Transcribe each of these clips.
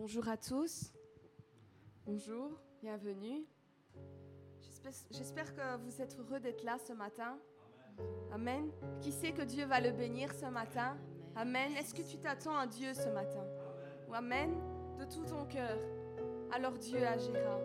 Bonjour à tous. Bonjour, bienvenue. J'espère- que vous êtes heureux d'être là ce matin. Amen. Qui sait que Dieu va le bénir ce matin? Amen. Est-ce que tu t'attends à Dieu ce matin? Ou Amen. De tout ton cœur. Alors Dieu agira.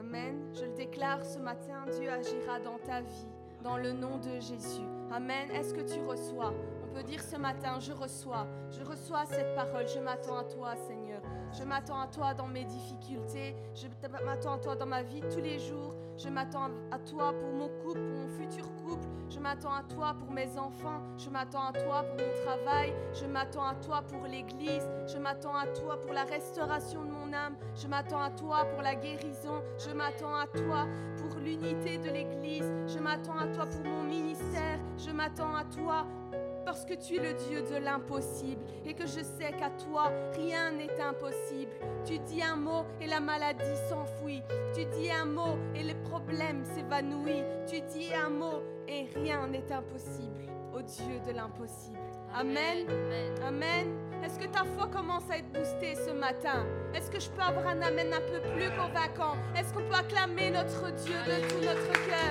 Amen. Je le déclare ce matin, Dieu agira dans ta vie, dans le nom de Jésus. Amen. Est-ce que tu reçois? On peut dire ce matin, je reçois. Je reçois cette parole. Je m'attends à toi, Seigneur. Je m'attends à toi dans mes difficultés. Je m'attends à toi dans ma vie tous les jours. Je m'attends à toi pour mon couple, pour mon futur couple. Je m'attends à toi pour mes enfants. Je m'attends à toi pour mon travail. Je m'attends à toi pour l'Église. Je m'attends à toi pour la restauration de mon âme. Je m'attends à toi pour la guérison. Je m'attends à toi pour l'unité de l'Église. Je m'attends à toi pour mon ministère. Je m'attends à toi parce que tu es le Dieu de l'impossible et que je sais qu'à toi, rien n'est impossible. Tu dis un mot et la maladie s'enfuit. Tu dis un mot et le problème s'évanouit. Tu dis un mot et rien n'est impossible au Dieu de l'impossible. Amen. Amen. Est-ce que ta foi commence à être boostée ce matin? Est-ce que je peux avoir un amen un peu plus convaincant? Est-ce qu'on peut acclamer notre Dieu de tout notre cœur?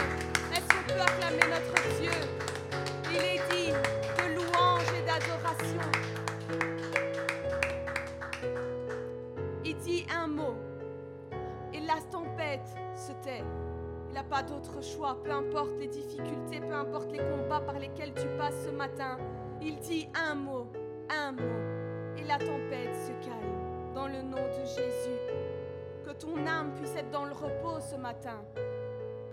Est-ce qu'on peut acclamer notre Dieu? Il est dit Il dit un mot et la tempête se tait. Il n'a pas d'autre choix, peu importe les difficultés, peu importe les combats par lesquels tu passes ce matin. Il dit un mot, un mot, et la tempête se calme dans le nom de Jésus. Que ton âme puisse être dans le repos ce matin.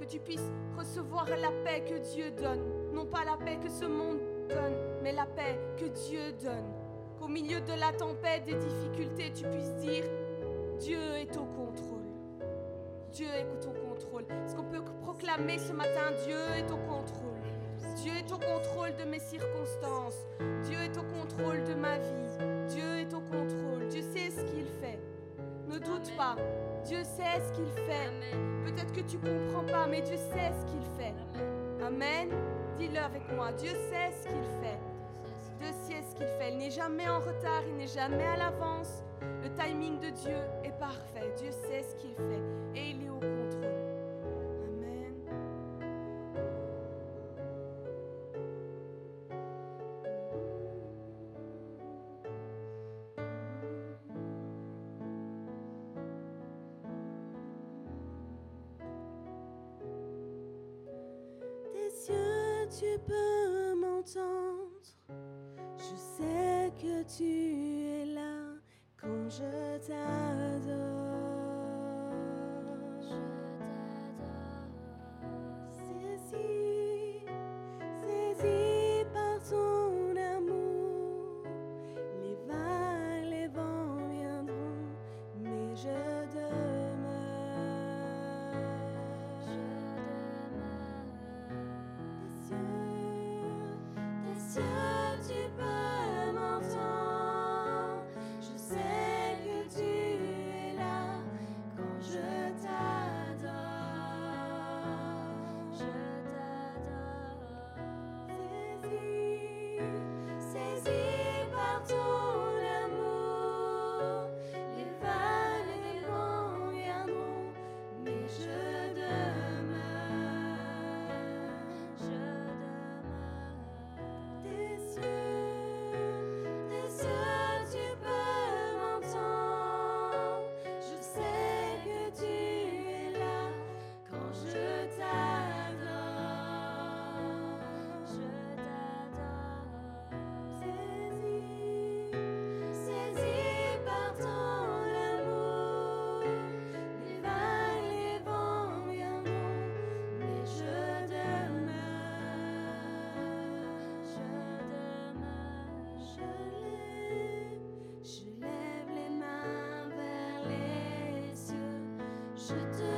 Que tu puisses recevoir la paix que Dieu donne. Non pas la paix que ce monde donne, mais la paix que Dieu donne. Qu'au milieu de la tempête, des difficultés, tu puisses dire, Dieu est au contrôle. Dieu est au contrôle. Est-ce qu'on peut proclamer ce matin, Dieu est au contrôle? Dieu est au contrôle de mes circonstances. Dieu est au contrôle de ma vie. Dieu est au contrôle. Dieu sait ce qu'il fait. Ne doute Amen. pas. Dieu sait ce qu'il fait. Peut-être que tu comprends pas, mais Dieu sait ce qu'il fait. Amen. Dis-le avec moi. Dieu sait ce qu'il fait. Dieu sait ce qu'il fait. Il n'est jamais en retard, il n'est jamais à l'avance. Le timing de Dieu est parfait. Dieu sait ce qu'il fait et il tu es là quand je t'adore. should do.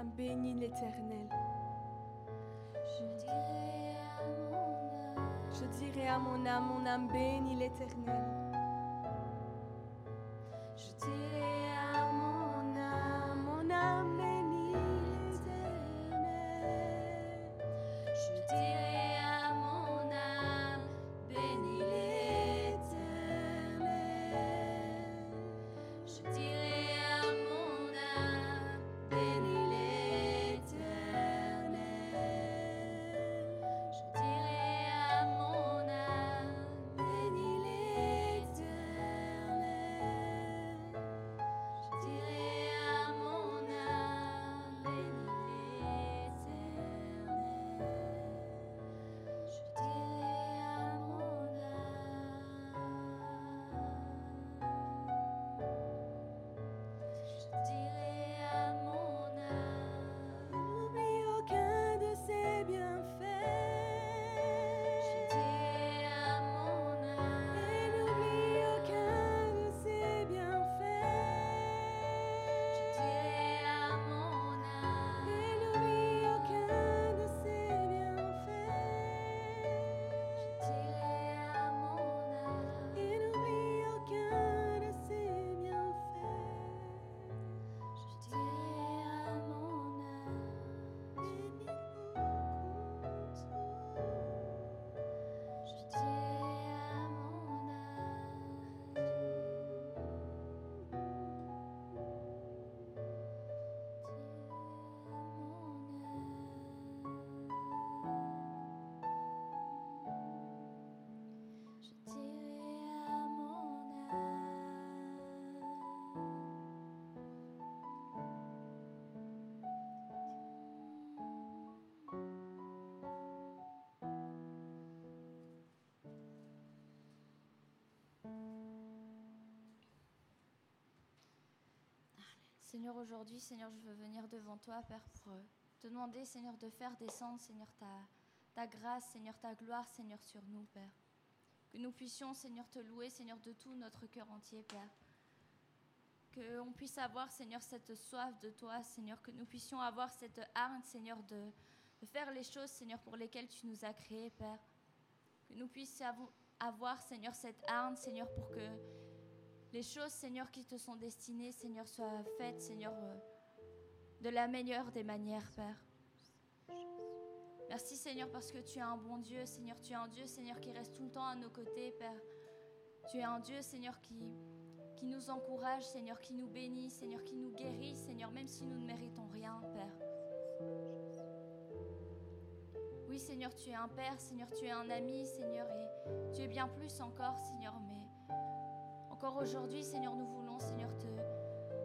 Âme. Bénit l'Éternel. Je dirai à mon âme, Je dirai à mon âme, mon âme bénit l'Éternel. Seigneur, aujourd'hui, Seigneur, je veux venir devant toi, Père, pour euh, te demander, Seigneur, de faire descendre, Seigneur, ta, ta grâce, Seigneur, ta gloire, Seigneur, sur nous, Père. Que nous puissions, Seigneur, te louer, Seigneur, de tout notre cœur entier, Père. Qu'on puisse avoir, Seigneur, cette soif de toi, Seigneur. Que nous puissions avoir cette hargne, Seigneur, de, de faire les choses, Seigneur, pour lesquelles tu nous as créés, Père. Que nous puissions avo- avoir, Seigneur, cette hargne, Seigneur, pour que les choses, Seigneur, qui te sont destinées, Seigneur, soient faites, Seigneur, euh, de la meilleure des manières, Père. Merci, Seigneur, parce que tu es un bon Dieu, Seigneur. Tu es un Dieu, Seigneur, qui reste tout le temps à nos côtés, Père. Tu es un Dieu, Seigneur, qui, qui nous encourage, Seigneur, qui nous bénit, Seigneur, qui nous guérit, Seigneur, même si nous ne méritons rien, Père. Oui, Seigneur, tu es un Père, Seigneur, tu es un ami, Seigneur, et tu es bien plus encore, Seigneur, aujourd'hui, Seigneur, nous voulons, Seigneur, te,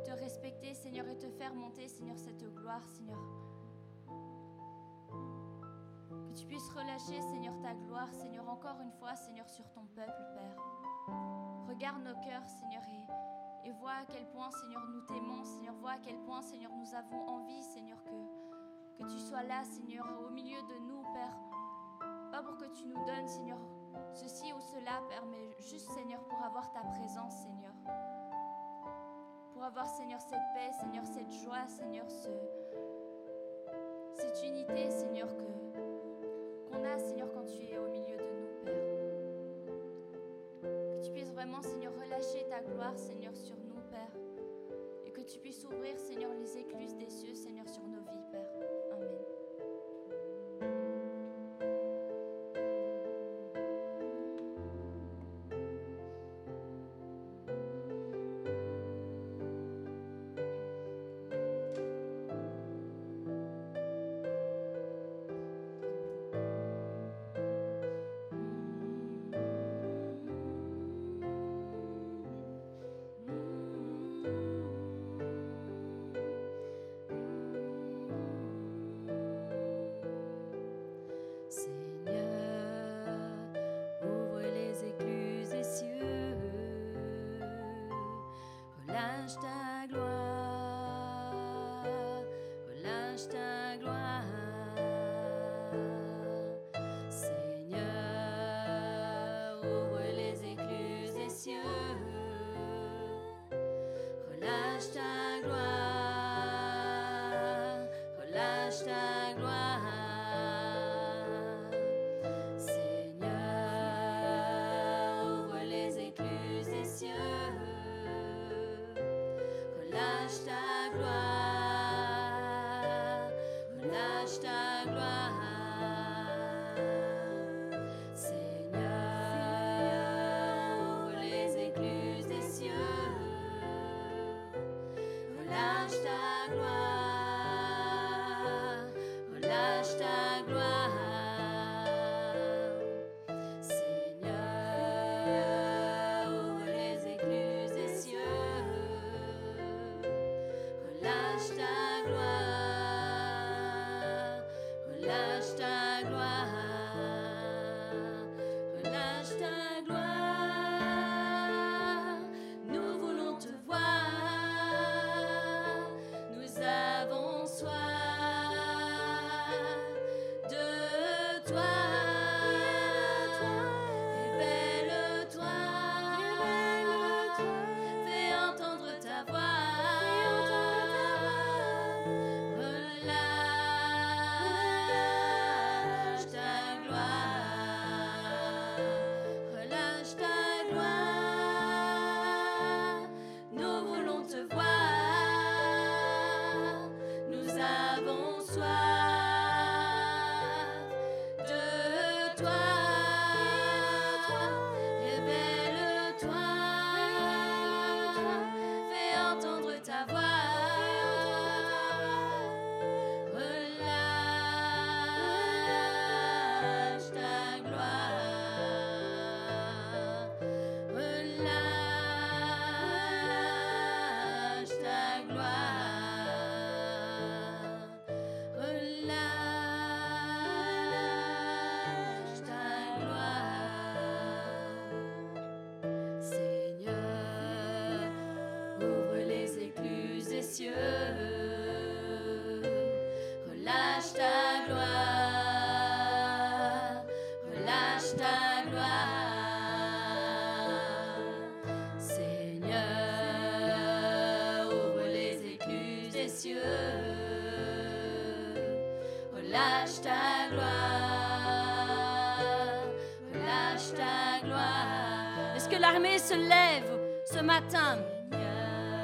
te respecter, Seigneur, et te faire monter, Seigneur, cette gloire, Seigneur. Que tu puisses relâcher, Seigneur, ta gloire, Seigneur, encore une fois, Seigneur, sur ton peuple, Père. Regarde nos cœurs, Seigneur, et vois à quel point, Seigneur, nous t'aimons, Seigneur, vois à quel point, Seigneur, nous avons envie, Seigneur, que, que tu sois là, Seigneur, au milieu de nous, Père. Pas pour que tu nous donnes, Seigneur, ceci ou cela, Père, mais juste, Seigneur, pour avoir ta présence, Seigneur. Pour avoir, Seigneur, cette paix, Seigneur, cette joie, Seigneur, ce, cette unité, Seigneur, que qu'on a, Seigneur, quand tu es au milieu de nous, Père. Que tu puisses vraiment, Seigneur, relâcher ta gloire, Seigneur, sur nous, Père. Et que tu puisses ouvrir, Seigneur, les écluses des cieux, Seigneur, sur ta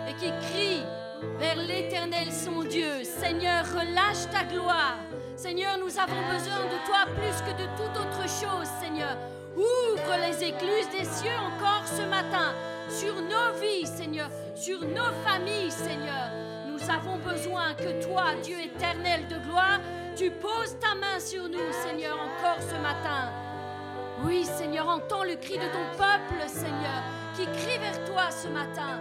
et qui crie vers l'Éternel son Dieu Seigneur, relâche ta gloire. Seigneur, nous avons besoin de toi plus que de toute autre chose, Seigneur. Ouvre les écluses des cieux encore ce matin sur nos vies, Seigneur, sur nos familles, Seigneur. Nous avons besoin que toi, Dieu éternel de gloire, tu poses ta main sur nous, Seigneur, encore ce matin. Oui, Seigneur, entends le cri de ton peuple, Seigneur, qui crie vers toi ce matin.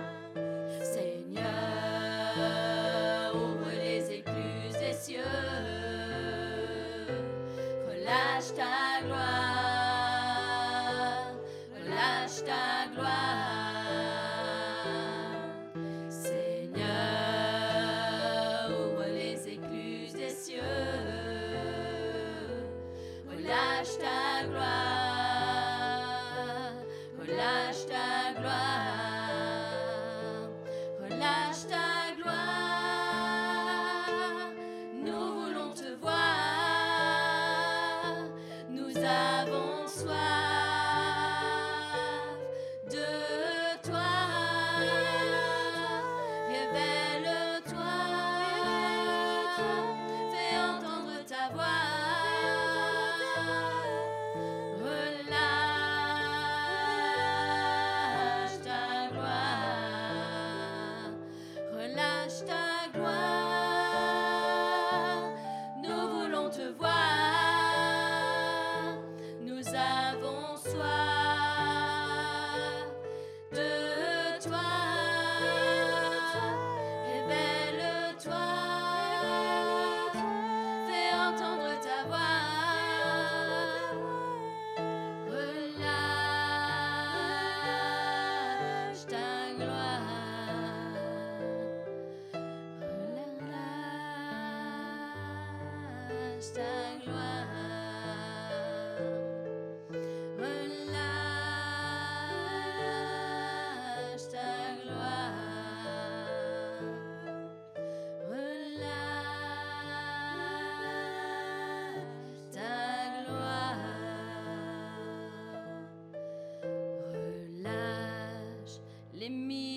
Les miracles,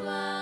avons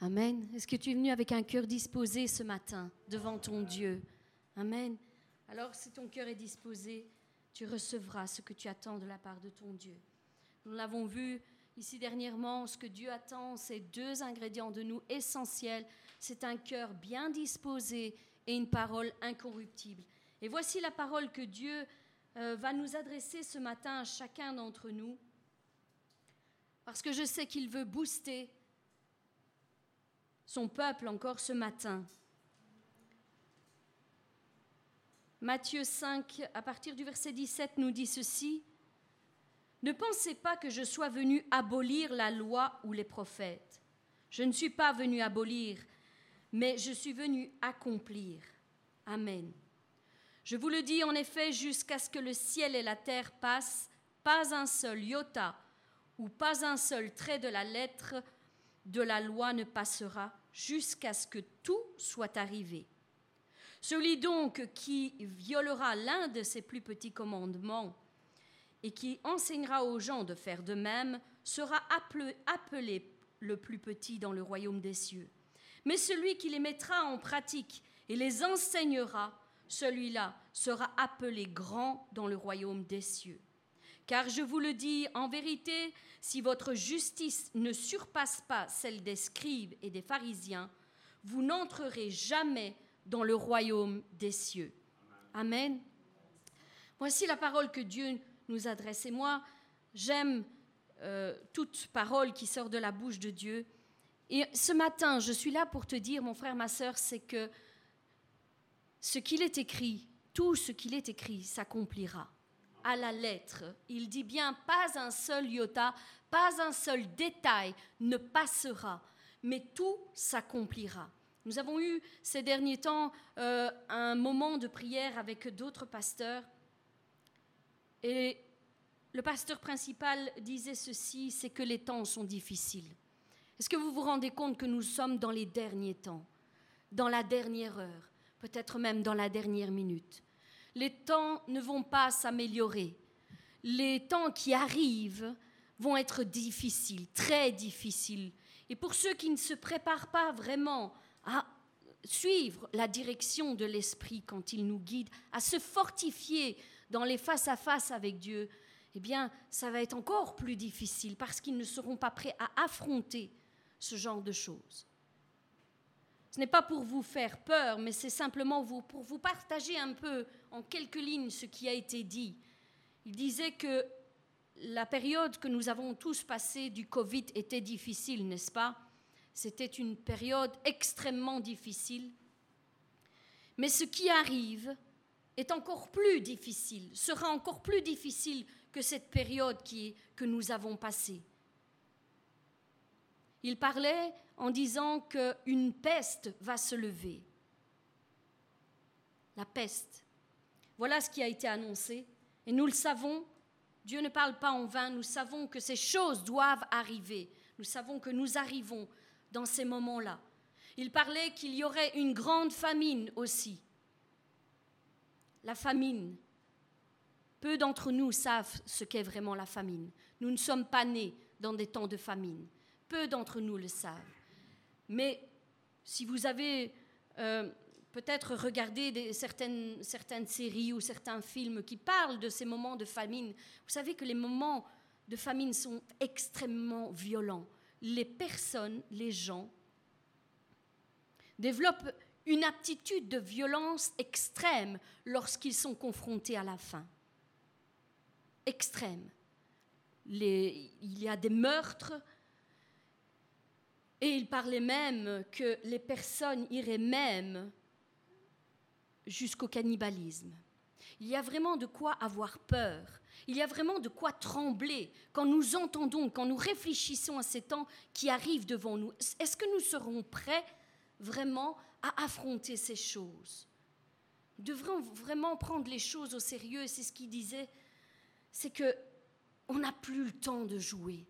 Amen. Est-ce que tu es venu avec un cœur disposé ce matin devant ton Dieu? Amen. Alors si ton cœur est disposé, tu recevras ce que tu attends de la part de ton Dieu. Nous l'avons vu ici dernièrement, ce que Dieu attend, c'est deux ingrédients de nous essentiels. C'est un cœur bien disposé et une parole incorruptible. Et voici la parole que Dieu euh, va nous adresser ce matin à chacun d'entre nous, parce que je sais qu'il veut booster son peuple encore ce matin. Matthieu 5, à partir du verset 17, nous dit ceci. Ne pensez pas que je sois venu abolir la loi ou les prophètes. Je ne suis pas venu abolir, mais je suis venu accomplir. Amen. Je vous le dis en effet, jusqu'à ce que le ciel et la terre passent, pas un seul iota ou pas un seul trait de la lettre de la loi ne passera jusqu'à ce que tout soit arrivé. Celui donc qui violera l'un de ces plus petits commandements et qui enseignera aux gens de faire de même sera appelé, le plus petit dans le royaume des cieux. Mais celui qui les mettra en pratique et les enseignera, celui-là sera appelé grand dans le royaume des cieux. Car je vous le dis en vérité, si votre justice ne surpasse pas celle des scribes et des pharisiens, vous n'entrerez jamais dans le royaume des cieux. Amen. Voici la parole que Dieu nous adresse. Et moi, j'aime euh, toute parole qui sort de la bouche de Dieu. Et ce matin, je suis là pour te dire, mon frère, ma sœur, c'est que ce qu'il est écrit, tout ce qu'il est écrit s'accomplira à la lettre. Il dit bien, pas un seul iota, pas un seul détail ne passera, mais tout s'accomplira. Nous avons eu ces derniers temps euh, un moment de prière avec d'autres pasteurs et le pasteur principal disait ceci, c'est que les temps sont difficiles. Est-ce que vous vous rendez compte que nous sommes dans les derniers temps, dans la dernière heure, peut-être même dans la dernière minute? Les temps ne vont pas s'améliorer. Les temps qui arrivent vont être difficiles, très difficiles. Et pour ceux qui ne se préparent pas vraiment à suivre la direction de l'Esprit quand il nous guide, à se fortifier dans les face-à-face avec Dieu, eh bien, ça va être encore plus difficile parce qu'ils ne seront pas prêts à affronter ce genre de choses. Ce n'est pas pour vous faire peur, mais c'est simplement pour vous partager un peu en quelques lignes ce qui a été dit. Il disait que la période que nous avons tous passée du Covid était difficile, n'est-ce pas? C'était une période extrêmement difficile. Mais ce qui arrive est encore plus difficile, sera encore plus difficile que cette période qui, que nous avons passée. Il parlait en disant qu'une peste va se lever. La peste. Voilà ce qui a été annoncé. Et nous le savons, Dieu ne parle pas en vain, nous savons que ces choses doivent arriver. Nous savons que nous arrivons dans ces moments-là. Il parlait qu'il y aurait une grande famine aussi la famine. Peu d'entre nous savent ce qu'est vraiment la famine. Nous ne sommes pas nés dans des temps de famine. Peu d'entre nous le savent. Mais si vous avez euh, peut-être regardé certaines, certaines séries ou certains films qui parlent de ces moments de famine, vous savez que les moments de famine sont extrêmement violents. Les personnes, les gens, développent une aptitude de violence extrême lorsqu'ils sont confrontés à la faim. Extrême. il y a des meurtres et il parlait même que les personnes iraient même jusqu'au cannibalisme. Il y a vraiment de quoi avoir peur. Il y a vraiment de quoi trembler quand nous entendons, quand nous réfléchissons à ces temps qui arrivent devant nous. Est-ce que nous serons prêts vraiment à affronter ces choses? Nous devrons vraiment prendre les choses au sérieux. C'est ce qu'il disait. C'est que on n'a plus le temps de jouer.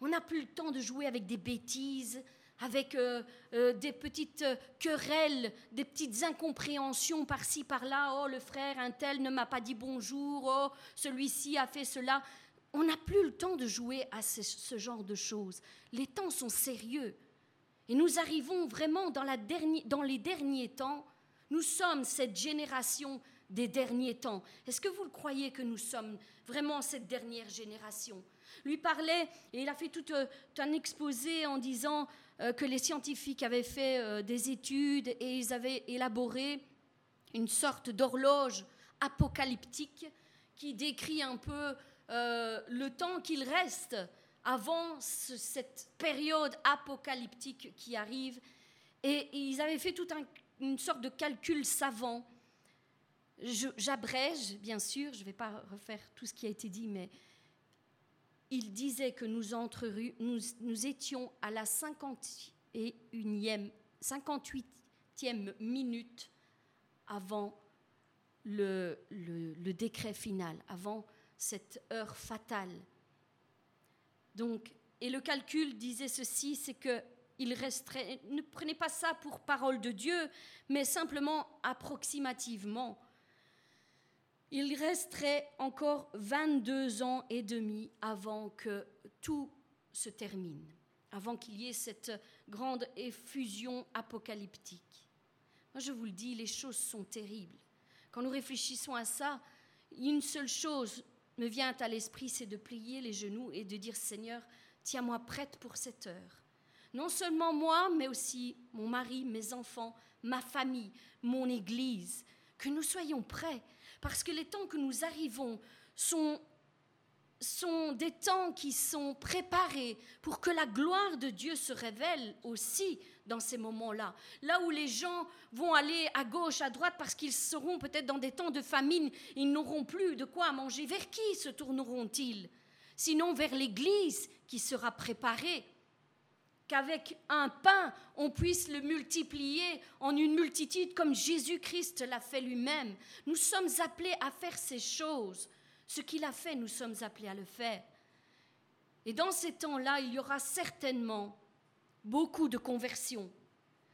On n'a plus le temps de jouer avec des bêtises, avec euh, euh, des petites euh, querelles, des petites incompréhensions par-ci, par-là. Oh, le frère, un tel ne m'a pas dit bonjour. Oh, celui-ci a fait cela. On n'a plus le temps de jouer à ce genre de choses. Les temps sont sérieux. Et nous arrivons vraiment dans, dans les derniers temps. Nous sommes cette génération des derniers temps. Est-ce que vous le croyez que nous sommes vraiment cette dernière génération? Lui parlait, et il a fait tout euh, un exposé en disant euh, que les scientifiques avaient fait euh, des études et ils avaient élaboré une sorte d'horloge apocalyptique qui décrit un peu le temps qu'il reste avant cette période apocalyptique qui arrive. Et, ils avaient fait toute une sorte de calcul savant J'abrège, bien sûr, je ne vais pas refaire tout ce qui a été dit, mais il disait que nous, étions à la 51e, 58e minute avant le, le, décret final, avant cette heure fatale. Donc, et le calcul disait ceci, c'est que il resterait, ne prenez pas ça pour parole de Dieu, mais simplement approximativement il resterait encore 22 ans et demi avant que tout se termine, avant qu'il y ait cette grande effusion apocalyptique. Moi, je vous le dis, les choses sont terribles. Quand nous réfléchissons à ça, une seule chose me vient à l'esprit, c'est de plier les genoux et de dire Seigneur, tiens-moi prête pour cette heure. Non seulement moi, mais aussi mon mari, mes enfants, ma famille, mon Église, que nous soyons prêts parce que les temps que nous arrivons sont, sont des temps qui sont préparés pour que la gloire de Dieu se révèle aussi dans ces moments-là. Là où les gens vont aller à gauche, à droite, parce qu'ils seront peut-être dans des temps de famine, ils n'auront plus de quoi manger. Vers qui se tourneront-ils? Sinon vers l'Église qui sera préparée qu'avec un pain, on puisse le multiplier en une multitude comme Jésus-Christ l'a fait lui-même. Nous sommes appelés à faire ces choses. Ce qu'il a fait, nous sommes appelés à le faire. Et dans ces temps-là, il y aura certainement beaucoup de conversions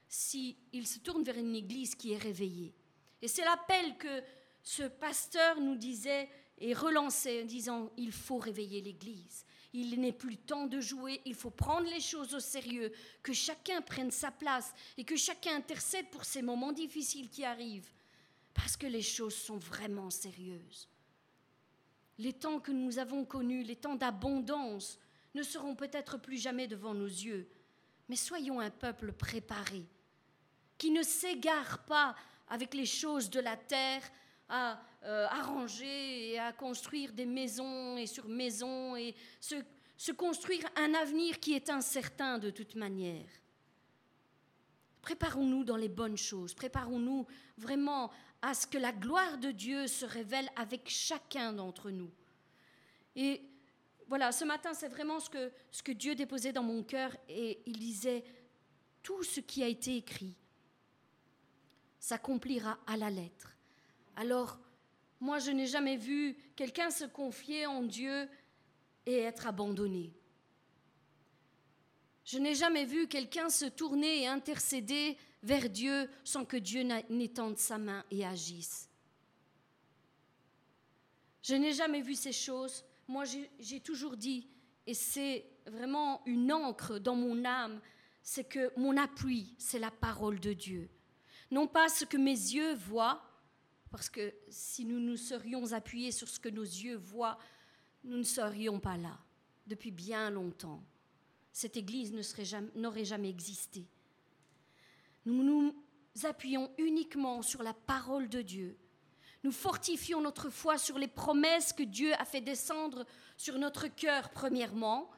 s'il se tourne vers une église qui est réveillée. Et c'est l'appel que ce pasteur nous disait et relançait en disant, il faut réveiller l'église. Il n'est plus temps de jouer, il faut prendre les choses au sérieux, que chacun prenne sa place et que chacun intercède pour ces moments difficiles qui arrivent, parce que les choses sont vraiment sérieuses. Les temps que nous avons connus, les temps d'abondance, ne seront peut-être plus jamais devant nos yeux, mais soyons un peuple préparé, qui ne s'égare pas avec les choses de la terre, à euh, arranger et à construire des maisons et sur maisons et se, se construire un avenir qui est incertain de toute manière. Préparons-nous dans les bonnes choses, préparons-nous vraiment à ce que la gloire de Dieu se révèle avec chacun d'entre nous. Et voilà, ce matin, c'est vraiment ce que, ce que Dieu déposait dans mon cœur et il disait, tout ce qui a été écrit s'accomplira à la lettre. Alors, moi, je n'ai jamais vu quelqu'un se confier en Dieu et être abandonné. Je n'ai jamais vu quelqu'un se tourner et intercéder vers Dieu sans que Dieu n'étende sa main et agisse. Je n'ai jamais vu ces choses. Moi, j'ai toujours dit, et c'est vraiment une encre dans mon âme, c'est que mon appui, c'est la parole de Dieu. Non pas ce que mes yeux voient, parce que si nous nous serions appuyés sur ce que nos yeux voient, nous ne serions pas là depuis bien longtemps. Cette Église n'aurait jamais, existé. Nous nous appuyons uniquement sur la parole de Dieu. Nous fortifions notre foi sur les promesses que Dieu a fait descendre sur notre cœur premièrement,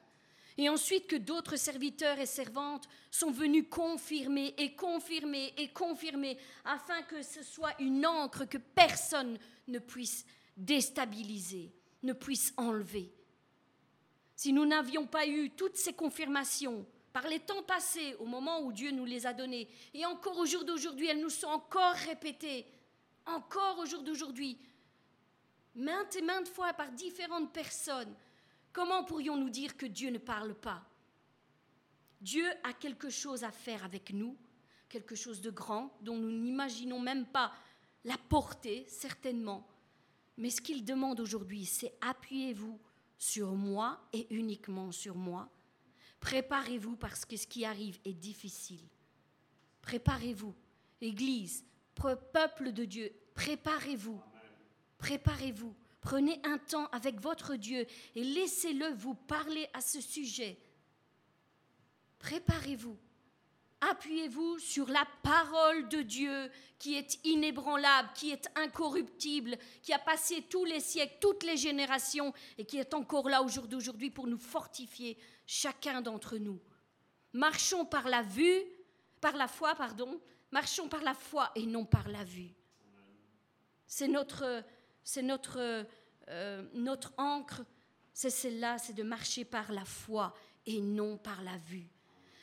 et ensuite que d'autres serviteurs et servantes sont venus confirmer et confirmer et confirmer afin que ce soit une encre que personne ne puisse déstabiliser, ne puisse enlever. Si nous n'avions pas eu toutes ces confirmations par les temps passés, au moment où Dieu nous les a données, et encore au jour d'aujourd'hui, elles nous sont encore répétées, encore au jour d'aujourd'hui, maintes et maintes fois par différentes personnes, Comment pourrions-nous dire que Dieu ne parle pas? Dieu a quelque chose à faire avec nous, quelque chose de grand dont nous n'imaginons même pas la portée, certainement. Mais ce qu'il demande aujourd'hui, c'est appuyez-vous sur moi et uniquement sur moi. Préparez-vous parce que ce qui arrive est difficile. Préparez-vous. Église, peuple de Dieu, préparez-vous. Préparez-vous. Prenez un temps avec votre Dieu et laissez-le vous parler à ce sujet. Préparez-vous. Appuyez-vous sur la parole de Dieu qui est inébranlable, qui est incorruptible, qui a passé tous les siècles, toutes les générations et qui est encore là aujourd'hui pour nous fortifier, chacun d'entre nous. Marchons par la vue, par la foi, pardon, marchons par la foi et non par la vue. C'est notre, c'est notre, euh, notre encre, c'est celle-là, c'est de marcher par la foi et non par la vue.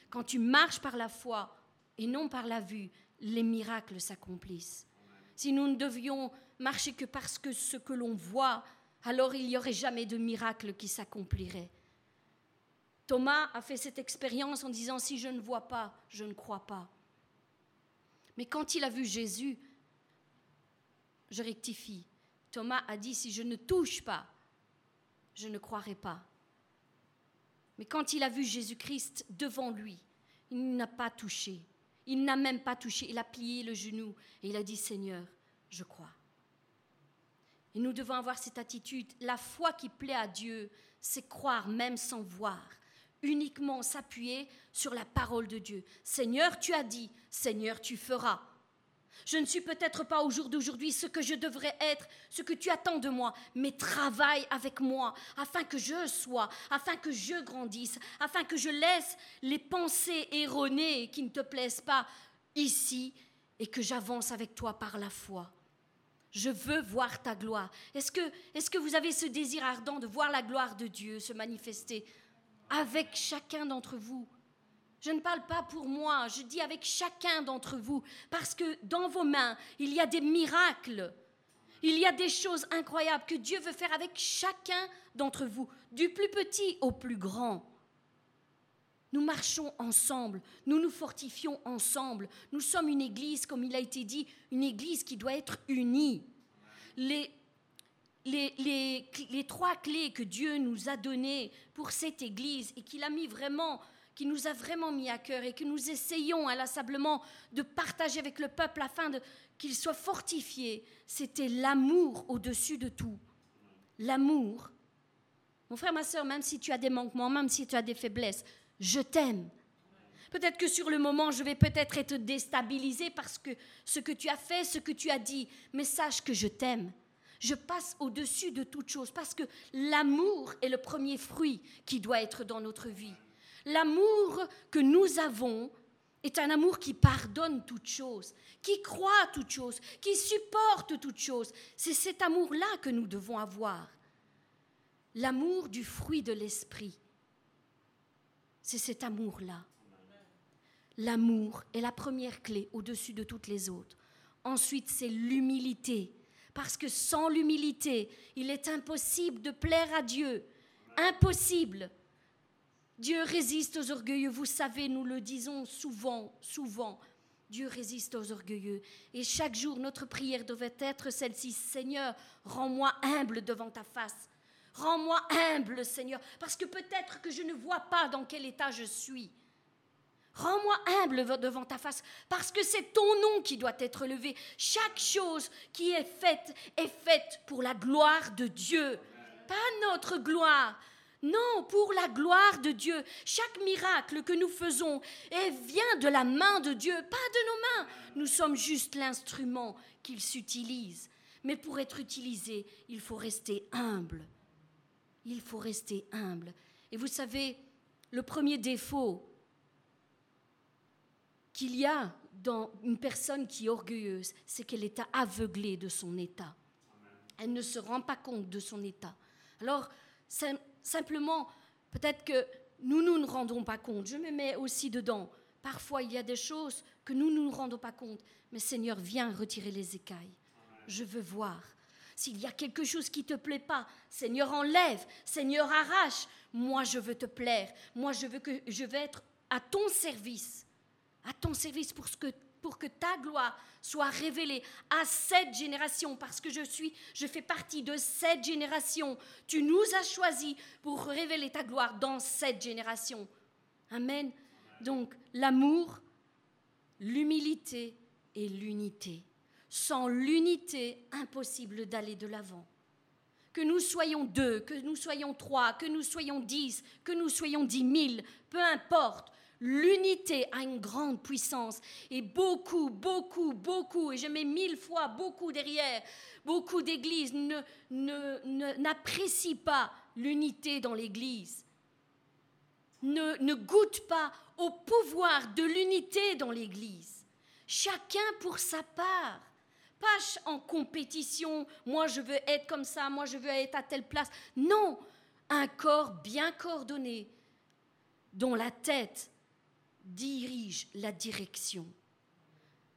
Quand tu marches par la foi et non par la vue, les miracles s'accomplissent. Si nous ne devions marcher que parce que ce que l'on voit, alors il n'y aurait jamais de miracle qui s'accomplirait. Thomas a fait cette expérience en disant, si je ne vois pas, je ne crois pas. Mais quand il a vu Jésus, je rectifie, Thomas a dit, si je ne touche pas, je ne croirai pas. Mais quand il a vu Jésus-Christ devant lui, il n'a pas touché. Il n'a même pas touché. Il a plié le genou et il a dit Seigneur, je crois. Et nous devons avoir cette attitude. La foi qui plaît à Dieu, c'est croire même sans voir. Uniquement s'appuyer sur la parole de Dieu. Seigneur, tu as dit. Seigneur, tu feras. Je ne suis peut-être pas au jour d'aujourd'hui ce que je devrais être, ce que tu attends de moi, mais travaille avec moi afin que je sois, afin que je grandisse, afin que je laisse les pensées erronées qui ne te plaisent pas ici et que j'avance avec toi par la foi. Je veux voir ta gloire. Est-ce que, est que vous avez ce désir ardent de voir la gloire de Dieu se manifester avec chacun d'entre vous je ne parle pas pour moi, je dis avec chacun d'entre vous, parce que dans vos mains, il y a des miracles, il y a des choses incroyables que Dieu veut faire avec chacun d'entre vous, du plus petit au plus grand. Nous marchons ensemble, nous nous fortifions ensemble. Nous sommes une église, comme il a été dit, une église qui doit être unie. Les, les, les, les trois clés que Dieu nous a données pour cette église et qu'il a mis vraiment qui nous a vraiment mis à cœur et que nous essayons inlassablement de partager avec le peuple afin qu'il soit fortifié, c'était l'amour au-dessus de tout. L'amour. Mon frère, ma soeur, même si tu as des manquements, même si tu as des faiblesses, je t'aime. Peut-être que sur le moment, je vais peut-être être déstabilisé parce que ce que tu as fait, ce que tu as dit, mais sache que je t'aime. Je passe au-dessus de toute chose parce que l'amour est le premier fruit qui doit être dans notre vie. L'amour que nous avons est un amour qui pardonne toute chose, qui croit toute chose, qui supporte toute chose. C'est cet amour-là que nous devons avoir. L'amour du fruit de l'esprit. C'est cet amour-là. L'amour est la première clé au-dessus de toutes les autres. Ensuite, c'est l'humilité. Parce que sans l'humilité, il est impossible de plaire à Dieu. Impossible. Dieu résiste aux orgueilleux. Vous savez, nous le disons souvent, souvent. Dieu résiste aux orgueilleux. Et chaque jour, notre prière devait être celle-ci. Seigneur, rends-moi humble devant ta face. Rends-moi humble, Seigneur, parce que peut-être que je ne vois pas dans quel état je suis. Rends-moi humble devant ta face, parce que c'est ton nom qui doit être levé. Chaque chose qui est faite est faite pour la gloire de Dieu, pas notre gloire, non, pour la gloire de Dieu. Chaque miracle que nous faisons vient de la main de Dieu, pas de nos mains. Nous sommes juste l'instrument qu'il s'utilise. Mais pour être utilisé, il faut rester humble. Il faut rester humble. Et vous savez, le premier défaut qu'il y a dans une personne qui est orgueilleuse, c'est qu'elle est aveuglée de son état. Elle ne se rend pas compte de son état. Alors, Simplement, peut-être que nous, nous ne rendons pas compte. Je me mets aussi dedans. Parfois, il y a des choses que nous, nous ne rendons pas compte. Mais Seigneur, viens retirer les écailles. Je veux voir. S'il y a quelque chose qui ne te plaît pas, Seigneur, enlève. Seigneur, arrache. Moi, je veux te plaire. Moi, je veux que je vais être à ton service. À ton service pour ce que pour que ta gloire soit révélée à cette génération, parce que je suis, je fais partie de cette génération. Tu nous as choisis pour révéler ta gloire dans cette génération. Amen. Donc l'amour, l'humilité et l'unité. Sans l'unité, impossible d'aller de l'avant. Que nous soyons deux, que nous soyons trois, que nous soyons dix, que nous soyons dix mille, peu importe. L'unité a une grande puissance et beaucoup, beaucoup, beaucoup, et je mets mille fois beaucoup derrière, beaucoup d'églises n'apprécient ne, pas l'unité dans l'Église, ne, ne goûtent pas au pouvoir de l'unité dans l'Église. Chacun pour sa part. Pas en compétition, moi je veux être comme ça, moi je veux être à telle place. Non, un corps bien coordonné, dont la tête dirige la direction.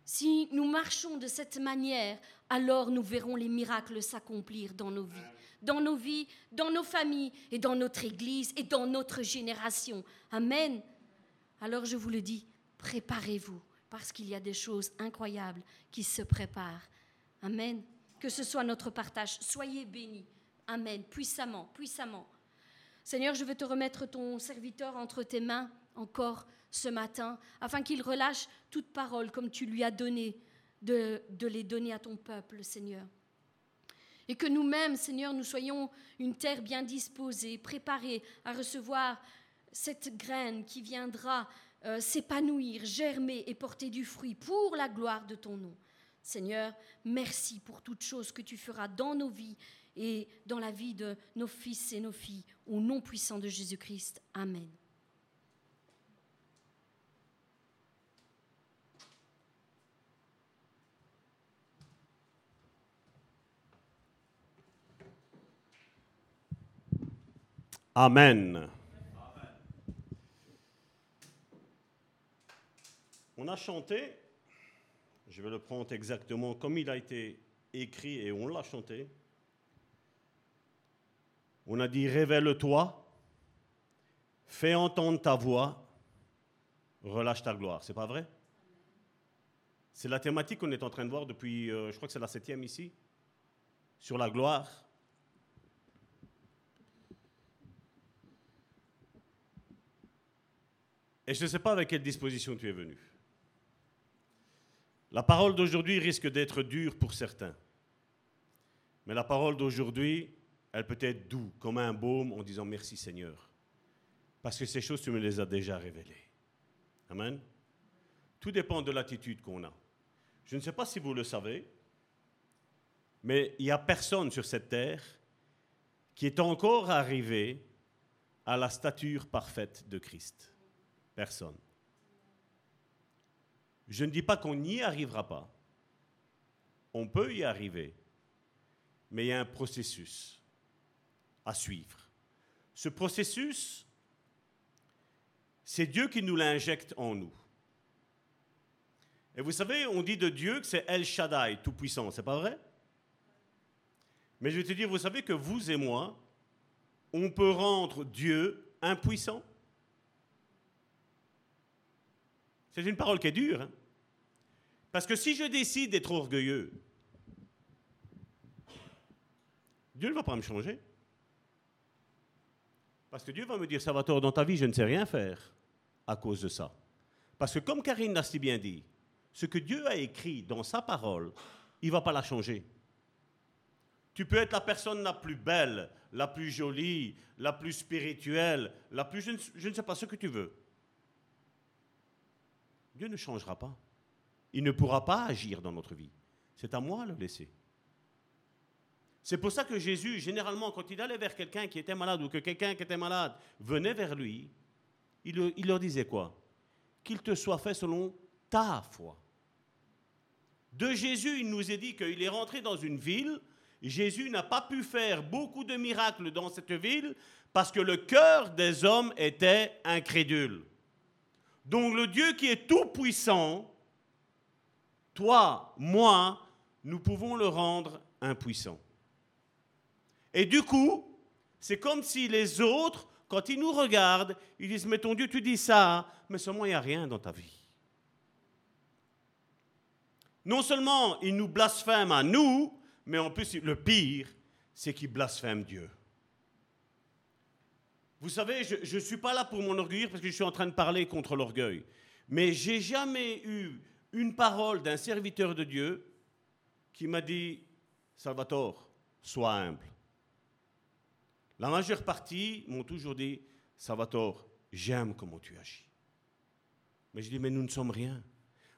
Si nous marchons de cette manière, alors nous verrons les miracles s'accomplir dans nos vies, dans nos vies, dans nos familles et dans notre Église et dans notre génération. Amen. Alors je vous le dis, préparez-vous parce qu'il y a des choses incroyables qui se préparent. Amen. Que ce soit notre partage. Soyez bénis. Amen. Puissamment, puissamment. Seigneur, je veux te remettre ton serviteur entre tes mains encore ce matin, afin qu'il relâche toute parole comme tu lui as donné de, les donner à ton peuple, Seigneur. Et que nous-mêmes, Seigneur, nous soyons une terre bien disposée, préparée à recevoir cette graine qui viendra euh, s'épanouir, germer et porter du fruit pour la gloire de ton nom. Seigneur, merci pour toutes choses que tu feras dans nos vies et dans la vie de nos fils et nos filles, au nom puissant de Jésus-Christ. Amen. Amen. On a chanté, je vais le prendre exactement comme il a été écrit et on l'a chanté. On a dit révèle-toi, fais entendre ta voix, relâche ta gloire. C'est pas vrai? C'est la thématique qu'on est en train de voir depuis, euh, je crois que c'est la septième ici, sur la gloire. Et je ne sais pas avec quelle disposition tu es venu. La parole d'aujourd'hui risque d'être dure pour certains. Mais la parole d'aujourd'hui, elle peut être douce, comme un baume, en disant merci Seigneur. Parce que ces choses, tu me les as déjà révélées. Amen. Tout dépend de l'attitude qu'on a. Je ne sais pas si vous le savez, mais il n'y a personne sur cette terre qui est encore arrivé à la stature parfaite de Christ. Personne. Je ne dis pas qu'on n'y arrivera pas. On peut y arriver. Mais il y a un processus à suivre. Ce processus, c'est Dieu qui nous l'injecte en nous. Et vous savez, on dit de Dieu que c'est El Shaddai, tout-puissant, c'est pas vrai? Mais je vais te dire, vous savez que vous et moi, on peut rendre Dieu impuissant? C'est une parole qui est dure. Hein. Parce que si je décide d'être orgueilleux, Dieu ne va pas me changer. Parce que Dieu va me dire, Salvatore, dans ta vie, je ne sais rien faire à cause de ça. Parce que comme Karine l'a si bien dit, ce que Dieu a écrit dans sa parole, il ne va pas la changer. Tu peux être la personne la plus belle, la plus jolie, la plus spirituelle, la plus... Je ne sais pas ce que tu veux. Dieu ne changera pas. Il ne pourra pas agir dans notre vie. C'est à moi de le laisser. C'est pour ça que Jésus, généralement, quand il allait vers quelqu'un qui était malade ou que quelqu'un qui était malade venait vers lui, il, il leur disait quoi? Qu'il te soit fait selon ta foi. De Jésus, il nous est dit qu'il est rentré dans une ville. Jésus n'a pas pu faire beaucoup de miracles dans cette ville parce que le cœur des hommes était incrédule. Donc le Dieu qui est tout puissant, toi, moi, nous pouvons le rendre impuissant. Et du coup, c'est comme si les autres, quand ils nous regardent, ils disent, mais ton Dieu, tu dis ça, mais seulement il n'y a rien dans ta vie. Non seulement ils nous blasphèment à nous, mais en plus, le pire, c'est qu'ils blasphèment Dieu. Vous savez, je ne suis pas là pour m'enorgueillir parce que je suis en train de parler contre l'orgueil. Mais j'ai jamais eu une parole d'un serviteur de Dieu qui m'a dit Salvatore, sois humble. La majeure partie m'ont toujours dit Salvatore, j'aime comment tu agis. Mais je dis Mais nous ne sommes rien.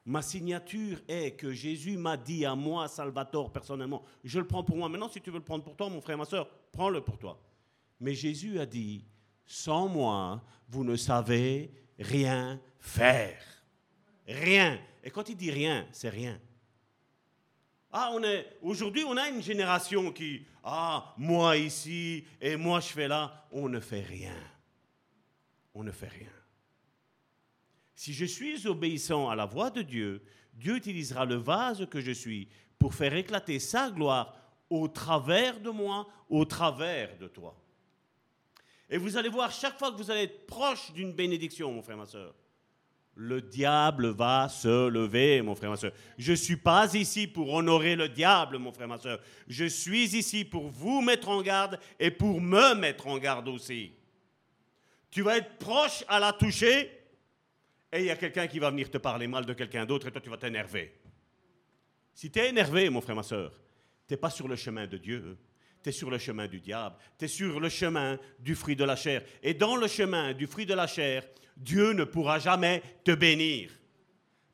Ma signature est que Jésus m'a dit à moi, Salvatore, personnellement, je le prends pour moi. Maintenant, si tu veux le prendre pour toi, mon frère, ma soeur, prends-le pour toi. Mais Jésus a dit, sans moi, vous ne savez rien faire. Rien. Et quand il dit rien, c'est rien. Ah, on est aujourd'hui, on a une génération qui ah, moi ici et moi je fais là, on ne fait rien. On ne fait rien. Si je suis obéissant à la voix de Dieu, Dieu utilisera le vase que je suis pour faire éclater sa gloire au travers de moi, au travers de toi. Et vous allez voir, chaque fois que vous allez être proche d'une bénédiction, mon frère, ma soeur, le diable va se lever, mon frère, ma soeur. Je ne suis pas ici pour honorer le diable, mon frère, ma soeur. Je suis ici pour vous mettre en garde et pour me mettre en garde aussi. Tu vas être proche à la toucher et il y a quelqu'un qui va venir te parler mal de quelqu'un d'autre et toi tu vas t'énerver. Si tu es énervé, mon frère, ma soeur, tu n'es pas sur le chemin de Dieu, tu es sur le chemin du diable, tu es sur le chemin du fruit de la chair. Et dans le chemin du fruit de la chair, Dieu ne pourra jamais te bénir.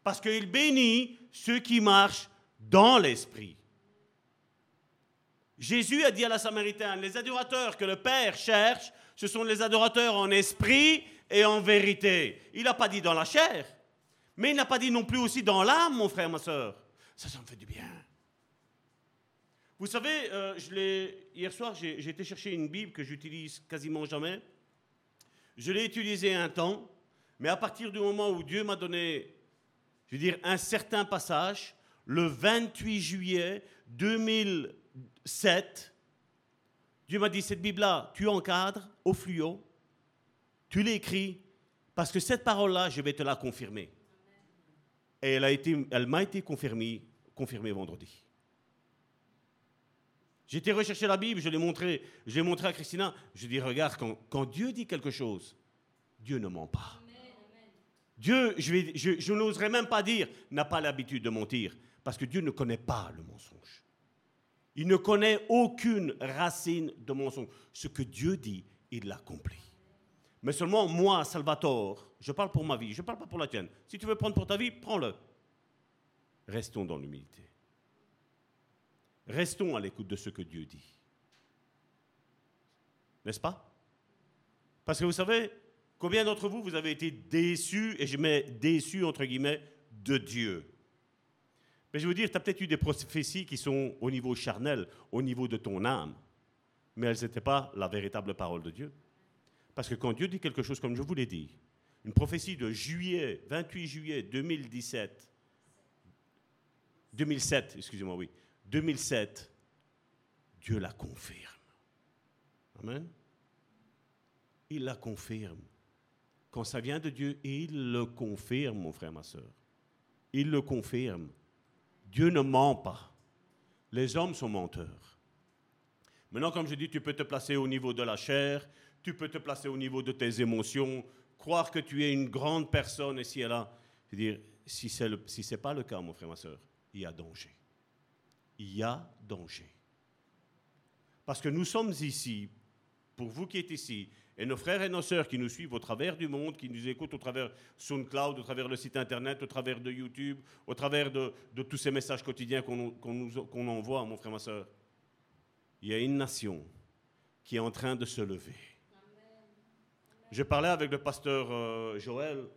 Parce qu'il bénit ceux qui marchent dans l'esprit. Jésus a dit à la Samaritaine, les adorateurs que le Père cherche, ce sont les adorateurs en esprit et en vérité. Il n'a pas dit dans la chair, mais il n'a pas dit non plus aussi dans l'âme, mon frère, ma soeur. Ça, ça me fait du bien. Vous savez, euh, hier soir, j'ai été chercher une Bible que j'utilise quasiment jamais. Je l'ai utilisée un temps, mais à partir du moment où Dieu m'a donné, je veux dire, un certain passage, le 28 juillet 2007, Dieu m'a dit, cette Bible-là, tu encadres au fluo, tu l'écris, parce que cette parole-là, je vais te la confirmer. Et elle, a été, m'a été confirmée, confirmée vendredi. J'étais rechercher la Bible, je l'ai montré, je l'ai montré à Christina. Je dis, regarde, quand, Dieu dit quelque chose, Dieu ne ment pas. Dieu, je n'oserais même pas dire, n'a pas l'habitude de mentir, parce que Dieu ne connaît pas le mensonge. Il ne connaît aucune racine de mensonge. Ce que Dieu dit, il l'accomplit. Mais seulement moi, Salvatore, je parle pour ma vie, je ne parle pas pour la tienne. Si tu veux prendre pour ta vie, prends-le. Restons dans l'humilité. Restons à l'écoute de ce que Dieu dit. N'est-ce pas? Parce que vous savez, combien d'entre vous, vous avez été déçus, et je mets déçus entre guillemets, de Dieu? Mais je veux dire, tu as peut-être eu des prophéties qui sont au niveau charnel, au niveau de ton âme, mais elles n'étaient pas la véritable parole de Dieu. Parce que quand Dieu dit quelque chose comme je vous l'ai dit, une prophétie de juillet, 28 juillet 2017, 2007, excusez-moi, oui, 2007, Dieu la confirme. Amen. Il la confirme. Quand ça vient de Dieu, il le confirme, mon frère, ma soeur. Il le confirme. Dieu ne ment pas. Les hommes sont menteurs. Maintenant, comme je dis, tu peux te placer au niveau de la chair, tu peux te placer au niveau de tes émotions, croire que tu es une grande personne et là. Je veux dire, si ce n'est si pas le cas, mon frère, ma soeur, il y a danger il y a danger. Parce que nous sommes ici, pour vous qui êtes ici, et nos frères et nos sœurs qui nous suivent au travers du monde, qui nous écoutent au travers SoundCloud, au travers le site internet, au travers de YouTube, au travers de, tous ces messages quotidiens qu'on qu'on envoie, mon frère, ma sœur. Il y a une nation qui est en train de se lever. Je parlais avec le pasteur euh, Joël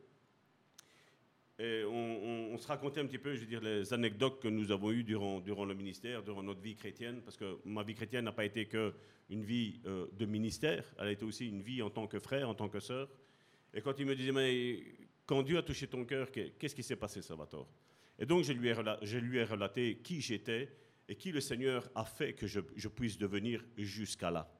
et on, se racontait un petit peu, je veux dire, les anecdotes que nous avons eues durant, durant le ministère, durant notre vie chrétienne, parce que ma vie chrétienne n'a pas été qu'une vie euh, de ministère, elle a été aussi une vie en tant que frère, en tant que sœur. Et quand il me disait, mais quand Dieu a touché ton cœur, qu'est-ce qui s'est passé, Salvatore? Et donc je lui, ai je lui ai relaté qui j'étais et qui le Seigneur a fait que je, je puisse devenir jusqu'à là.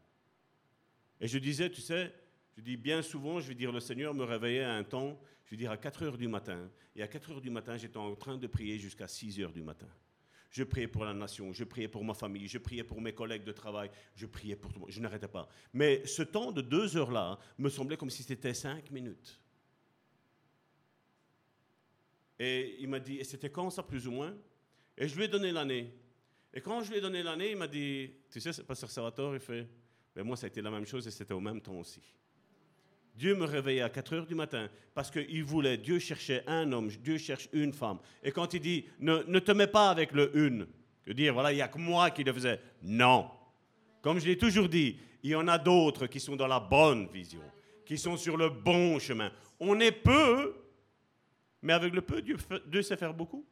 Et je disais, tu sais, je dis bien souvent, je veux dire, le Seigneur me réveillait à un temps, je veux dire à 4 heures du matin. Et à 4 heures du matin, j'étais en train de prier jusqu'à 6 heures du matin. Je priais pour la nation, je priais pour ma famille, je priais pour mes collègues de travail, je priais pour tout le monde. Je n'arrêtais pas. Mais ce temps de deux heures-là me semblait comme si c'était cinq minutes. Et il m'a dit, et c'était quand ça plus ou moins? Et je lui ai donné l'année. Et quand je lui ai donné l'année, il m'a dit, tu sais, Pasteur Salvatore, il fait, mais moi ça a été la même chose et c'était au même temps aussi. Dieu me réveillait à 4 heures du matin parce qu'il voulait, Dieu cherchait un homme, Dieu cherche une femme. Et quand il dit, ne, ne te mets pas avec le une, que dire, voilà, il n'y a que moi qui le faisais. Non. Comme je l'ai toujours dit, il y en a d'autres qui sont dans la bonne vision, qui sont sur le bon chemin. On est peu, mais avec le peu, Dieu, sait faire beaucoup.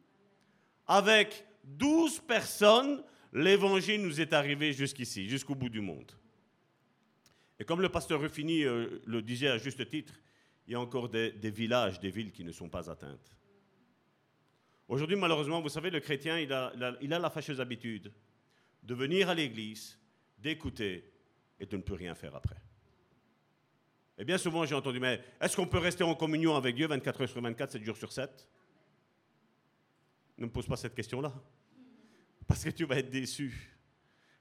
Avec 12 personnes, l'évangile nous est arrivé jusqu'ici, jusqu'au bout du monde. Et comme le pasteur Ruffini euh, le disait à juste titre, il y a encore des, villages, des villes qui ne sont pas atteintes. Aujourd'hui, malheureusement, vous savez, le chrétien, il a- il a la fâcheuse habitude de venir à l'église, d'écouter et de ne plus rien faire après. Et bien souvent, j'ai entendu, mais est-ce qu'on peut rester en communion avec Dieu 24 heures sur 24, 7 jours sur 7 Ne me pose pas cette question-là. Parce que tu vas être déçu.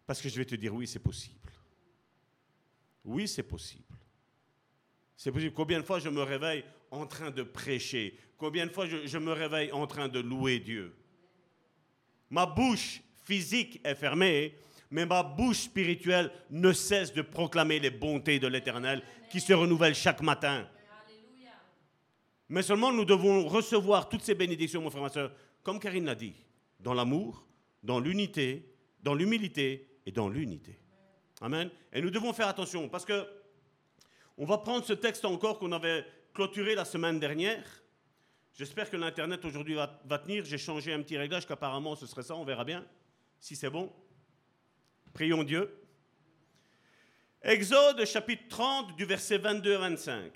Parce que je vais te dire, oui, c'est possible. Oui, c'est possible. C'est possible. Combien de fois je me réveille en train de prêcher? Combien de fois je, me réveille en train de louer Dieu? Ma bouche physique est fermée, mais ma bouche spirituelle ne cesse de proclamer les bontés de l'Éternel qui se renouvellent chaque matin. Mais seulement nous devons recevoir toutes ces bénédictions, mon frère, ma soeur, comme Karine l'a dit, dans l'amour, dans l'unité, dans l'humilité et dans l'unité. Amen. Et nous devons faire attention parce que on va prendre ce texte encore qu'on avait clôturé la semaine dernière. J'espère que l'Internet aujourd'hui va, tenir. J'ai changé un petit réglage qu'apparemment ce serait ça, on verra bien si c'est bon. Prions Dieu. Exode chapitre 30 du verset 22 à 25.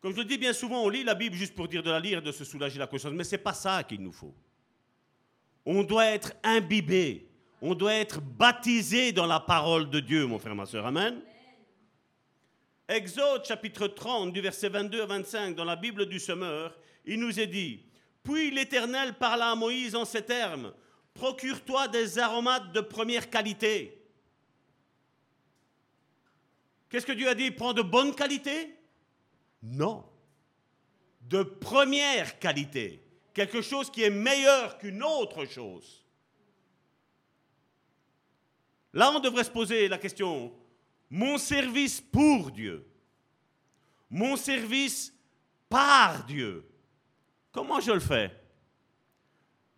Comme je le dis bien souvent, on lit la Bible juste pour dire de la lire et de se soulager la conscience, mais ce n'est pas ça qu'il nous faut. On doit être imbibé, on doit être baptisé dans la parole de Dieu, mon frère, ma soeur. Amen. Exode chapitre 30 du verset 22 à 25 dans la Bible du Semeur, il nous est dit, puis l'Éternel parla à Moïse en ces termes, procure-toi des aromates de première qualité. Qu'est-ce que Dieu a dit Prends de bonne qualité Non. De première qualité. Quelque chose qui est meilleur qu'une autre chose. Là, on devrait se poser la question, mon service pour Dieu, mon service par Dieu, comment je le fais?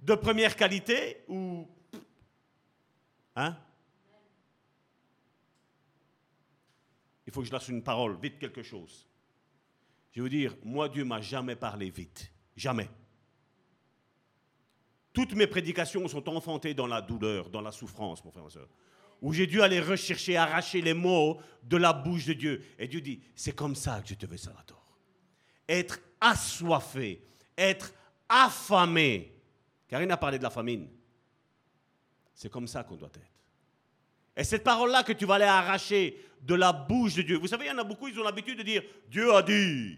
De première qualité ou... Hein? Il faut que je lâche une parole, vite quelque chose. Je vais vous dire, moi, Dieu m'a jamais parlé vite. Jamais. Toutes mes prédications sont enfantées dans la douleur, dans la souffrance, mon frère et ma soeur. Où j'ai dû aller rechercher, arracher les mots de la bouche de Dieu. Et Dieu dit, c'est comme ça que je te veux, Salvatore. Être assoiffé, être affamé. Karine a parlé de la famine. C'est comme ça qu'on doit être. Et cette parole-là que tu vas aller arracher de la bouche de Dieu. Vous savez, il y en a beaucoup, ils ont l'habitude de dire Dieu a dit.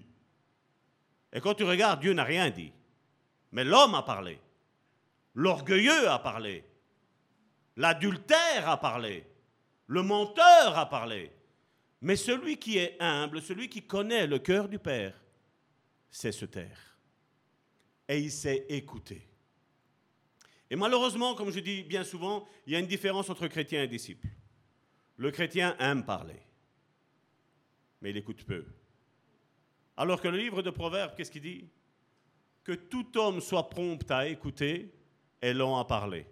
Et quand tu regardes, Dieu n'a rien dit. Mais l'homme a parlé. L'orgueilleux a parlé. L'adultère a parlé. Le menteur a parlé. Mais celui qui est humble, celui qui connaît le cœur du Père, sait se taire. Et il sait écouter. Et malheureusement, comme je dis bien souvent, il y a une différence entre chrétien et disciple. Le chrétien aime parler, mais il écoute peu. Alors que le livre de Proverbes, qu'est-ce qu'il dit? Que tout homme soit prompt à écouter et lent à parler.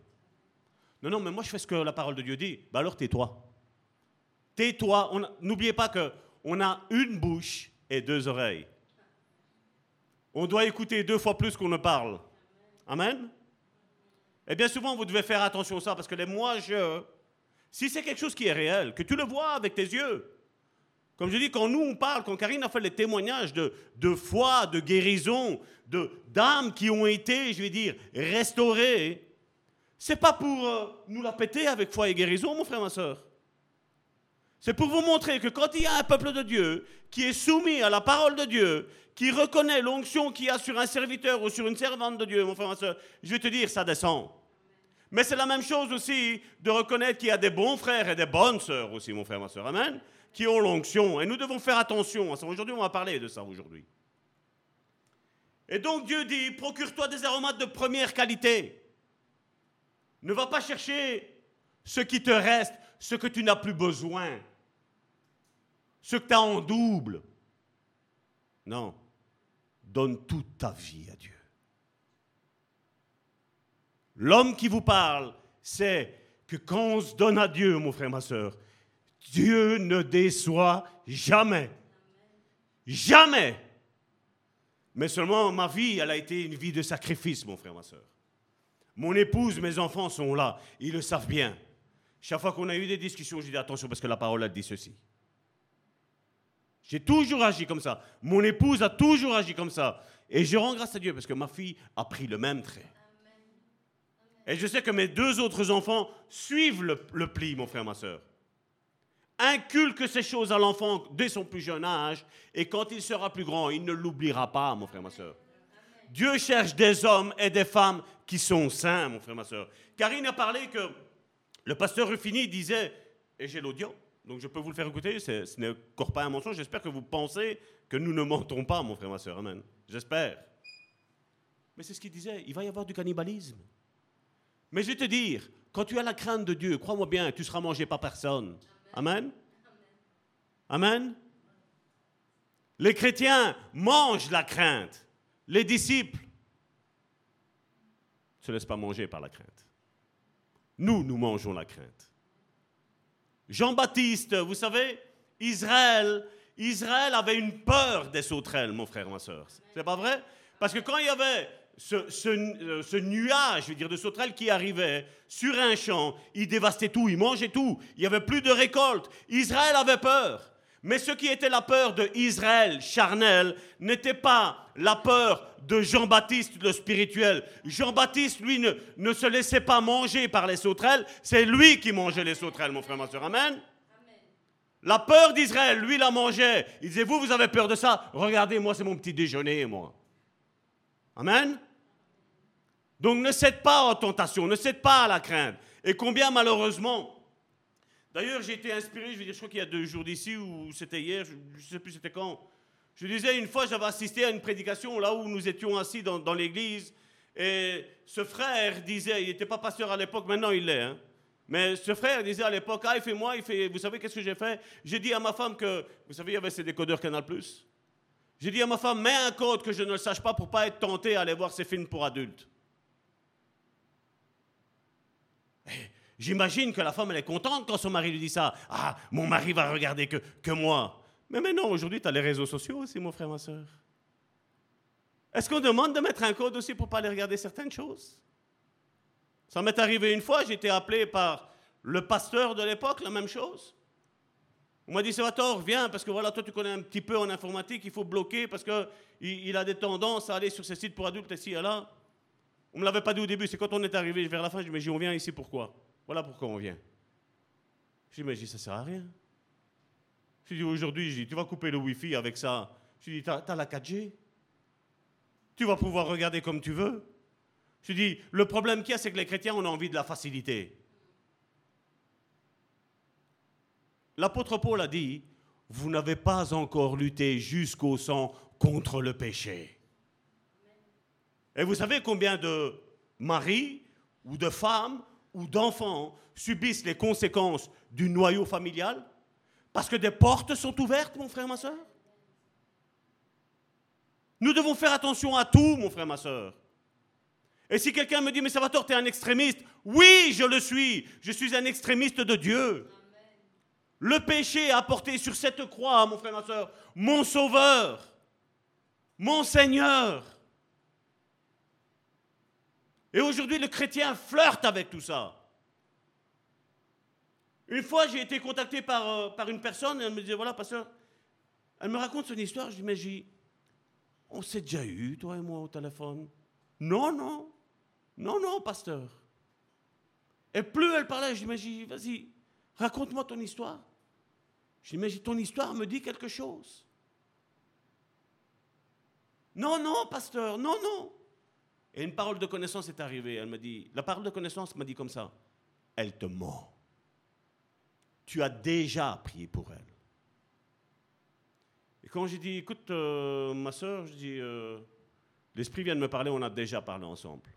Non, non, mais moi je fais ce que la parole de Dieu dit. Ben alors tais-toi. Tais-toi. N'oubliez pas que on a une bouche et deux oreilles. On doit écouter deux fois plus qu'on ne parle. Amen. Et bien souvent, vous devez faire attention à ça, parce que les moi, je... Si c'est quelque chose qui est réel, que tu le vois avec tes yeux, comme je dis, quand nous on parle, quand Karine a fait les témoignages de, de foi, de guérison, de d'âmes qui ont été, je vais dire, restaurées, c'est pas pour euh, nous la péter avec foi et guérison, mon frère, ma soeur. C'est pour vous montrer que quand il y a un peuple de Dieu qui est soumis à la parole de Dieu, qui reconnaît l'onction qu'il y a sur un serviteur ou sur une servante de Dieu, mon frère, ma soeur, je vais te dire, ça descend. Mais c'est la même chose aussi de reconnaître qu'il y a des bons frères et des bonnes sœurs aussi, mon frère, ma sœur. Amen. Qui ont l'onction. Et nous devons faire attention à ça. Aujourd'hui, on va parler de ça aujourd'hui. Et donc Dieu dit, procure-toi des aromates de première qualité. Ne va pas chercher ce qui te reste, ce que tu n'as plus besoin, ce que tu as en double. Non, donne toute ta vie à Dieu. L'homme qui vous parle sait que quand on se donne à Dieu, mon frère, ma soeur, Dieu ne déçoit jamais. Jamais. Mais seulement ma vie, elle a été une vie de sacrifice, mon frère, ma soeur. Mon épouse, mes enfants sont là, ils le savent bien. Chaque fois qu'on a eu des discussions, je dis attention parce que la parole a dit ceci. J'ai toujours agi comme ça. Mon épouse a toujours agi comme ça. Et je rends grâce à Dieu parce que ma fille a pris le même trait. Et je sais que mes deux autres enfants suivent le, pli, mon frère, ma soeur. Inculque ces choses à l'enfant dès son plus jeune âge, et quand il sera plus grand, il ne l'oubliera pas, mon frère, ma soeur. Dieu cherche des hommes et des femmes qui sont saints, mon frère, ma soeur. Karine a parlé que le pasteur Ruffini disait, et j'ai l'audio, donc je peux vous le faire écouter, ce n'est encore pas un mensonge, j'espère que vous pensez que nous ne mentons pas, mon frère, ma soeur, amen. J'espère. Mais c'est ce qu'il disait, il va y avoir du cannibalisme. Mais je vais te dire, quand tu as la crainte de Dieu, crois-moi bien, tu seras mangé par personne. Amen? Amen? Les chrétiens mangent la crainte. Les disciples ne se laissent pas manger par la crainte. Nous, nous mangeons la crainte. Jean-Baptiste, vous savez, Israël, Israël avait une peur des sauterelles, mon frère, ma soeur. C'est pas vrai? Parce que quand il y avait euh, ce, nuage, je veux dire, de sauterelles qui arrivait sur un champ, il dévastait tout, il mangeait tout, il n'y avait plus de récolte. Israël avait peur. Mais ce qui était la peur de Israël charnel n'était pas la peur de Jean-Baptiste le spirituel. Jean-Baptiste, lui, ne, se laissait pas manger par les sauterelles, c'est lui qui mangeait les sauterelles, mon frère, ma soeur. Amen. La peur d'Israël, lui, la mangeait. Il disait, vous, vous avez peur de ça? Regardez, moi, c'est mon petit déjeuner, moi. Amen. Donc ne cède pas aux tentations, ne cède pas à la crainte. Et combien malheureusement, d'ailleurs j'ai été inspiré, je, veux dire, je crois qu'il y a deux jours d'ici, ou c'était hier, je ne sais plus c'était quand. Je disais une fois, j'avais assisté à une prédication là où nous étions assis dans, l'église, et ce frère disait, il n'était pas pasteur à l'époque, maintenant il l'est, hein. mais ce frère disait à l'époque, ah, il fait moi, il fait, vous savez qu'est-ce que j'ai fait J'ai dit à ma femme que, vous savez, il y avait ces décodeurs Canal+. J'ai dit à ma femme, mets un code que je ne le sache pas pour pas être tenté à aller voir ces films pour adultes. Eh, j'imagine que la femme, elle est contente quand son mari lui dit ça. Ah, mon mari va regarder que, que moi. Mais maintenant, aujourd'hui, tu as les réseaux sociaux aussi, mon frère, ma soeur. Est-ce qu'on demande de mettre un code aussi pour pas aller regarder certaines choses? Ça m'est arrivé une fois, j'ai été appelé par le pasteur de l'époque, la même chose. On m'a dit, Salvatore, viens, parce que voilà, toi, tu connais un petit peu en informatique, il faut bloquer parce qu'il il a des tendances à aller sur ces sites pour adultes ici et là. On ne me l'avait pas dit au début, c'est quand on est arrivé vers la fin, je me dis, on vient ici pourquoi? Voilà pourquoi on vient. Je dis, mais je ça sert à rien. Je dis, aujourd'hui, dis, tu vas couper le Wi-Fi avec ça. Je dis, tu as, la 4G. Tu vas pouvoir regarder comme tu veux. Je dis, le problème qu'il y a, c'est que les chrétiens, on a envie de la facilité. L'apôtre Paul a dit, vous n'avez pas encore lutté jusqu'au sang contre le péché. Et vous savez combien de maris ou de femmes ou d'enfants subissent les conséquences du noyau familial Parce que des portes sont ouvertes, mon frère, ma soeur? Nous devons faire attention à tout, mon frère, ma soeur. Et si quelqu'un me dit, mais Salvatore, tu es un extrémiste, oui, je le suis. Je suis un extrémiste de Dieu. Le péché a porté sur cette croix, mon frère, ma soeur, mon sauveur, mon Seigneur. Et aujourd'hui, le chrétien flirte avec tout ça. Une fois, j'ai été contacté par, euh, par une personne, elle me disait, voilà, pasteur, elle me raconte son histoire, je dis, mais on s'est déjà eu, toi et moi, au téléphone. Non, non, non, non, pasteur. Et plus elle parlait, je dis, vas-y, raconte-moi ton histoire. Je dis, ton histoire me dit quelque chose. Non, non, pasteur, non, non. Et une parole de connaissance est arrivée. Elle m'a dit, la parole de connaissance m'a dit comme ça, elle te ment. Tu as déjà prié pour elle. Et quand j'ai dit, écoute, euh, ma soeur, je dis, euh, l'Esprit vient de me parler, on a déjà parlé ensemble.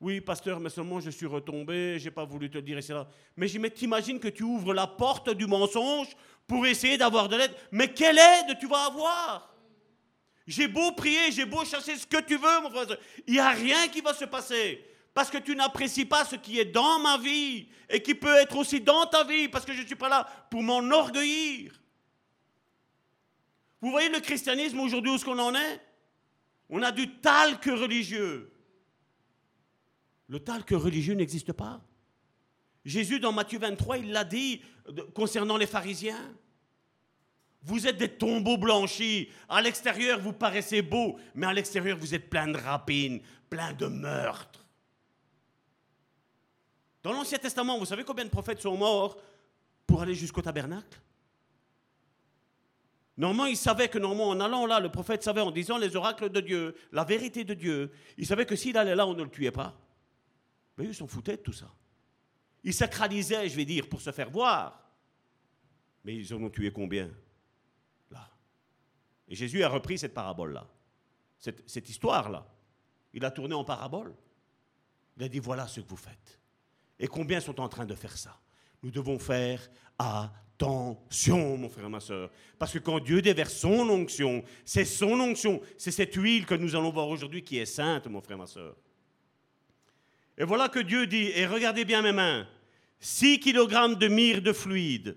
Oui, pasteur, mais seulement je suis retombé, j'ai pas voulu te dire, etc. Mais mais t'imagines que tu ouvres la porte du mensonge pour essayer d'avoir de l'aide. Mais quelle aide tu vas avoir? J'ai beau prier, j'ai beau chercher ce que tu veux, mon frère. Il n'y a rien qui va se passer. Parce que tu n'apprécies pas ce qui est dans ma vie et qui peut être aussi dans ta vie, parce que je ne suis pas là pour m'enorgueillir. Vous voyez le christianisme aujourd'hui où est-ce qu'on en est? On a du talc religieux. Le talc religieux n'existe pas. Jésus, dans Matthieu 23, il l'a dit concernant les pharisiens. Vous êtes des tombeaux blanchis. À l'extérieur, vous paraissez beaux, mais à l'extérieur, vous êtes plein de rapines, plein de meurtres. Dans l'Ancien Testament, vous savez combien de prophètes sont morts pour aller jusqu'au tabernacle? Normalement, il savait que normalement, en allant là, le prophète savait, en disant les oracles de Dieu, la vérité de Dieu, il savait que s'il allait là, on ne le tuait pas. Mais ils s'en foutaient de tout ça. Ils sacralisaient, je vais dire, pour se faire voir. Mais ils en ont tué combien? Et Jésus a repris cette parabole-là, cette, histoire-là. Il a tourné en parabole. Il a dit, voilà ce que vous faites. Et combien sont en train de faire ça? Nous devons faire attention, mon frère et ma soeur. Parce que quand Dieu déverse son onction, c'est son onction, c'est cette huile que nous allons voir aujourd'hui qui est sainte, mon frère et ma soeur. Et voilà que Dieu dit, et regardez bien mes mains, 6 kg de myrrhe de fluide,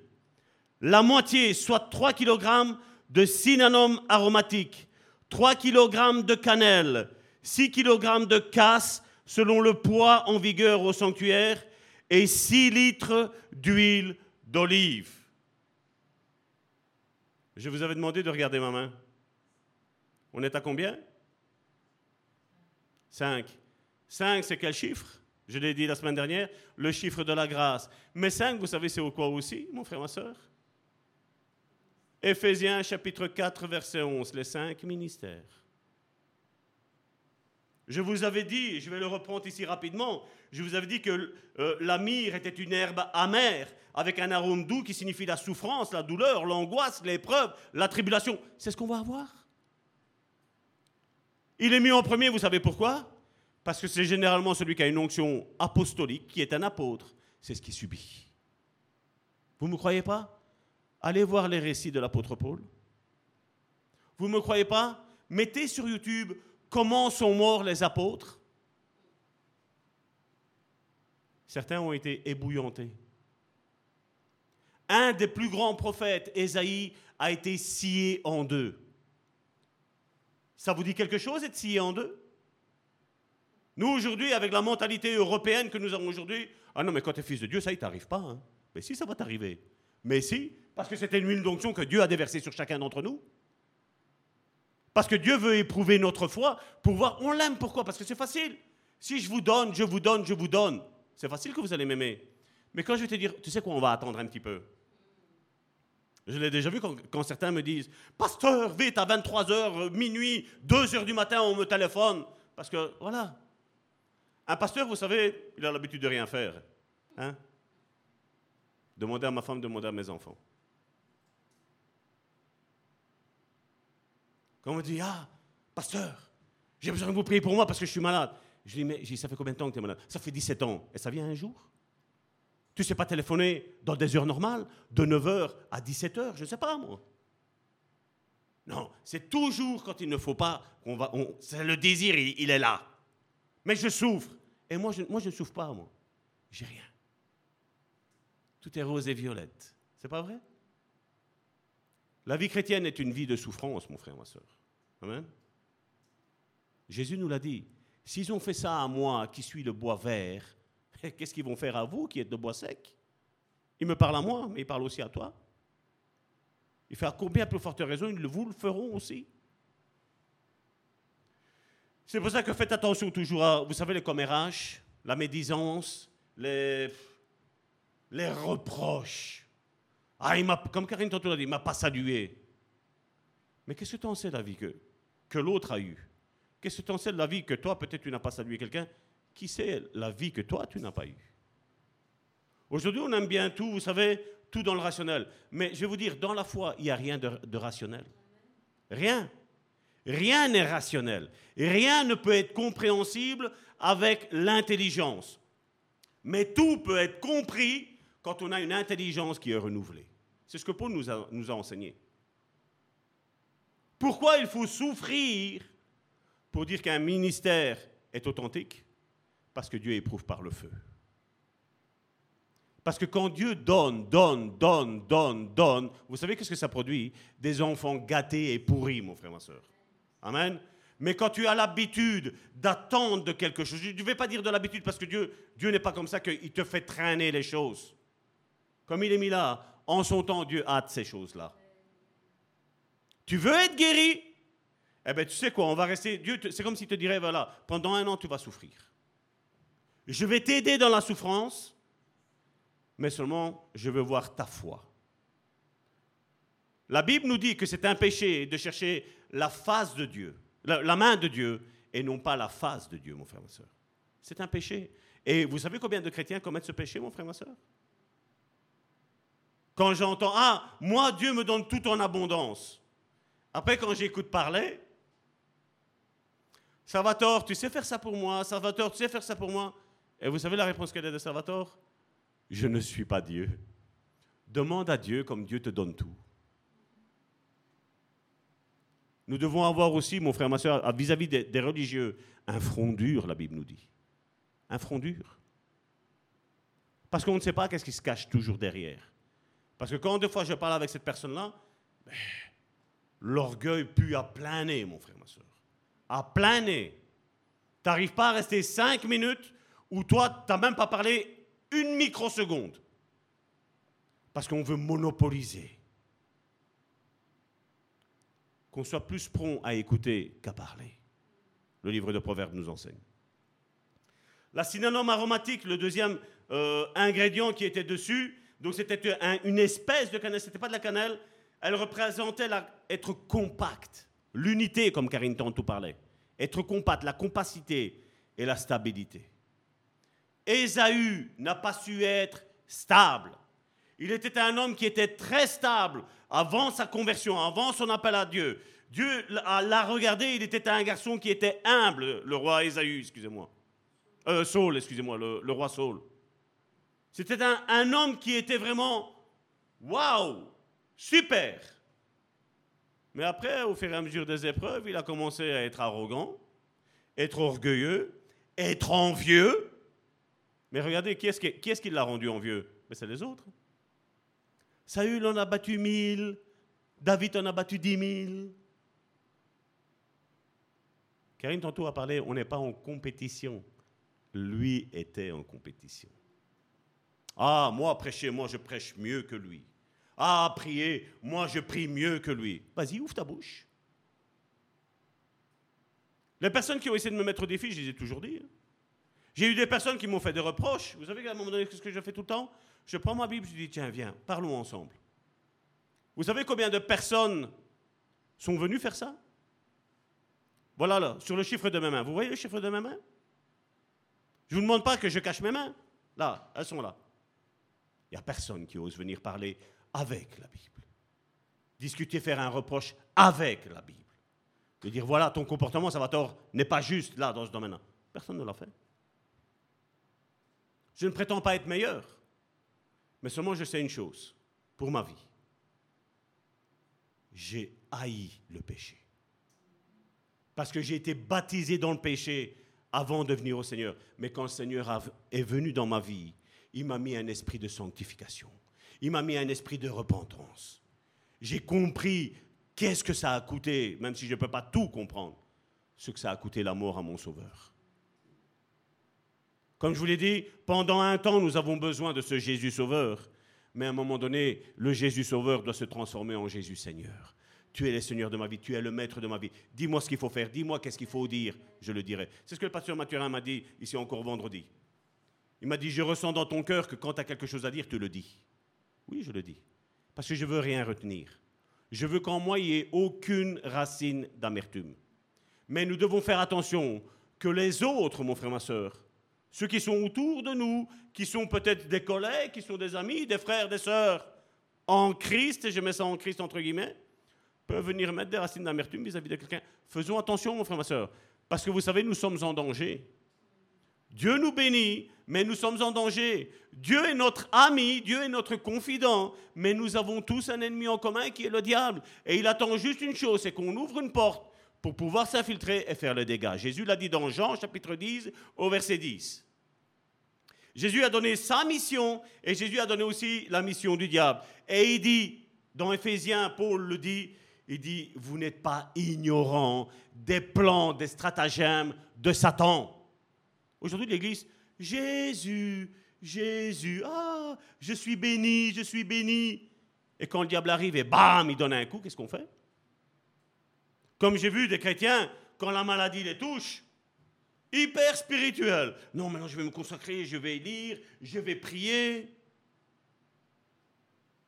la moitié, soit 3 kg de cinnamon aromatique, 3 kg de cannelle, 6 kg de casse selon le poids en vigueur au sanctuaire, et 6 litres d'huile d'olive. Je vous avais demandé de regarder ma main. On est à combien? 5. 5, c'est quel chiffre? Je l'ai dit la semaine dernière, le chiffre de la grâce. Mais 5, vous savez, c'est quoi aussi, mon frère, ma soeur Éphésiens chapitre 4, verset 11, les cinq ministères. Je vous avais dit, je vais le reprendre ici rapidement, je vous avais dit que euh, la myrrhe était une herbe amère, avec un arôme doux qui signifie la souffrance, la douleur, l'angoisse, l'épreuve, la tribulation. C'est ce qu'on va avoir. Il est mis en premier, vous savez pourquoi? Parce que c'est généralement celui qui a une onction apostolique, qui est un apôtre. C'est ce qui subit. Vous ne me croyez pas? Allez voir les récits de l'apôtre Paul. Vous ne me croyez pas? Mettez sur YouTube comment sont morts les apôtres. Certains ont été ébouillantés. Un des plus grands prophètes, Ésaïe, a été scié en deux. Ça vous dit quelque chose, être scié en deux? Nous, aujourd'hui, avec la mentalité européenne que nous avons aujourd'hui, ah non, mais quand tu es fils de Dieu, ça, il t'arrive pas. Hein. Mais si, ça va t'arriver. Mais si, parce que c'était une huile d'onction que Dieu a déversée sur chacun d'entre nous. Parce que Dieu veut éprouver notre foi pour voir, on l'aime, pourquoi? Parce que c'est facile. Si je vous donne, je vous donne, je vous donne, c'est facile que vous allez m'aimer. Mais quand je vais te dire, tu sais quoi, on va attendre un petit peu. Je l'ai déjà vu quand, certains me disent, Pasteur, vite, à 23h, minuit, 2h du matin, on me téléphone. Parce que, voilà, un pasteur, vous savez, il a l'habitude de rien faire. Hein? Demandez à ma femme, demandez à mes enfants. Quand on me dit, ah, pasteur, j'ai besoin de vous prier pour moi parce que je suis malade. Je dis, mais ça fait combien de temps que tu es malade? Ça fait 17 ans. Et ça vient un jour Tu ne sais pas téléphoner dans des heures normales, de 9h à 17h, je ne sais pas moi. Non, c'est toujours quand il ne faut pas qu'on va. c'est le désir, il est là. Mais je souffre. Et moi, je, moi, je ne souffre pas, moi. J'ai rien. Tout est rose et violette. C'est pas vrai? La vie chrétienne est une vie de souffrance, mon frère, ma soeur. Amen. Jésus nous l'a dit. S'ils ont fait ça à moi, qui suis le bois vert, qu'est-ce qu'ils vont faire à vous, qui êtes le bois sec? Il me parle à moi, mais il parle aussi à toi. Il fait à combien plus forte raison, ils vous le feront aussi. C'est pour ça que faites attention toujours à, vous savez, les commérages, la médisance, les reproches. Ah, il m'a, comme Karine tantôt l'a dit, il m'a pas salué. Mais qu'est-ce que tu en sais, la vie que, que l'autre a eu Qu'est-ce que tu en sais de la vie que toi, peut-être tu n'as pas salué quelqu'un? Qui sait la vie que toi, tu n'as pas eue? Aujourd'hui, on aime bien tout, vous savez, tout dans le rationnel. Mais je vais vous dire, dans la foi, il n'y a rien de, de rationnel. Rien. Rien n'est rationnel. Rien ne peut être compréhensible avec l'intelligence. Mais tout peut être compris quand on a une intelligence qui est renouvelée. C'est ce que Paul nous a, enseigné. Pourquoi il faut souffrir pour dire qu'un ministère est authentique? Parce que Dieu éprouve par le feu. Parce que quand Dieu donne, donne, donne, donne, donne, vous savez qu'est-ce que ça produit? Des enfants gâtés et pourris, mon frère, ma soeur. Amen. Mais quand tu as l'habitude d'attendre de quelque chose, je ne vais pas dire de l'habitude parce que Dieu, Dieu n'est pas comme ça qu'il te fait traîner les choses. Comme il est mis là, en son temps, Dieu hâte ces choses-là. Tu veux être guéri? Eh bien, tu sais quoi, on va rester. Dieu, c'est comme s'il te dirait voilà, pendant un an, tu vas souffrir. Je vais t'aider dans la souffrance, mais seulement je veux voir ta foi. La Bible nous dit que c'est un péché de chercher la face de Dieu, la, main de Dieu, et non pas la face de Dieu, mon frère, ma soeur. C'est un péché. Et vous savez combien de chrétiens commettent ce péché, mon frère, ma soeur? Quand j'entends, ah, moi, Dieu me donne tout en abondance. Après, quand j'écoute parler, Salvatore, tu sais faire ça pour moi, Salvatore, tu sais faire ça pour moi. Et vous savez la réponse qu'elle est de Salvatore Je ne suis pas Dieu. Demande à Dieu comme Dieu te donne tout. Nous devons avoir aussi, mon frère, ma soeur, vis-à-vis des, religieux, un front dur, la Bible nous dit. Un front dur. Parce qu'on ne sait pas qu'est-ce qui se cache toujours derrière. Parce que quand deux fois je parle avec cette personne-là, ben, l'orgueil pue à plein nez, mon frère, ma soeur. À plein nez. Tu n'arrives pas à rester cinq minutes où toi, tu n'as même pas parlé une microseconde. Parce qu'on veut monopoliser qu'on soit plus prompt à écouter qu'à parler. Le livre de Proverbes nous enseigne. La cinnamome aromatique, le deuxième euh, ingrédient qui était dessus, donc c'était un, une espèce de cannelle, c'était pas de la cannelle, elle représentait être compact, l'unité, comme Karine tantôt parlait, être compact, la compacité et la stabilité. Ésaü n'a pas su être stable. Il était un homme qui était très stable avant sa conversion, avant son appel à Dieu. Dieu l'a regardé, il était un garçon qui était humble, le roi Ésaü, excusez-moi. Euh, Saul, excusez-moi, le, roi Saul. C'était un, homme qui était vraiment, waouh, super. Mais après, au fur et à mesure des épreuves, il a commencé à être arrogant, être orgueilleux, être envieux. Mais regardez, qui est-ce qui, qui, est qui l'a rendu envieux? Mais c'est les autres. Saül en a battu mille, David en a battu dix mille. Karine tantôt a parlé, on n'est pas en compétition. Lui était en compétition. Ah, moi, prêcher, moi, je prêche mieux que lui. Ah, prier, moi, je prie mieux que lui. Vas-y, ouvre ta bouche. Les personnes qui ont essayé de me mettre au défi, je les ai toujours dit. J'ai eu des personnes qui m'ont fait des reproches. Vous savez qu'à un moment donné, ce que je fais tout le temps? Je prends ma Bible, je dis, tiens, viens, parlons ensemble. Vous savez combien de personnes sont venues faire ça? Voilà là, sur le chiffre de mes mains. Vous voyez le chiffre de mes mains? Je ne vous demande pas que je cache mes mains. Là, elles sont là. Il n'y a personne qui ose venir parler avec la Bible. Discuter, faire un reproche avec la Bible. De dire, voilà, ton comportement, ça va tort, n'est pas juste là, dans ce domaine-là. Personne ne l'a fait. Je ne prétends pas être meilleur, mais seulement je sais une chose, pour ma vie. J'ai haï le péché. Parce que j'ai été baptisé dans le péché avant de venir au Seigneur. Mais quand le Seigneur est venu dans ma vie, il m'a mis un esprit de sanctification. Il m'a mis un esprit de repentance. J'ai compris qu'est-ce que ça a coûté, même si je ne peux pas tout comprendre, ce que ça a coûté la mort à mon Sauveur. Comme je vous l'ai dit, pendant un temps, nous avons besoin de ce Jésus Sauveur. Mais à un moment donné, le Jésus Sauveur doit se transformer en Jésus Seigneur. Tu es le Seigneur de ma vie, tu es le Maître de ma vie. Dis-moi ce qu'il faut faire, dis-moi qu'est-ce qu'il faut dire, je le dirai. C'est ce que le pasteur Mathurin m'a dit ici encore vendredi. Il m'a dit, je ressens dans ton cœur que quand tu as quelque chose à dire, tu le dis. Oui, je le dis. Parce que je veux rien retenir. Je veux qu'en moi, il n'y ait aucune racine d'amertume. Mais nous devons faire attention que les autres, mon frère, ma soeur, ceux qui sont autour de nous, qui sont peut-être des collègues, qui sont des amis, des frères, des sœurs, en Christ, et je mets ça en Christ entre guillemets, peuvent venir mettre des racines d'amertume vis-à-vis de quelqu'un. Faisons attention, mon frère, ma soeur, parce que vous savez, nous sommes en danger. Dieu nous bénit, mais nous sommes en danger. Dieu est notre ami, Dieu est notre confident, mais nous avons tous un ennemi en commun qui est le diable. Et il attend juste une chose, c'est qu'on ouvre une porte pour pouvoir s'infiltrer et faire le dégât. Jésus l'a dit dans Jean chapitre 10 au verset 10. Jésus a donné sa mission et Jésus a donné aussi la mission du diable. Et il dit, dans Éphésiens, Paul le dit, il dit, vous n'êtes pas ignorant des plans, des stratagèmes de Satan. Aujourd'hui, l'Église, Jésus, Jésus, ah, je suis béni, je suis béni. Et quand le diable arrive et bam, il donne un coup, qu'est-ce qu'on fait? Comme j'ai vu des chrétiens, quand la maladie les touche, hyper spirituel. Non, maintenant je vais me consacrer, je vais lire, je vais prier.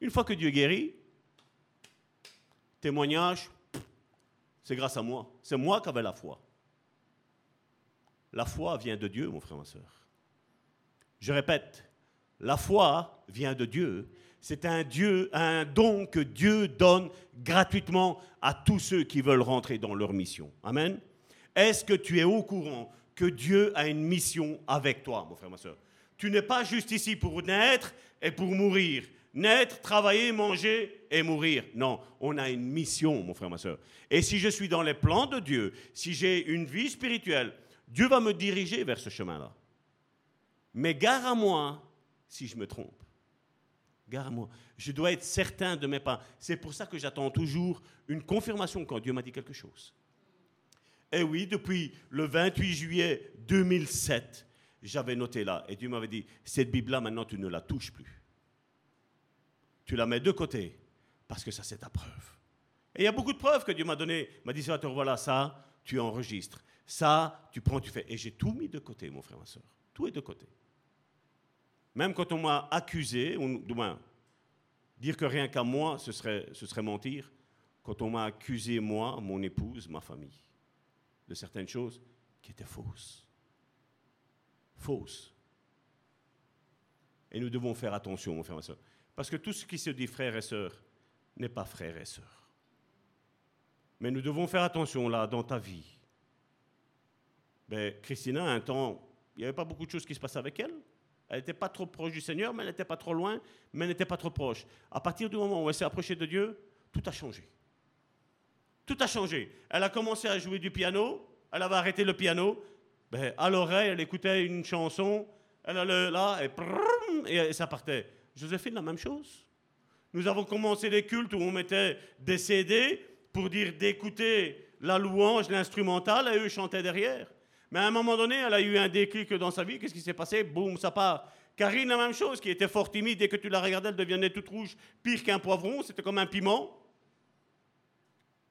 Une fois que Dieu guérit, témoignage, c'est grâce à moi. C'est moi qui avais la foi. La foi vient de Dieu, mon frère, ma soeur. Je répète, la foi vient de Dieu. C'est un Dieu, un don que Dieu donne gratuitement à tous ceux qui veulent rentrer dans leur mission. Amen. Est-ce que tu es au courant que Dieu a une mission avec toi, mon frère, ma soeur? Tu n'es pas juste ici pour naître et pour mourir. Naître, travailler, manger et mourir. Non, on a une mission, mon frère, ma soeur. Et si je suis dans les plans de Dieu, si j'ai une vie spirituelle, Dieu va me diriger vers ce chemin-là. Mais gare à moi si je me trompe. Gare à moi. Je dois être certain de mes pas. C'est pour ça que j'attends toujours une confirmation quand Dieu m'a dit quelque chose. Et oui, depuis le 28 juillet 2007, j'avais noté là. Et Dieu m'avait dit, cette Bible-là, maintenant, tu ne la touches plus. Tu la mets de côté, parce que ça, c'est ta preuve. Et il y a beaucoup de preuves que Dieu m'a données. Il m'a dit, voilà, ça, tu enregistres. Ça, tu prends, tu fais. Et j'ai tout mis de côté, mon frère, ma soeur. Tout est de côté. Même quand on m'a accusé, du moins, dire que rien qu'à moi, ce serait, ce serait mentir. Quand on m'a accusé, moi, mon épouse, ma famille, de certaines choses qui étaient fausses. Fausses. Et nous devons faire attention, mon frère, ma soeur. Parce que tout ce qui se dit frère et sœur n'est pas frère et sœur. Mais nous devons faire attention là, dans ta vie. Ben, Christina, un temps, il n'y avait pas beaucoup de choses qui se passaient avec elle. Elle n'était pas trop proche du Seigneur, mais elle n'était pas trop loin, mais elle n'était pas trop proche. À partir du moment où elle s'est approchée de Dieu, tout a changé. Tout a changé. Elle a commencé à jouer du piano, elle avait arrêté le piano, ben, à l'oreille, elle écoutait une chanson, elle allait là, et, et ça partait. Joséphine, la même chose. Nous avons commencé les cultes où on mettait des CD pour dire d'écouter la louange, l'instrumental, et eux chantaient derrière. Mais à un moment donné, elle a eu un déclic dans sa vie. Qu'est-ce qui s'est passé? Boum, ça part. Karine, la même chose, qui était fort timide. Dès que tu la regardais, elle devenait toute rouge, pire qu'un poivron. C'était comme un piment.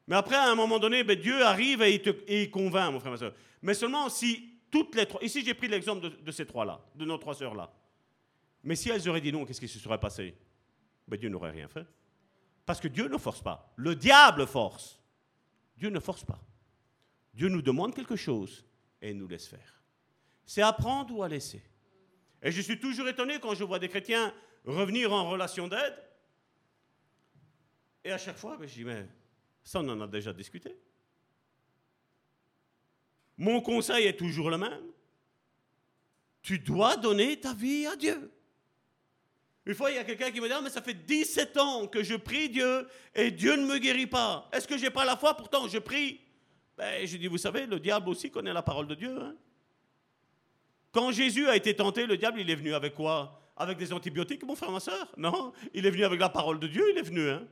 Mais après, à un moment donné, ben, Dieu arrive et il, convainc, mon frère, ma soeur. Mais seulement si toutes les trois. Ici, j'ai pris l'exemple de, ces trois-là, de nos trois sœurs-là. Mais si elles auraient dit non, qu'est-ce qui se serait passé? Ben, Dieu n'aurait rien fait. Parce que Dieu ne force pas. Le diable force. Dieu ne force pas. Dieu nous demande quelque chose et nous laisse faire. C'est apprendre ou à laisser. Et je suis toujours étonné quand je vois des chrétiens revenir en relation d'aide. Et à chaque fois, ben, je dis, mais ça, on en a déjà discuté. Mon conseil est toujours le même. Tu dois donner ta vie à Dieu. Une fois, il y a quelqu'un qui me dit, ah, mais ça fait 17 ans que je prie Dieu et Dieu ne me guérit pas. Est-ce que je n'ai pas la foi? Pourtant, je prie. Ben, je dis, vous savez, le diable aussi connaît la parole de Dieu. Hein. Quand Jésus a été tenté, le diable, il est venu avec quoi? Avec des antibiotiques, mon frère, ma soeur? Non, il est venu avec la parole de Dieu, il est venu. Hein.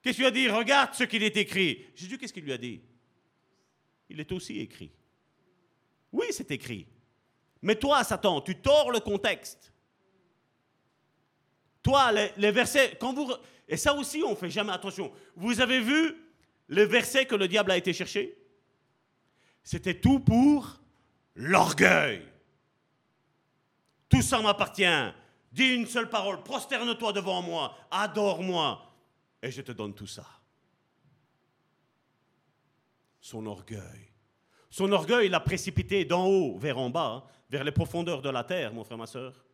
Qu'est-ce qu'il a dit? Regarde ce qu'il est écrit. Jésus, qu'est-ce qu'il lui a dit? Il est aussi écrit. Oui, c'est écrit. Mais toi, Satan, tu tords le contexte. Toi, les, versets, quand vous... Et ça aussi, on ne fait jamais attention. Vous avez vu le verset que le diable a été chercher C'était tout pour l'orgueil. Tout ça m'appartient. Dis une seule parole, prosterne-toi devant moi, adore-moi, et je te donne tout ça. Son orgueil. Son orgueil l'a précipité d'en haut vers en bas, hein, vers les profondeurs de la terre, mon frère, ma soeur.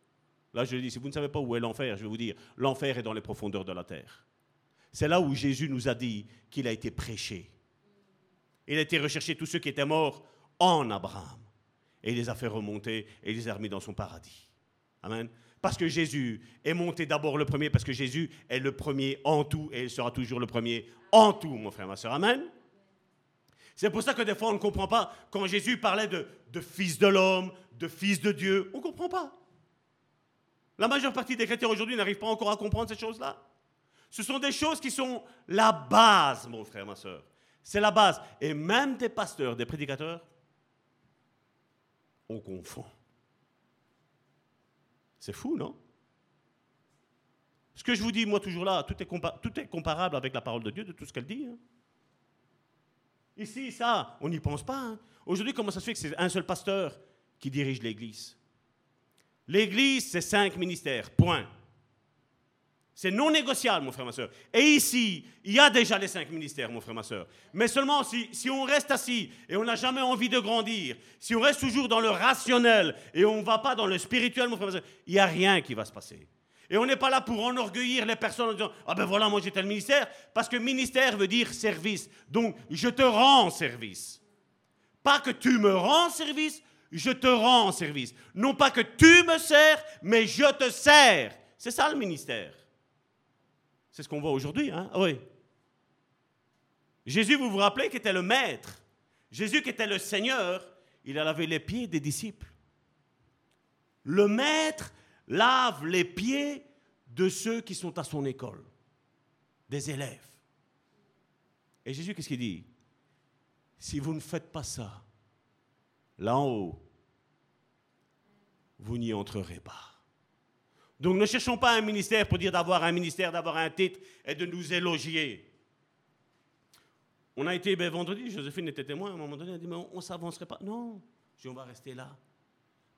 Là, je dis, si vous ne savez pas où est l'enfer, je vais vous dire, l'enfer est dans les profondeurs de la terre. C'est là où Jésus nous a dit qu'il a été prêché. Il a été rechercher tous ceux qui étaient morts en Abraham. Et il les a fait remonter et il les a remis dans son paradis. Amen. Parce que Jésus est monté d'abord le premier, parce que Jésus est le premier en tout et il sera toujours le premier en tout, mon frère, ma soeur. Amen. C'est pour ça que des fois on ne comprend pas quand Jésus parlait de, de fils de l'homme, de fils de Dieu. On ne comprend pas. La majeure partie des chrétiens aujourd'hui n'arrivent pas encore à comprendre ces choses-là. Ce sont des choses qui sont la base, mon frère, ma soeur. C'est la base. Et même des pasteurs, des prédicateurs, on confond. C'est fou, non? Ce que je vous dis, moi, toujours là, tout est, comparable avec la parole de Dieu, de tout ce qu'elle dit. Hein. Ici, ça, on n'y pense pas. Hein. Aujourd'hui, comment ça se fait que c'est un seul pasteur qui dirige l'Église? L'Église, c'est cinq ministères, point. C'est non négociable, mon frère, ma soeur. Et ici, il y a déjà les cinq ministères, mon frère, ma soeur. Mais seulement si, si on reste assis et on n'a jamais envie de grandir, si on reste toujours dans le rationnel et on ne va pas dans le spirituel, mon frère, ma soeur, il n'y a rien qui va se passer. Et on n'est pas là pour enorgueillir les personnes en disant Ah ben voilà, moi j'étais le ministère. Parce que ministère veut dire service. Donc je te rends service. Pas que tu me rends service, je te rends service. Non pas que tu me sers, mais je te sers. C'est ça le ministère. C'est ce qu'on voit aujourd'hui, hein? Jésus, vous vous rappelez, qui était le maître? Jésus, qui était le Seigneur, il a lavé les pieds des disciples. Le maître lave les pieds de ceux qui sont à son école, des élèves. Et Jésus, qu'est-ce qu'il dit? Si vous ne faites pas ça, là en haut, vous n'y entrerez pas. Donc ne cherchons pas un ministère pour dire d'avoir un ministère, d'avoir un titre et de nous élogier. On a été ben, vendredi, Joséphine était témoin, à un moment donné, elle a dit, mais on ne s'avancerait pas. Non, on va rester là.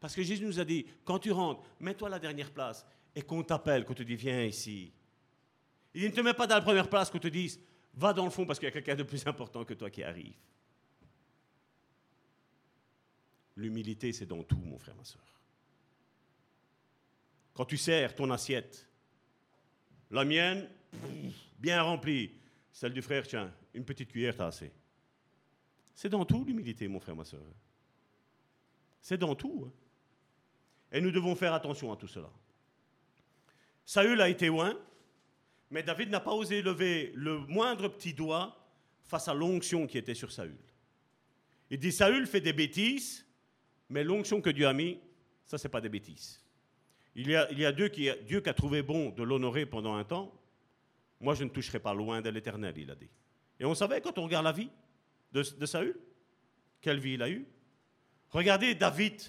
Parce que Jésus nous a dit, quand tu rentres, mets-toi à la dernière place et qu'on t'appelle, qu'on te dit, viens ici. Il ne te met pas dans la première place, qu'on te dise, va dans le fond parce qu'il y a quelqu'un de plus important que toi qui arrive. L'humilité, c'est dans tout, mon frère, ma soeur. Quand tu sers ton assiette, la mienne, bien remplie. Celle du frère, tiens, une petite cuillère, t'as assez. C'est dans tout l'humilité, mon frère, ma soeur. C'est dans tout. Hein. Et nous devons faire attention à tout cela. Saül a été loin, mais David n'a pas osé lever le moindre petit doigt face à l'onction qui était sur Saül. Il dit Saül fait des bêtises, mais l'onction que Dieu a mis, ça, c'est pas des bêtises. Il y a, Dieu, qui, a trouvé bon de l'honorer pendant un temps. Moi, je ne toucherai pas loin de l'éternel, il a dit. Et on savait, quand on regarde la vie de, de Saül, quelle vie il a eue. Regardez David,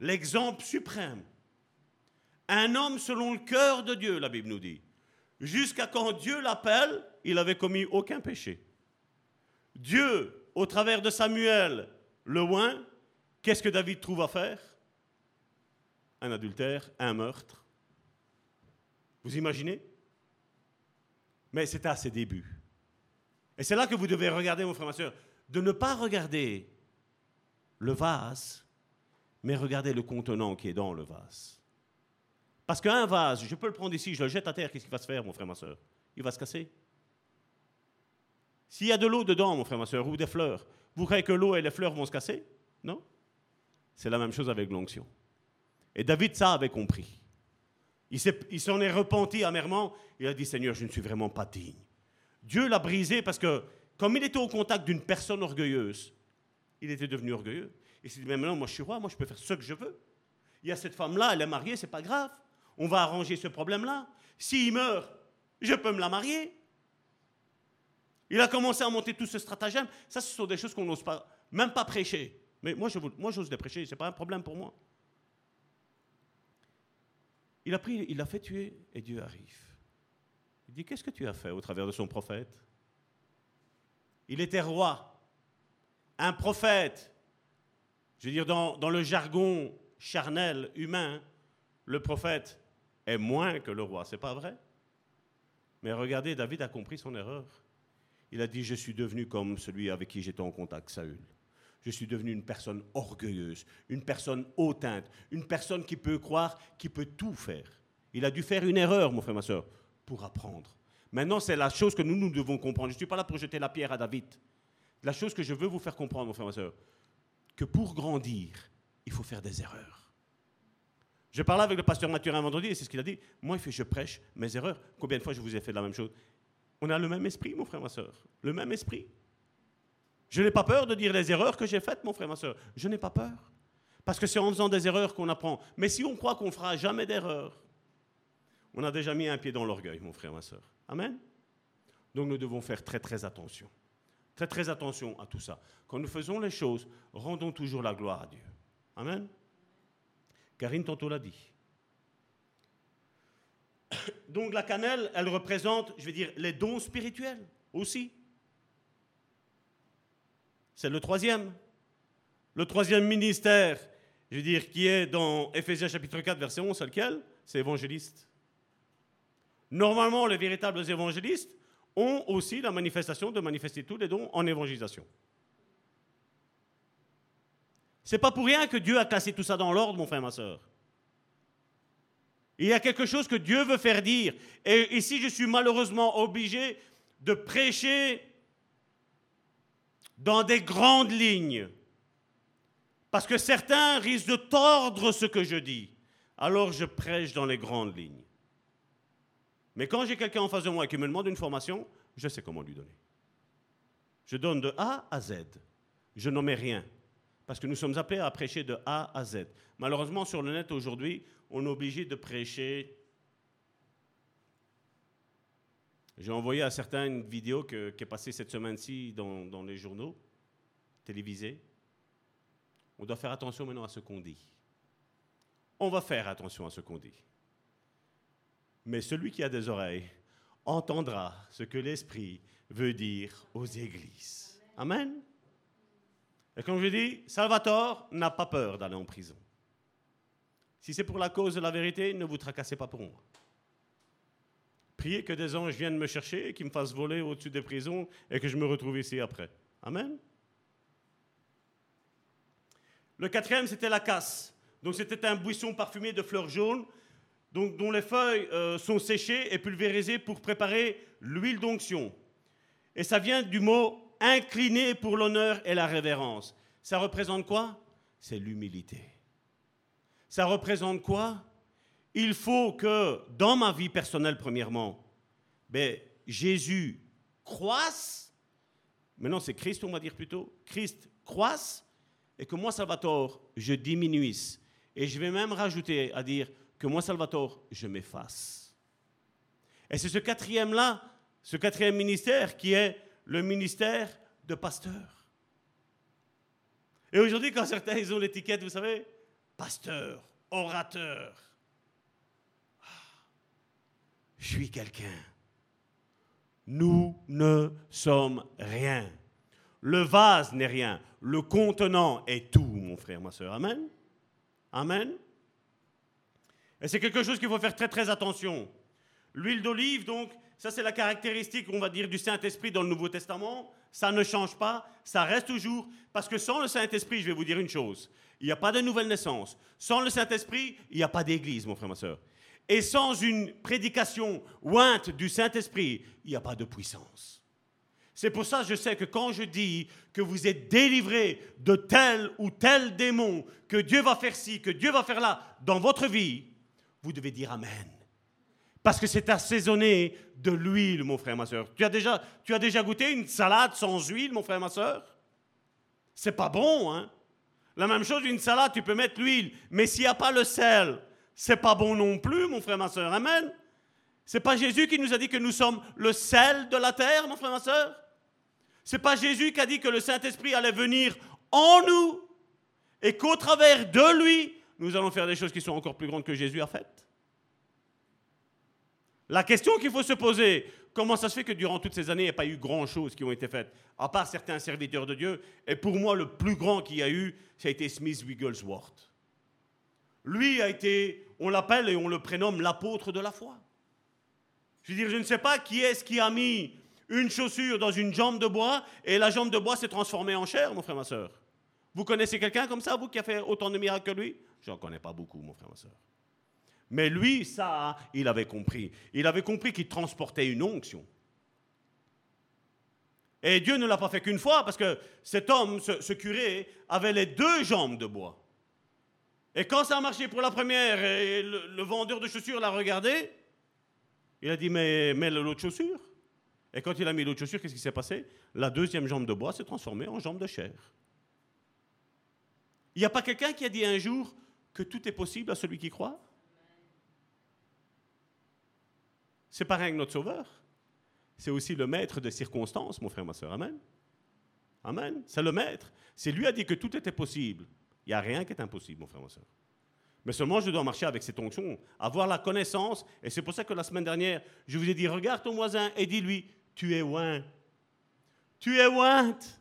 l'exemple suprême. Un homme selon le cœur de Dieu, la Bible nous dit. Jusqu'à quand Dieu l'appelle, il n'avait commis aucun péché. Dieu, au travers de Samuel, le oint, qu'est-ce que David trouve à faire? Un adultère, un meurtre. Vous imaginez? Mais c'était à ses débuts. Et c'est là que vous devez regarder, mon frère, ma soeur, de ne pas regarder le vase, mais regarder le contenant qui est dans le vase. Parce qu'un vase, je peux le prendre ici, je le jette à terre, qu'est-ce qu'il va se faire, mon frère, ma soeur? Il va se casser. S'il y a de l'eau dedans, mon frère, ma soeur, ou des fleurs, vous croyez que l'eau et les fleurs vont se casser? Non C'est la même chose avec l'onction. Et David, ça avait compris. Il s'en est repenti amèrement. Il a dit, Seigneur, je ne suis vraiment pas digne. Dieu l'a brisé parce que, comme il était au contact d'une personne orgueilleuse, il était devenu orgueilleux. Il s'est dit, mais maintenant, moi, je suis roi, moi, je peux faire ce que je veux. Il y a cette femme-là, elle est mariée, c'est pas grave. On va arranger ce problème-là. S'il meurt, je peux me la marier. Il a commencé à monter tout ce stratagème. Ça, ce sont des choses qu'on n'ose pas, même pas prêcher. Mais moi, je, moi, j'ose les prêcher, ce n'est pas un problème pour moi. Il a pris, il l'a fait tuer et Dieu arrive. Il dit Qu'est-ce que tu as fait au travers de son prophète? Il était roi, un prophète. Je veux dire, dans, dans le jargon charnel, humain, le prophète est moins que le roi. C'est pas vrai? Mais regardez, David a compris son erreur. Il a dit, je suis devenu comme celui avec qui j'étais en contact, Saül. Je suis devenu une personne orgueilleuse, une personne hautainte, une personne qui peut croire, qui peut tout faire. Il a dû faire une erreur, mon frère, ma soeur, pour apprendre. Maintenant, c'est la chose que nous, nous devons comprendre. Je ne suis pas là pour jeter la pierre à David. La chose que je veux vous faire comprendre, mon frère, ma soeur, que pour grandir, il faut faire des erreurs. Je parlais avec le pasteur Mathurin vendredi et c'est ce qu'il a dit. Moi, je prêche mes erreurs. Combien de fois je vous ai fait la même chose? On a le même esprit, mon frère, ma soeur. Le même esprit. Je n'ai pas peur de dire les erreurs que j'ai faites, mon frère, ma soeur. Je n'ai pas peur. Parce que c'est en faisant des erreurs qu'on apprend. Mais si on croit qu'on fera jamais d'erreurs, on a déjà mis un pied dans l'orgueil, mon frère, ma soeur. Amen. Donc nous devons faire très très attention. Très très attention à tout ça. Quand nous faisons les choses, rendons toujours la gloire à Dieu. Amen. Karine tantôt l'a dit. Donc la cannelle, elle représente, je vais dire, les dons spirituels aussi. C'est le troisième. Le troisième ministère, je veux dire, qui est dans Éphésiens chapitre 4, verset 11, c'est lequel? C'est évangéliste. Normalement, les véritables évangélistes ont aussi la manifestation de manifester tous les dons en évangélisation. C'est pas pour rien que Dieu a classé tout ça dans l'ordre, mon frère, ma soeur. Il y a quelque chose que Dieu veut faire dire. Et ici, je suis malheureusement obligé de prêcher dans des grandes lignes. Parce que certains risquent de tordre ce que je dis. Alors je prêche dans les grandes lignes. Mais quand j'ai quelqu'un en face de moi qui me demande une formation, je sais comment lui donner. Je donne de A à Z. Je n'en mets rien. Parce que nous sommes appelés à prêcher de A à Z. Malheureusement, sur le net aujourd'hui, on est obligé de prêcher. J'ai envoyé à certains une vidéo qui est passée cette semaine-ci dans, dans les journaux télévisés. On doit faire attention maintenant à ce qu'on dit. On va faire attention à ce qu'on dit. Mais celui qui a des oreilles entendra ce que l'Esprit veut dire aux églises. Amen. Et comme je dis, Salvatore n'a pas peur d'aller en prison. Si c'est pour la cause de la vérité, ne vous tracassez pas pour moi. Priez que des anges viennent me chercher et qu'ils me fassent voler au-dessus des prisons et que je me retrouve ici après. Amen. Le quatrième, c'était la casse. Donc c'était un buisson parfumé de fleurs jaunes, donc, dont les feuilles euh, sont séchées et pulvérisées pour préparer l'huile d'onction. Et ça vient du mot incliné pour l'honneur et la révérence. Ça représente quoi? C'est l'humilité. Ça représente quoi? Il faut que dans ma vie personnelle, premièrement, ben, Jésus croisse, maintenant c'est Christ on va dire plutôt, Christ croisse, et que moi, Salvatore, je diminuisse. Et je vais même rajouter à dire que moi, Salvatore, je m'efface. Et c'est ce quatrième-là, ce quatrième ministère qui est le ministère de pasteur. Et aujourd'hui, quand certains ils ont l'étiquette, vous savez, pasteur, orateur, je suis quelqu'un. Nous ne sommes rien. Le vase n'est rien. Le contenant est tout, mon frère, ma soeur. Amen. Amen. Et c'est quelque chose qu'il faut faire très très attention. L'huile d'olive, donc, ça c'est la caractéristique, on va dire, du Saint-Esprit dans le Nouveau Testament. Ça ne change pas, ça reste toujours. Parce que sans le Saint-Esprit, je vais vous dire une chose, il n'y a pas de nouvelle naissance. Sans le Saint-Esprit, il n'y a pas d'église, mon frère, ma soeur. Et sans une prédication ointe du Saint-Esprit, il n'y a pas de puissance. C'est pour ça que je sais que quand je dis que vous êtes délivrés de tel ou tel démon, que Dieu va faire ci, que Dieu va faire là dans votre vie, vous devez dire Amen. Parce que c'est assaisonné de l'huile, mon frère, ma soeur. Tu as déjà, tu as déjà goûté une salade sans huile, mon frère, ma soeur? C'est pas bon, hein? La même chose, une salade, tu peux mettre l'huile, mais s'il n'y a pas le sel, c'est pas bon non plus, mon frère, ma soeur. Amen. C'est pas Jésus qui nous a dit que nous sommes le sel de la terre, mon frère, ma soeur C'est pas Jésus qui a dit que le Saint-Esprit allait venir en nous et qu'au travers de lui, nous allons faire des choses qui sont encore plus grandes que Jésus a faites. La question qu'il faut se poser, comment ça se fait que durant toutes ces années, il n'y a pas eu grand-chose qui ont été faites, à part certains serviteurs de Dieu, et pour moi, le plus grand qu'il y a eu, ça a été Smith Wigglesworth. Lui a été, on l'appelle et on le prénomme l'apôtre de la foi. Je veux dire, je ne sais pas qui est-ce qui a mis une chaussure dans une jambe de bois et la jambe de bois s'est transformée en chair, mon frère, ma soeur. Vous connaissez quelqu'un comme ça, vous qui a fait autant de miracles que lui? Je n'en connais pas beaucoup, mon frère, ma soeur. Mais lui, ça, il avait compris. Il avait compris qu'il transportait une onction. Et Dieu ne l'a pas fait qu'une fois, parce que cet homme, ce, ce, curé, avait les deux jambes de bois. Et quand ça a marché pour la première, et le, vendeur de chaussures l'a regardé, il a dit, mais mets l'autre chaussure. Et quand il a mis l'autre chaussure, qu'est-ce qui s'est passé? La deuxième jambe de bois s'est transformée en jambe de chair. Il n'y a pas quelqu'un qui a dit un jour que tout est possible à celui qui croit? C'est pareil avec notre Sauveur. C'est aussi le maître des circonstances, mon frère, ma soeur. Amen. Amen. C'est le maître. C'est lui a dit que tout était possible. Il n'y a rien qui est impossible, mon frère, ma soeur. Mais seulement, je dois marcher avec cette onction, avoir la connaissance. Et c'est pour ça que la semaine dernière, je vous ai dit, regarde ton voisin et dis-lui, tu es oint. Tu es ointe.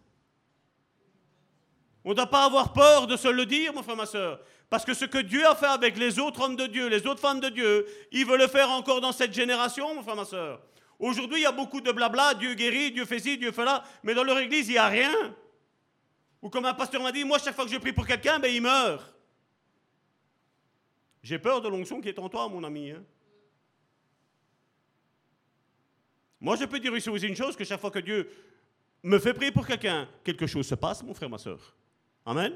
On ne doit pas avoir peur de se le dire, mon frère, ma soeur. Parce que ce que Dieu a fait avec les autres hommes de Dieu, les autres femmes de Dieu, il veut le faire encore dans cette génération, mon frère, ma soeur. Aujourd'hui, il y a beaucoup de blabla, Dieu guérit, Dieu fait ci, Dieu fait là, mais dans leur église, il n'y a rien. Ou comme un pasteur m'a dit, moi, chaque fois que je prie pour quelqu'un, ben, il meurt. J'ai peur de l'onction qui est en toi, mon ami. Hein. Moi, je peux dire aussi une chose, que chaque fois que Dieu me fait prier pour quelqu'un, quelque chose se passe, mon frère, ma soeur. Amen.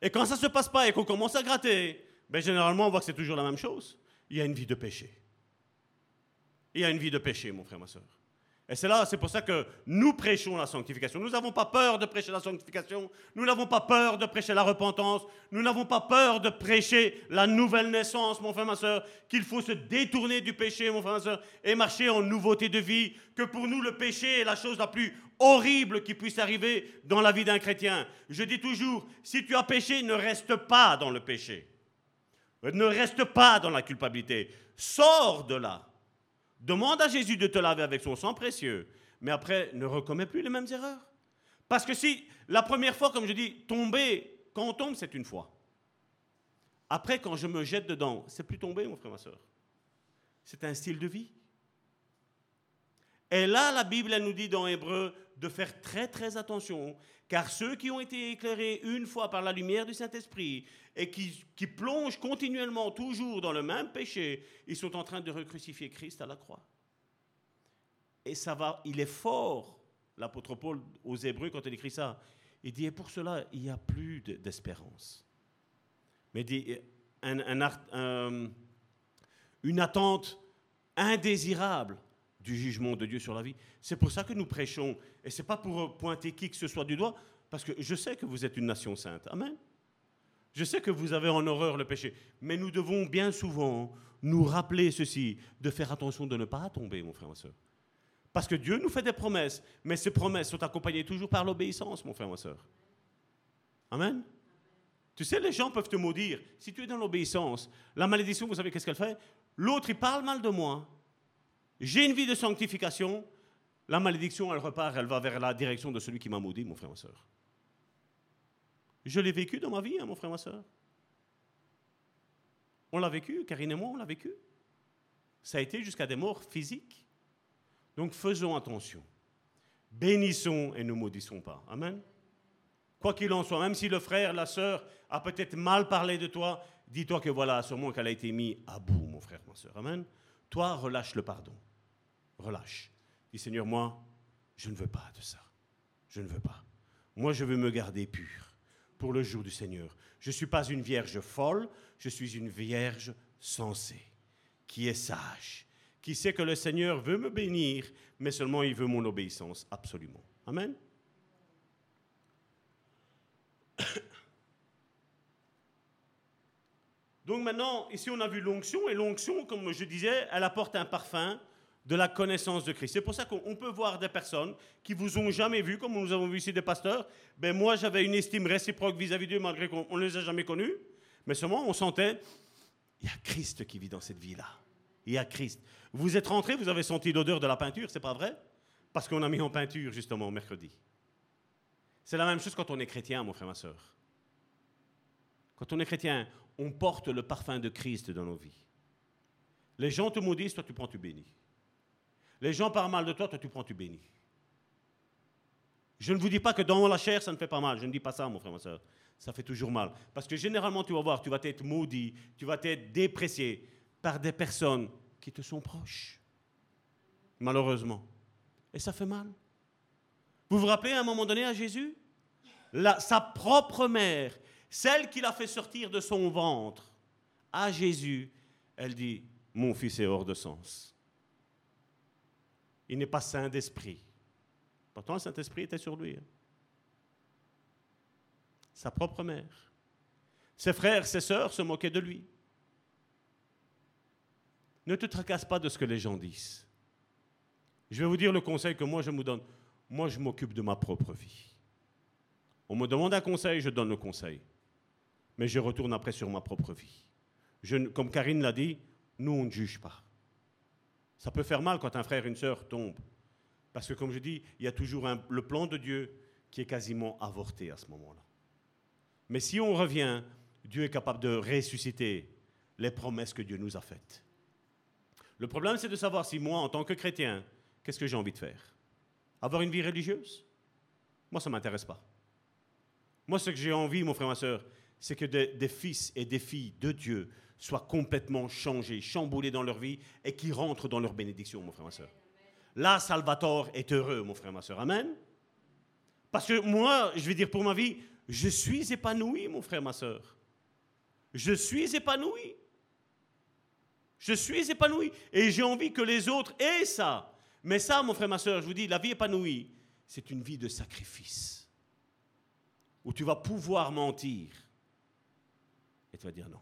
Et quand ça ne se passe pas et qu'on commence à gratter, ben, généralement, on voit que c'est toujours la même chose. Il y a une vie de péché. Il y a une vie de péché, mon frère, ma soeur. Et c'est là, c'est pour ça que nous prêchons la sanctification. Nous n'avons pas peur de prêcher la sanctification. Nous n'avons pas peur de prêcher la repentance. Nous n'avons pas peur de prêcher la nouvelle naissance, mon frère, ma soeur. Qu'il faut se détourner du péché, mon frère, ma soeur, et marcher en nouveauté de vie. Que pour nous, le péché est la chose la plus horrible qui puisse arriver dans la vie d'un chrétien. Je dis toujours, si tu as péché, ne reste pas dans le péché. Ne reste pas dans la culpabilité. Sors de là. Demande à Jésus de te laver avec son sang précieux, mais après, ne recommets plus les mêmes erreurs. Parce que si la première fois, comme je dis, tomber, quand on tombe, c'est une fois. Après, quand je me jette dedans, c'est plus tomber, mon frère, ma soeur. C'est un style de vie. Et là, la Bible, elle nous dit dans Hébreu de faire très très attention, car ceux qui ont été éclairés une fois par la lumière du Saint-Esprit et qui, plongent continuellement toujours dans le même péché, ils sont en train de recrucifier Christ à la croix. Et ça va, il est fort, l'apôtre Paul aux Hébreux, quand il écrit ça. Il dit, et pour cela, il n'y a plus d'espérance. Mais il dit, un, un, un, une attente indésirable du jugement de Dieu sur la vie. C'est pour ça que nous prêchons. Et ce n'est pas pour pointer qui que ce soit du doigt, parce que je sais que vous êtes une nation sainte. Amen. Je sais que vous avez en horreur le péché. Mais nous devons bien souvent nous rappeler ceci, de faire attention de ne pas tomber, mon frère, ma soeur. Parce que Dieu nous fait des promesses, mais ces promesses sont accompagnées toujours par l'obéissance, mon frère, ma soeur. Amen. Tu sais, les gens peuvent te maudire. Si tu es dans l'obéissance, la malédiction, vous savez qu'est-ce qu'elle fait? L'autre, il parle mal de moi. J'ai une vie de sanctification, la malédiction, elle repart, elle va vers la direction de celui qui m'a maudit, mon frère, ma soeur. Je l'ai vécu dans ma vie, hein, mon frère, ma soeur. On l'a vécu, Karine et moi, on l'a vécu. Ça a été jusqu'à des morts physiques. Donc faisons attention. Bénissons et ne maudissons pas. Amen. Quoi qu'il en soit, même si le frère, la sœur a peut-être mal parlé de toi, dis-toi que voilà, sûrement qu'elle a été mise à bout, mon frère, ma soeur. Amen. Toi, relâche le pardon. Relâche. Dis Seigneur, moi, je ne veux pas de ça. Je ne veux pas. Moi, je veux me garder pur pour le jour du Seigneur. Je ne suis pas une vierge folle, je suis une vierge sensée, qui est sage, qui sait que le Seigneur veut me bénir, mais seulement il veut mon obéissance, absolument. Amen. Donc maintenant, ici on a vu l'onction, et l'onction, comme je disais, elle apporte un parfum de la connaissance de Christ. C'est pour ça qu'on peut voir des personnes qui vous ont jamais vu, comme nous avons vu ici des pasteurs. Ben moi, j'avais une estime réciproque vis-à-vis d'eux, malgré qu'on ne les a jamais connus. Mais seulement, on sentait, il y a Christ qui vit dans cette vie-là. Il y a Christ. Vous êtes rentré, vous avez senti l'odeur de la peinture, c'est pas vrai? Parce qu'on a mis en peinture, justement, mercredi. C'est la même chose quand on est chrétien, mon frère, ma soeur. Quand on est chrétien, on porte le parfum de Christ dans nos vies. Les gens te maudissent, toi tu prends, tu bénis. Les gens parlent mal de toi, toi tu prends, tu bénis. Je ne vous dis pas que dans la chair, ça ne fait pas mal. Je ne dis pas ça, mon frère, ma soeur. Ça fait toujours mal. Parce que généralement, tu vas voir, tu vas être maudit, tu vas être déprécié par des personnes qui te sont proches. Malheureusement. Et ça fait mal. Vous vous rappelez à un moment donné à Jésus? Sa propre mère, celle qui l'a fait sortir de son ventre, à Jésus, elle dit, mon fils est hors de sens. Il n'est pas saint d'esprit. Pourtant, le Saint-Esprit était sur lui. Hein. Sa propre mère. Ses frères, ses sœurs se moquaient de lui. Ne te tracasse pas de ce que les gens disent. Je vais vous dire le conseil que moi je me donne. Moi, je m'occupe de ma propre vie. On me demande un conseil, je donne le conseil. Mais je retourne après sur ma propre vie. Comme Karine l'a dit, nous, on ne juge pas. Ça peut faire mal quand un frère et une sœur tombent. Parce que, comme je dis, il y a toujours le plan de Dieu qui est quasiment avorté à ce moment-là. Mais si on revient, Dieu est capable de ressusciter les promesses que Dieu nous a faites. Le problème, c'est de savoir si moi, en tant que chrétien, qu'est-ce que j'ai envie de faire? Avoir une vie religieuse? Moi, ça ne m'intéresse pas. Moi, ce que j'ai envie, mon frère, ma soeur, c'est que des, fils et des filles de Dieu soient complètement changés, chamboulés dans leur vie et qui rentrent dans leur bénédiction, mon frère, ma soeur. Là, Salvatore est heureux, mon frère, ma soeur. Amen. Parce que moi, je vais dire pour ma vie, je suis épanoui, mon frère, ma soeur. Je suis épanoui. Je suis épanoui. Et j'ai envie que les autres aient ça. Mais ça, mon frère, ma soeur, je vous dis, la vie épanouie, c'est une vie de sacrifice. Où tu vas pouvoir mentir. Et tu vas dire non.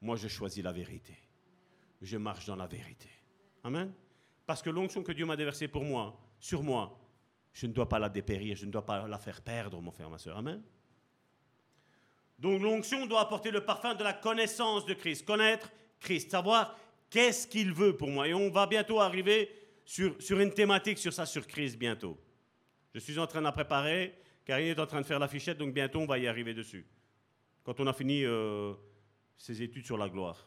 Moi, je choisis la vérité. Je marche dans la vérité. Amen. Parce que l'onction que Dieu m'a déversée pour moi, sur moi, je ne dois pas la dépérir, je ne dois pas la faire perdre, mon frère, ma soeur. Amen. Donc l'onction doit apporter le parfum de la connaissance de Christ, connaître Christ, savoir qu'est-ce qu'il veut pour moi. Et on va bientôt arriver sur, sur une thématique sur ça, sur Christ, bientôt. Je suis en train de la préparer, Karine est en train de faire la fichette, donc bientôt on va y arriver dessus. Quand on a fini euh, ses études sur la gloire.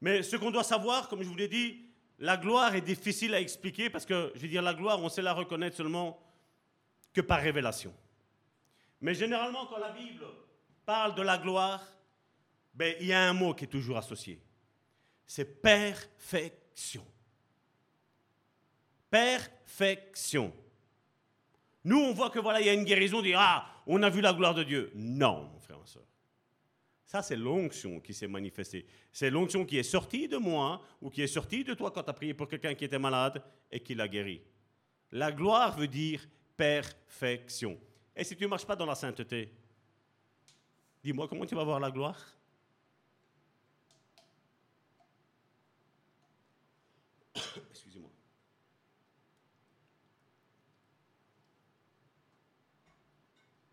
Mais ce qu'on doit savoir, comme je vous l'ai dit, la gloire est difficile à expliquer parce que, je veux dire, la gloire, on sait la reconnaître seulement que par révélation. Mais généralement, quand la Bible parle de la gloire, ben, il y a un mot qui est toujours associé. C'est perfection. Perfection. Nous, on voit que voilà, il y a une guérison, on dit Ah, on a vu la gloire de Dieu. Non, Ça, c'est l'onction qui s'est manifestée. C'est l'onction qui est sortie de moi ou qui est sortie de toi quand tu as prié pour quelqu'un qui était malade et qui l'a guéri. La gloire veut dire perfection. Et si tu ne marches pas dans la sainteté, dis-moi comment tu vas voir la gloire? Excusez-moi.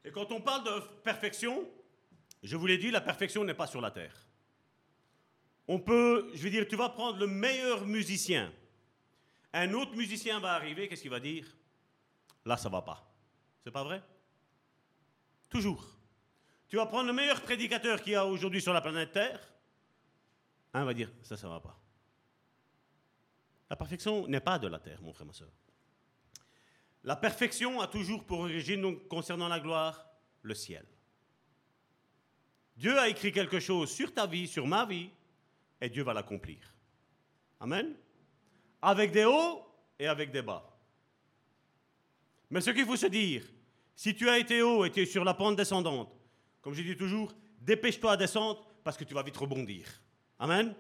Et quand on parle de perfection, je vous l'ai dit, la perfection n'est pas sur la terre. On peut, je veux dire, tu vas prendre le meilleur musicien. Un autre musicien va arriver, qu'est-ce qu'il va dire? Là, ça va pas. C'est pas vrai? Toujours. Tu vas prendre le meilleur prédicateur qu'il y a aujourd'hui sur la planète Terre. Un va dire, ça, ça va pas. La perfection n'est pas de la terre, mon frère, ma soeur. La perfection a toujours pour origine, concernant la gloire, le ciel. Dieu a écrit quelque chose sur ta vie, sur ma vie, et Dieu va l'accomplir. Amen. Avec des hauts et avec des bas. Mais ce qu'il faut se dire, si tu as été haut et tu es sur la pente descendante, comme je dis toujours, dépêche-toi à descendre parce que tu vas vite rebondir. Amen.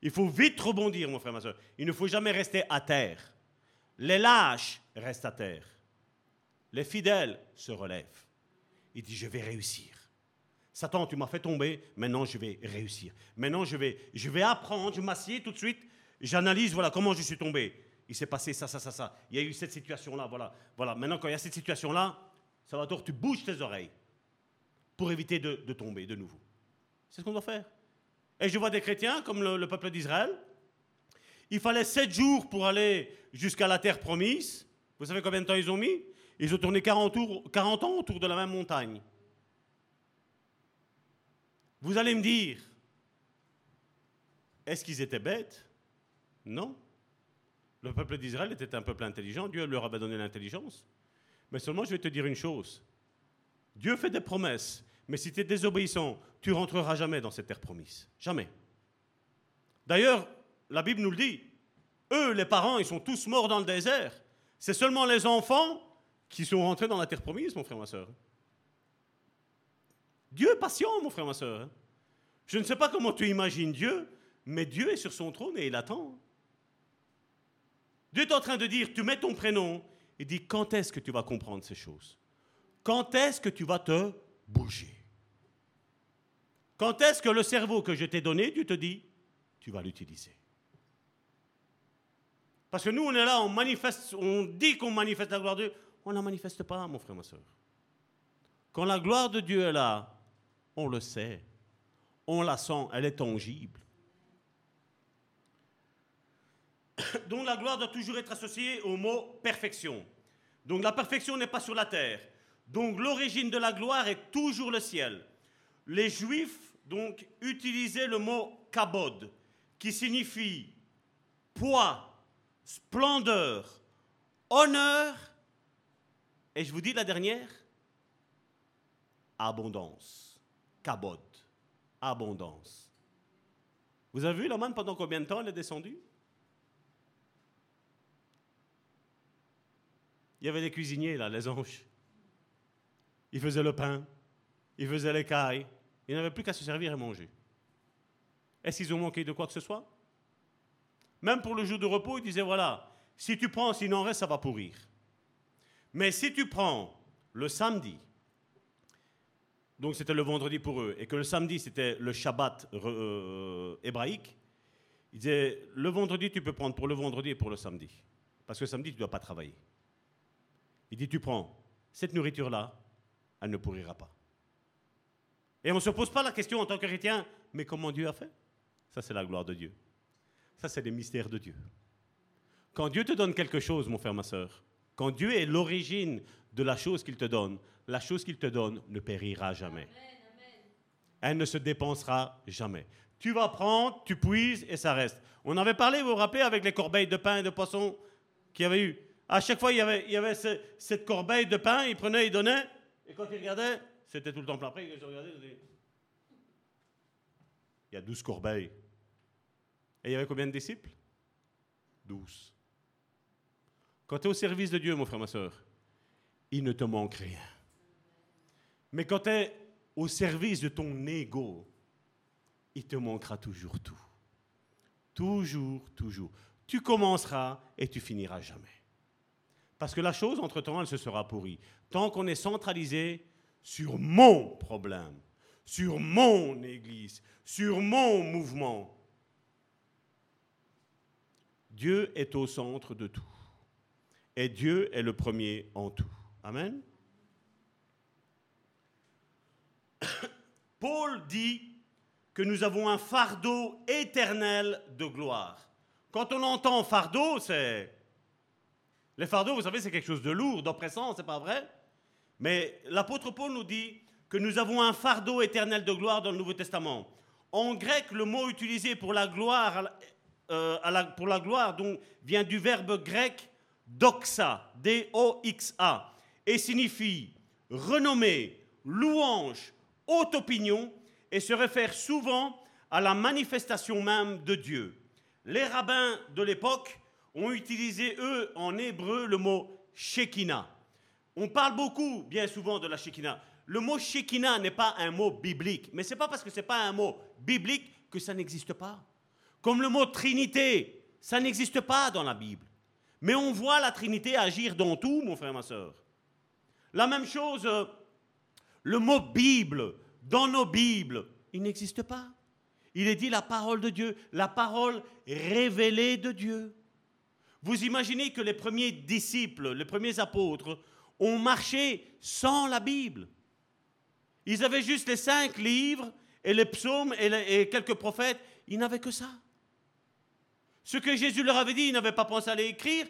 Il faut vite rebondir, mon frère, ma soeur. Il ne faut jamais rester à terre. Les lâches restent à terre. Les fidèles se relèvent. Il dit, je vais réussir. Satan, tu m'as fait tomber, maintenant je vais réussir. Maintenant je vais, je vais apprendre, je m'assieds tout de suite, j'analyse, voilà comment je suis tombé. Il s'est passé ça, ça, ça, ça. Il y a eu cette situation-là, voilà. Voilà, maintenant quand il y a cette situation-là, Salvatore, tu bouges tes oreilles pour éviter de, tomber de nouveau. C'est ce qu'on doit faire. Et je vois des chrétiens, comme le, peuple d'Israël, il fallait sept jours pour aller jusqu'à la terre promise. Vous savez combien de temps ils ont mis? Ils ont tourné 40, 40 ans autour de la même montagne. Vous allez me dire, est-ce qu'ils étaient bêtes? Non. Le peuple d'Israël était un peuple intelligent, Dieu leur avait donné l'intelligence. Mais seulement, je vais te dire une chose. Dieu fait des promesses, mais si tu es désobéissant, tu rentreras jamais dans cette terre promise. Jamais. D'ailleurs, la Bible nous le dit. Eux, les parents, ils sont tous morts dans le désert. C'est seulement les enfants qui sont rentrés dans la terre promise, mon frère, ma soeur. Dieu est patient, mon frère, ma soeur. Je ne sais pas comment tu imagines Dieu, mais Dieu est sur son trône et il attend. Dieu est en train de dire, tu mets ton prénom, et dit, quand est-ce que tu vas comprendre ces choses? Quand est-ce que tu vas te bouger? Quand est-ce que le cerveau que je t'ai donné, Dieu te dit, tu vas l'utiliser? Parce que nous, on est là, on manifeste, on dit qu'on manifeste la gloire de Dieu, on ne la manifeste pas, mon frère, ma soeur. Quand la gloire de Dieu est là, on le sait, on la sent, elle est tangible. Donc la gloire doit toujours être associée au mot perfection. Donc la perfection n'est pas sur la terre. Donc l'origine de la gloire est toujours le ciel. Les Juifs donc utilisaient le mot kabod, qui signifie poids, splendeur, honneur, et je vous dis la dernière, abondance. Kabod, abondance. Vous avez vu la manne pendant combien de temps elle est descendue Il y avait des cuisiniers là, les anges. Ils faisaient le pain, ils faisaient les cailles. Ils n'avaient plus qu'à se servir et manger. Est-ce qu'ils ont manqué de quoi que ce soit? Même pour le jour de repos, ils disaient voilà, si tu prends, s'il en reste, ça va pourrir. Mais si tu prends le samedi, donc c'était le vendredi pour eux, et que le samedi c'était le Shabbat euh, hébraïque, ils disaient le vendredi tu peux prendre pour le vendredi et pour le samedi. Parce que samedi tu ne dois pas travailler. Il dit tu prends cette nourriture-là, elle ne pourrira pas. Et on ne se pose pas la question en tant que chrétien, mais comment Dieu a fait? Ça c'est la gloire de Dieu. Ça c'est les mystères de Dieu. Quand Dieu te donne quelque chose, mon frère, ma soeur, quand Dieu est l'origine de la chose qu'il te donne, la chose qu'il te donne ne périra jamais. Elle ne se dépensera jamais. Tu vas prendre, tu puises et ça reste. On avait parlé, vous vous rappelez, avec les corbeilles de pain et de poisson qu'il y avait eu. À chaque fois, il y avait, cette corbeille de pain, il prenait, il donnait, et quand il regardait, c'était tout le temps plein. Après, il regardait, il disait, il y a douze corbeilles. Et il y avait combien de disciples? Douze. Quand tu es au service de Dieu, mon frère, ma soeur, il ne te manque rien. Mais quand tu es au service de ton ego, il te manquera toujours tout. Toujours, toujours. Tu commenceras et tu finiras jamais. Parce que la chose, entre-temps, elle se sera pourrie. Tant qu'on est centralisé sur mon problème, sur mon église, sur mon mouvement, Dieu est au centre de tout. Et Dieu est le premier en tout. Amen. Paul dit que nous avons un fardeau éternel de gloire. Quand on entend fardeau, c'est... Les fardeaux, vous savez, c'est quelque chose de lourd, d'oppressant, c'est pas vrai Mais l'apôtre Paul nous dit que nous avons un fardeau éternel de gloire dans le Nouveau Testament. En grec, le mot utilisé pour la gloire, euh, pour la gloire vient du verbe grec doxa, D-O-X-A, et signifie renommée, louange, haute opinion, et se réfère souvent à la manifestation même de Dieu. Les rabbins de l'époque ont utilisé, eux, en hébreu, le mot Shekinah. On parle beaucoup, bien souvent, de la Shekinah. Le mot Shekinah n'est pas un mot biblique, mais ce n'est pas parce que ce n'est pas un mot biblique que ça n'existe pas. Comme le mot Trinité, ça n'existe pas dans la Bible. Mais on voit la Trinité agir dans tout, mon frère, ma soeur. La même chose, euh, le mot Bible, dans nos Bibles, il n'existe pas. Il est dit la parole de Dieu, la parole révélée de Dieu. Vous imaginez que les premiers disciples, les premiers apôtres, ont marché sans la Bible. Ils avaient juste les cinq livres et les psaumes et, quelques prophètes. Ils n'avaient que ça. Ce que Jésus leur avait dit, ils n'avaient pas pensé à l'écrire.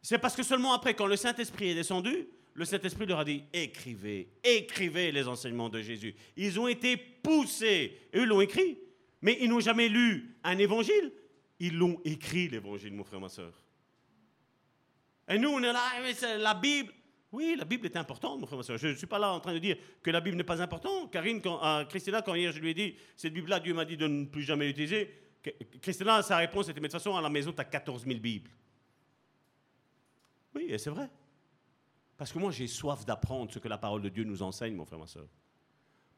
C'est parce que seulement après, quand le Saint-Esprit est descendu, le Saint-Esprit leur a dit écrivez, écrivez les enseignements de Jésus. Ils ont été poussés, eux l'ont écrit, mais ils n'ont jamais lu un évangile. Ils l'ont écrit, l'évangile, mon frère, ma soeur. Et nous, on est là, c'est la Bible. Oui, la Bible est importante, mon frère, ma soeur. Je ne suis pas là en train de dire que la Bible n'est pas importante. Karine, quand, euh, Christina, quand hier je lui ai dit, cette Bible-là, Dieu m'a dit de ne plus jamais l'utiliser. Christina, sa réponse était, mais de toute façon, à la maison, tu as 14 000 Bibles. Oui, et c'est vrai. Parce que moi, j'ai soif d'apprendre ce que la parole de Dieu nous enseigne, mon frère, ma soeur.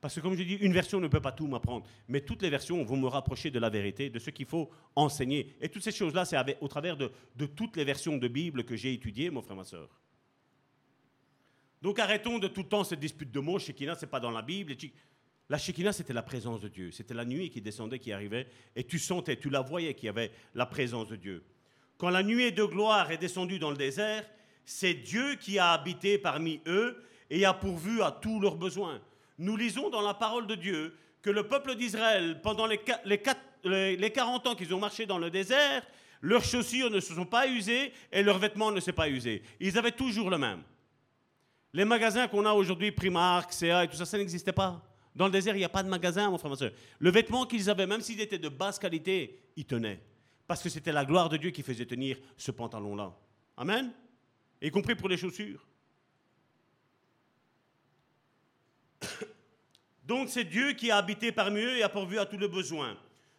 Parce que comme je dis, une version ne peut pas tout m'apprendre, mais toutes les versions vont me rapprocher de la vérité, de ce qu'il faut enseigner. Et toutes ces choses-là, c'est au travers de, toutes les versions de Bible que j'ai étudiées, mon frère, ma soeur. Donc arrêtons de tout le temps cette dispute de mots. Shekinah, c'est pas dans la Bible. La Shekinah, c'était la présence de Dieu. C'était la nuit qui descendait, qui arrivait, et tu sentais, tu la voyais qu'il y avait la présence de Dieu. Quand la nuée de gloire est descendue dans le désert, c'est Dieu qui a habité parmi eux et a pourvu à tous leurs besoins. Nous lisons dans la parole de Dieu que le peuple d'Israël, pendant les, qua- les quatre- les- les 40 ans qu'ils ont marché dans le désert, leurs chaussures ne se sont pas usées et leurs vêtements ne s'est pas usés. Ils avaient toujours le même. Les magasins qu'on a aujourd'hui, Primark, CA et tout ça, ça n'existait pas. Dans le désert, il n'y a pas de magasin, mon frère, ma soeur. Le vêtement qu'ils avaient, même s'il était de basse qualité, il tenait. Parce que c'était la gloire de Dieu qui faisait tenir ce pantalon-là. Amen? Y compris pour les chaussures. Donc c'est Dieu qui a habité parmi eux et a pourvu à tous les besoins.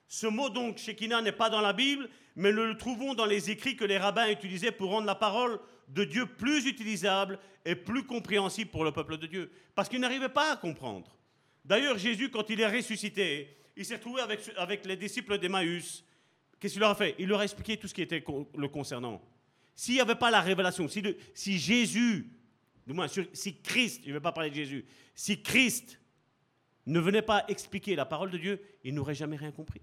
Ce mot donc, Shekinah, n'est pas dans la Bible, mais nous le trouvons dans les écrits que les rabbins utilisaient pour rendre la parole de Dieu plus utilisable et plus compréhensible pour le peuple de Dieu. Parce qu'ils n'arrivaient pas à comprendre. D'ailleurs, Jésus, quand il est ressuscité, il s'est retrouvé avec, avec les disciples d'Emmaüs. Qu'est-ce qu'il leur a fait? Il leur a expliqué tout ce qui était le concernant. S'il n'y avait pas la révélation, si, Jésus, du moins si Christ, je ne vais pas parler de Jésus, si Christ ne venait pas expliquer la parole de Dieu, ils n'auraient jamais rien compris.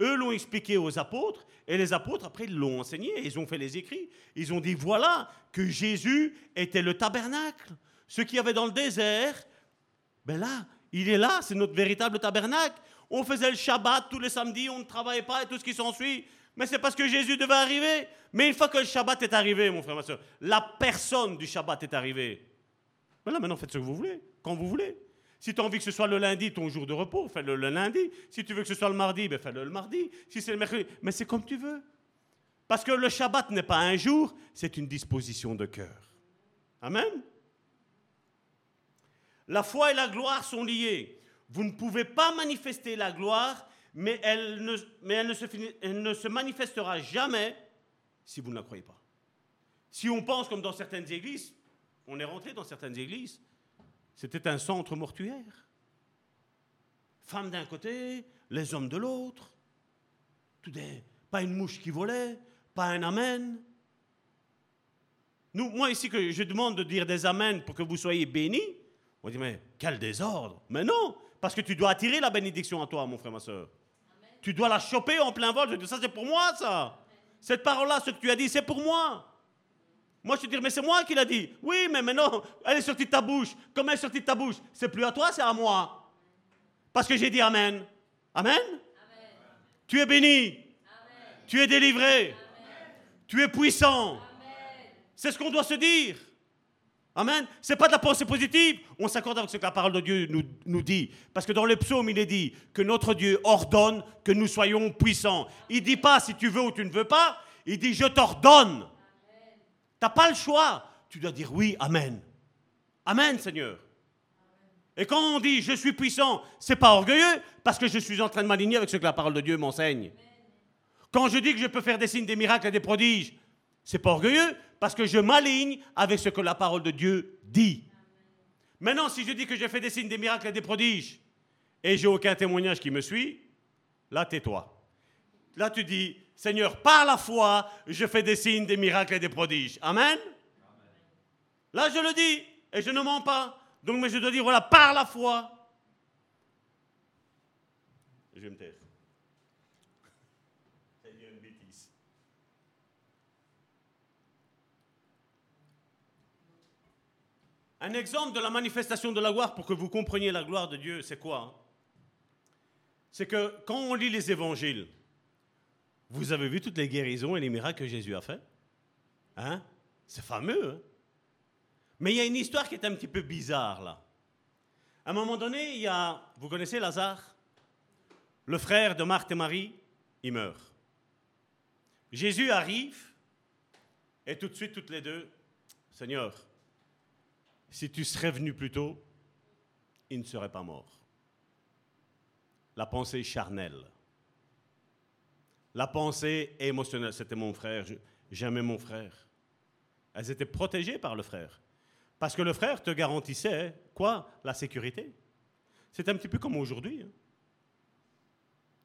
Eux l'ont expliqué aux apôtres, et les apôtres, après, l'ont enseigné, ils ont fait les écrits. Ils ont dit, voilà, que Jésus était le tabernacle. Ce qu'il y avait dans le désert, ben là, il est là, c'est notre véritable tabernacle. On faisait le Shabbat tous les samedis, on ne travaillait pas et tout ce qui s'ensuit. Mais c'est parce que Jésus devait arriver. Mais une fois que le Shabbat est arrivé, mon frère, ma soeur, la personne du Shabbat est arrivée. Mais là, maintenant, faites ce que vous voulez, quand vous voulez. Si tu as envie que ce soit le lundi, ton jour de repos, fais-le le lundi. Si tu veux que ce soit le mardi, ben fais-le le mardi. Si c'est le mercredi, mais c'est comme tu veux. Parce que le Shabbat n'est pas un jour, c'est une disposition de cœur. Amen. La foi et la gloire sont liées. Vous ne pouvez pas manifester la gloire, mais elle ne, se, manifestera jamais si vous ne la croyez pas. Si on pense comme dans certaines églises, on est rentré dans certaines églises, c'était un centre mortuaire. Femmes d'un côté, les hommes de l'autre. Pas une mouche qui volait, pas un amen. Moi ici, que je demande de dire des amens pour que vous soyez bénis, on dit, mais quel désordre. Mais non, parce que tu dois attirer la bénédiction à toi, mon frère, ma soeur. Tu dois la choper en plein vol. Je dis, ça c'est pour moi, ça. Cette parole-là, ce que tu as dit, c'est pour moi. Moi, je te dis, mais c'est moi qui l'a dit. Oui, mais maintenant, elle est sortie de ta bouche. Comme elle est sortie de ta bouche, c'est plus à toi, c'est à moi. Parce que j'ai dit Amen. Amen? Tu es béni. Tu es délivré. Tu es puissant. C'est ce qu'on doit se dire. Amen. C'est pas de la pensée positive. On s'accorde avec ce que la parole de Dieu nous, dit. Parce que dans le psaume, il est dit que notre Dieu ordonne que nous soyons puissants. Il dit pas si tu veux ou tu ne veux pas. Il dit je t'ordonne. Tu n'as pas le choix. Tu dois dire oui, Amen. Amen, Seigneur. Et quand on dit je suis puissant, c'est pas orgueilleux parce que je suis en train de m'aligner avec ce que la parole de Dieu m'enseigne. Quand je dis que je peux faire des signes, des miracles et des prodiges, c'est pas orgueilleux parce que je m'aligne avec ce que la parole de Dieu dit. Maintenant, si je dis que j'ai fait des signes, des miracles et des prodiges et j'ai aucun témoignage qui me suit, là tais-toi. Là tu dis, Seigneur, par la foi, je fais des signes, des miracles et des prodiges. Amen. Là je le dis et je ne mens pas. Donc mais je dois dire, voilà, par la foi. Je me taire. C'est une bêtise. Un exemple de la manifestation de la gloire pour que vous compreniez la gloire de Dieu, c'est quoi hein? C'est que quand on lit les évangiles, vous avez vu toutes les guérisons et les miracles que Jésus a fait? Hein? C'est fameux. hein? Mais il y a une histoire qui est un petit peu bizarre là. À un moment donné, il y a, vous connaissez Lazare? Le frère de Marthe et Marie, il meurt. Jésus arrive Et tout de suite, toutes les deux, Seigneur, si tu serais venu plus tôt, il ne serait pas mort. La pensée charnelle. La pensée émotionnelle, c'était mon frère, j'aimais mon frère. Elles étaient protégées par le frère. Parce que le frère te garantissait, quoi? La sécurité. C'est un petit peu comme aujourd'hui. hein.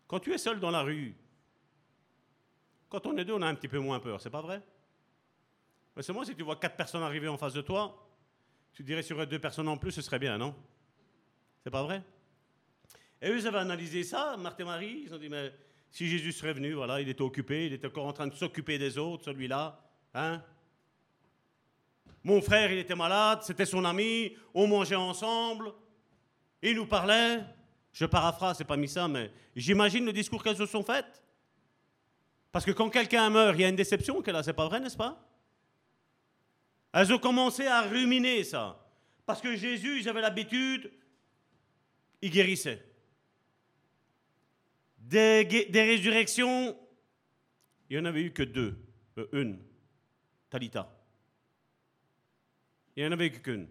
Quand tu es seul dans la rue, quand on est deux, on a un petit peu moins peur, c'est pas vrai? Mais seulement si tu vois quatre personnes arriver en face de toi, tu dirais sur deux personnes en plus, ce serait bien, non? C'est pas vrai? Et eux, ils avaient analysé ça, Marthe et Marie, ils ont dit, mais si Jésus serait venu, voilà, il était occupé, il était encore en train de s'occuper des autres, celui-là, hein? Mon frère, il était malade, c'était son ami, on mangeait ensemble, il nous parlait. Je paraphrase, c'est pas mis ça, mais j'imagine le discours qu'elles se sont faites. Parce que quand quelqu'un meurt, il y a une déception qu'elle a, c'est pas vrai, n'est-ce pas? Elles ont commencé à ruminer ça. Parce que Jésus, ils avaient l'habitude, il guérissait. Des, résurrections, il n'y en avait eu que deux. Euh, une, Talita. Il n'y en avait qu'une.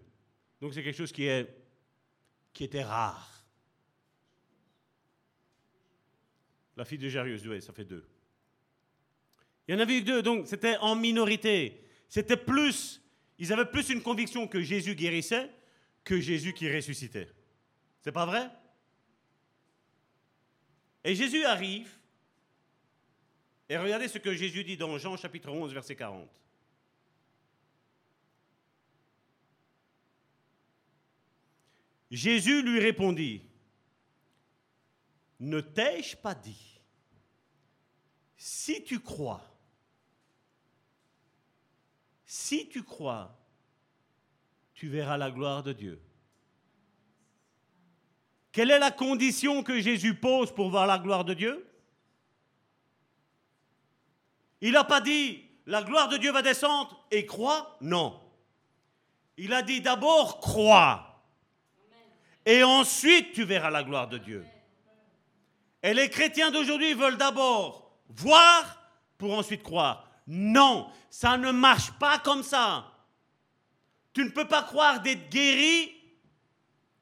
Donc c'est quelque chose qui, qui était rare. La fille de Jairus, oui, ça fait deux. Il y en avait eu deux, donc c'était en minorité. C'était plus, ils avaient plus une conviction que Jésus guérissait que Jésus qui ressuscitait. C'est pas vrai? Et Jésus arrive, et regardez ce que Jésus dit dans Jean chapitre 11, verset 40. Jésus lui répondit, ne t'ai-je pas dit, si tu crois, si tu crois, tu verras la gloire de Dieu. Quelle est la condition que Jésus pose pour voir la gloire de Dieu? Il n'a pas dit, la gloire de Dieu va descendre et crois, non. Il a dit d'abord, crois. Et ensuite, tu verras la gloire de Dieu. Et les chrétiens d'aujourd'hui veulent d'abord voir pour ensuite croire. Non, ça ne marche pas comme ça. Tu ne peux pas croire d'être guéri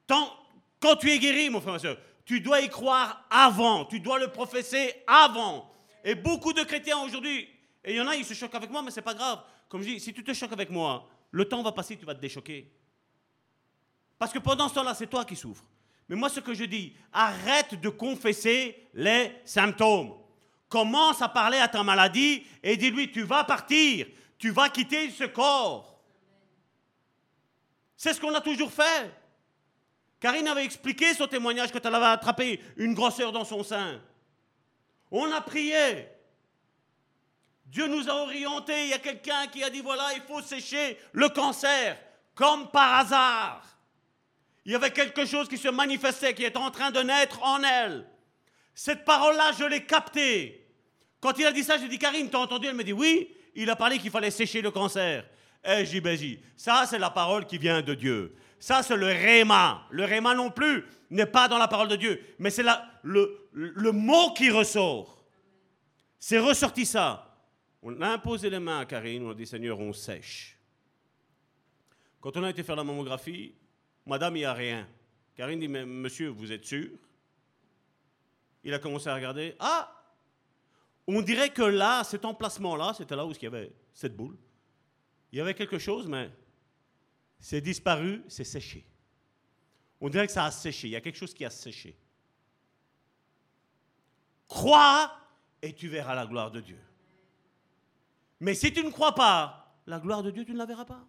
quand tu es guéri, mon frère, ma soeur. Tu dois y croire avant, tu dois le professer avant. Et beaucoup de chrétiens aujourd'hui, et il y en a, ils se choquent avec moi, mais c'est pas grave. Comme je dis, si tu te choques avec moi, le temps va passer, tu vas te déchoquer. Parce que pendant ce temps-là, c'est toi qui souffres. Mais moi, ce que je dis, arrête de confesser les symptômes. Commence à parler à ta maladie et dis-lui, tu vas partir, tu vas quitter ce corps. C'est ce qu'on a toujours fait. Karine avait expliqué son témoignage quand elle avait attrapé une grosseur dans son sein. On a prié. Dieu nous a orientés. Il y a quelqu'un qui a dit, voilà, il faut sécher le cancer, comme par hasard. Il y avait quelque chose qui se manifestait, qui est en train de naître en elle. Cette parole-là, je l'ai captée. Quand il a dit ça, j'ai dit, Karine, t'as entendu? Elle me dit, oui, il a parlé qu'il fallait sécher le cancer. Eh, j'ai ben, j'ai. Ça, c'est la parole qui vient de Dieu. Ça, c'est le réma. Le réma non plus n'est pas dans la parole de Dieu, mais c'est le, le mot qui ressort. C'est ressorti ça. On a imposé les mains à Karine, on a dit, Seigneur, on sèche. Quand on a été faire la mammographie, Madame, il n'y a rien. Karine dit, mais monsieur, vous êtes sûr? Il a commencé à regarder. Ah On dirait que là, cet emplacement-là, c'était là où il y avait cette boule. Il y avait quelque chose, mais c'est disparu, c'est séché. On dirait que ça a séché. Il y a quelque chose qui a séché. Crois et tu verras la gloire de Dieu. Mais si tu ne crois pas, la gloire de Dieu, tu ne la verras pas.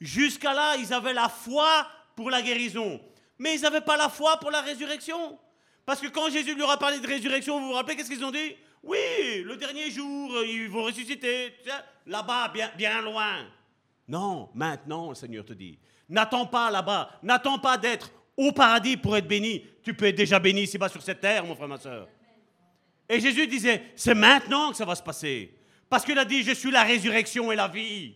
Jusqu'à là, ils avaient la foi pour la guérison. Mais ils n'avaient pas la foi pour la résurrection. Parce que quand Jésus leur a parlé de résurrection, vous vous rappelez qu'est-ce qu'ils ont dit? Oui, le dernier jour, euh, ils vont ressusciter. Là-bas, bien, bien loin. Non, maintenant, le Seigneur te dit. N'attends pas là-bas. N'attends pas d'être au paradis pour être béni. Tu peux être déjà béni ici-bas sur cette terre, mon frère, ma soeur. Et Jésus disait, c'est maintenant que ça va se passer. Parce qu'il a dit, je suis la résurrection et la vie.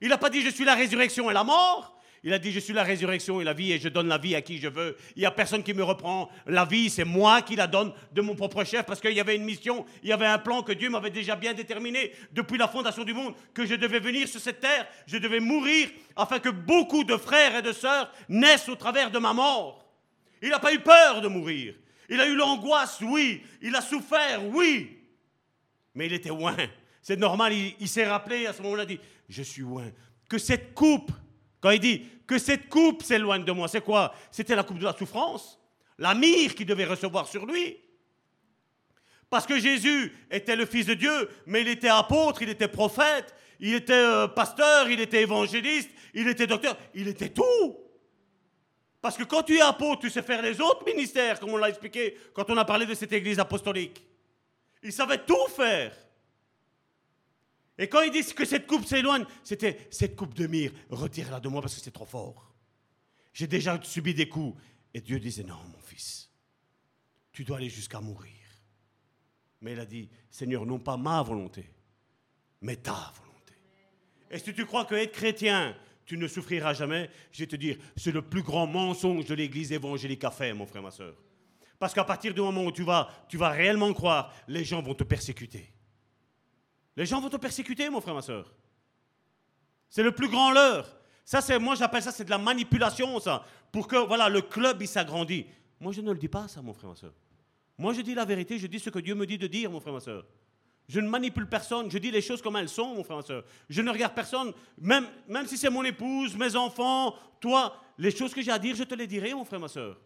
Il n'a pas dit, je suis la résurrection et la mort. Il a dit, je suis la résurrection et la vie et je donne la vie à qui je veux. Il n'y a personne qui me reprend. La vie, c'est moi qui la donne de mon propre chef parce qu'il y avait une mission, il y avait un plan que Dieu m'avait déjà bien déterminé depuis la fondation du monde, que je devais venir sur cette terre, je devais mourir afin que beaucoup de frères et de sœurs naissent au travers de ma mort. Il n'a pas eu peur de mourir. Il a eu l'angoisse, oui. Il a souffert, oui. Mais il était loin. C'est normal, il, s'est rappelé à ce moment-là, dit, je suis loin. Que cette coupe, quand il dit que cette coupe s'éloigne de moi, c'est quoi? C'était la coupe de la souffrance, la mire qu'il devait recevoir sur lui. Parce que Jésus était le Fils de Dieu, mais il était apôtre, il était prophète, il était euh, pasteur, il était évangéliste, il était docteur, il était tout. Parce que quand tu es apôtre, tu sais faire les autres ministères, comme on l'a expliqué quand on a parlé de cette église apostolique. Il savait tout faire. Et quand il dit que cette coupe s'éloigne, c'était cette coupe de mire, retire-la de moi parce que c'est trop fort. J'ai déjà subi des coups. Et Dieu disait, non, mon fils, tu dois aller jusqu'à mourir. Mais il a dit, Seigneur, non pas ma volonté, mais ta volonté. Et si tu crois que être chrétien, tu ne souffriras jamais, je vais te dire, c'est le plus grand mensonge de l'église évangélique à faire, mon frère, ma soeur. Parce qu'à partir du moment où tu vas, tu vas réellement croire, les gens vont te persécuter. Les gens vont te persécuter, mon frère, ma soeur. C'est le plus grand leurre. Ça, c'est, moi, j'appelle ça, c'est de la manipulation, ça. Pour que, voilà, le club, il s'agrandit. Moi, je ne le dis pas, ça, mon frère, ma soeur. Moi, je dis la vérité, je dis ce que Dieu me dit de dire, mon frère, ma soeur. Je ne manipule personne, je dis les choses comme elles sont, mon frère, ma soeur. Je ne regarde personne, même, même si c'est mon épouse, mes enfants, toi, les choses que j'ai à dire, je te les dirai, mon frère, ma soeur.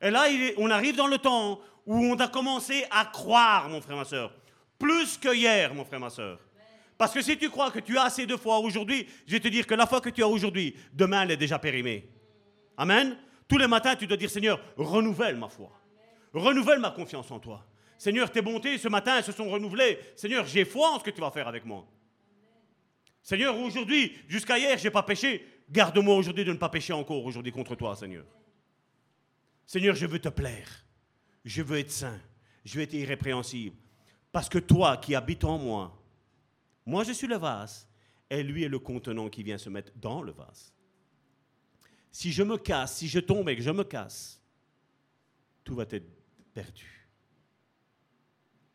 Et là, on arrive dans le temps où on a commencé à croire, mon frère, ma soeur. Plus que hier, mon frère, ma soeur. Parce que si tu crois que tu as assez de foi aujourd'hui, je vais te dire que la foi que tu as aujourd'hui, demain, elle est déjà périmée. Amen. Tous les matins, tu dois dire, Seigneur, renouvelle ma foi. Renouvelle ma confiance en toi. Seigneur, tes bontés ce matin elles se sont renouvelées. Seigneur, j'ai foi en ce que tu vas faire avec moi. Seigneur, aujourd'hui, jusqu'à hier, j'ai pas péché. Garde-moi aujourd'hui de ne pas pécher encore aujourd'hui contre toi, Seigneur. Seigneur, je veux te plaire. Je veux être saint. Je veux être irrépréhensible. Parce que toi qui habites en moi, moi je suis le vase, et lui est le contenant qui vient se mettre dans le vase. Si je me casse, si je tombe et que je me casse, tout va être perdu.